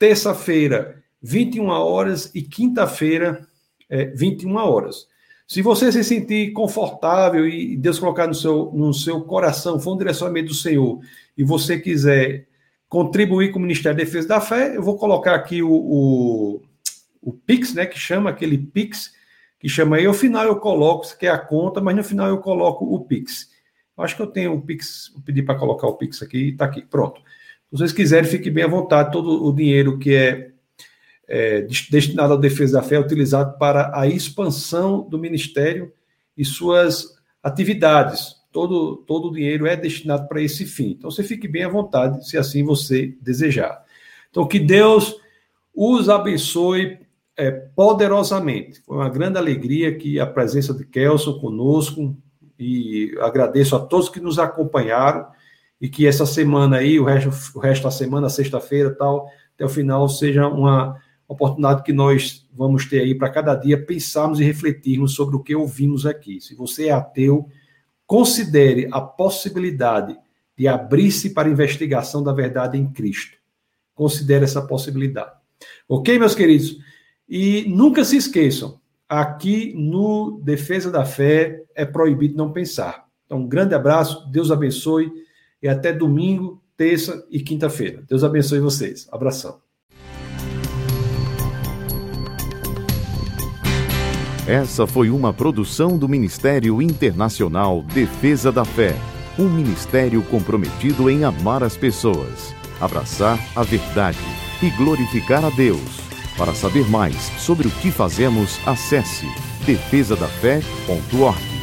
terça-feira, 21 horas e quinta-feira, é, 21 horas. Se você se sentir confortável e Deus colocar no seu, no seu coração, for um direcionamento do Senhor, e você quiser contribuir com o Ministério da Defesa da Fé, eu vou colocar aqui o, o, o Pix, né, que chama aquele Pix, que chama aí, ao final eu coloco, que é a conta, mas no final eu coloco o Pix. Eu acho que eu tenho o Pix, vou pedir para colocar o Pix aqui, está aqui, pronto. Se vocês quiserem, fique bem à vontade. Todo o dinheiro que é, é destinado à defesa da fé é utilizado para a expansão do ministério e suas atividades. Todo, todo o dinheiro é destinado para esse fim. Então, você fique bem à vontade, se assim você desejar. Então, que Deus os abençoe é, poderosamente. Foi uma grande alegria que a presença de Kelson conosco e agradeço a todos que nos acompanharam e que essa semana aí, o resto, o resto da semana, sexta-feira tal, até o final, seja uma oportunidade que nós vamos ter aí para cada dia pensarmos e refletirmos sobre o que ouvimos aqui. Se você é ateu, considere a possibilidade de abrir-se para a investigação da verdade em Cristo. considere essa possibilidade. Ok, meus queridos? E nunca se esqueçam, aqui no Defesa da Fé é proibido não pensar. Então, um grande abraço, Deus abençoe e até domingo, terça e quinta-feira. Deus abençoe vocês. Abração. Essa foi uma produção do Ministério Internacional Defesa da Fé, um ministério comprometido em amar as pessoas, abraçar a verdade e glorificar a Deus. Para saber mais sobre o que fazemos, acesse defesadafé.org.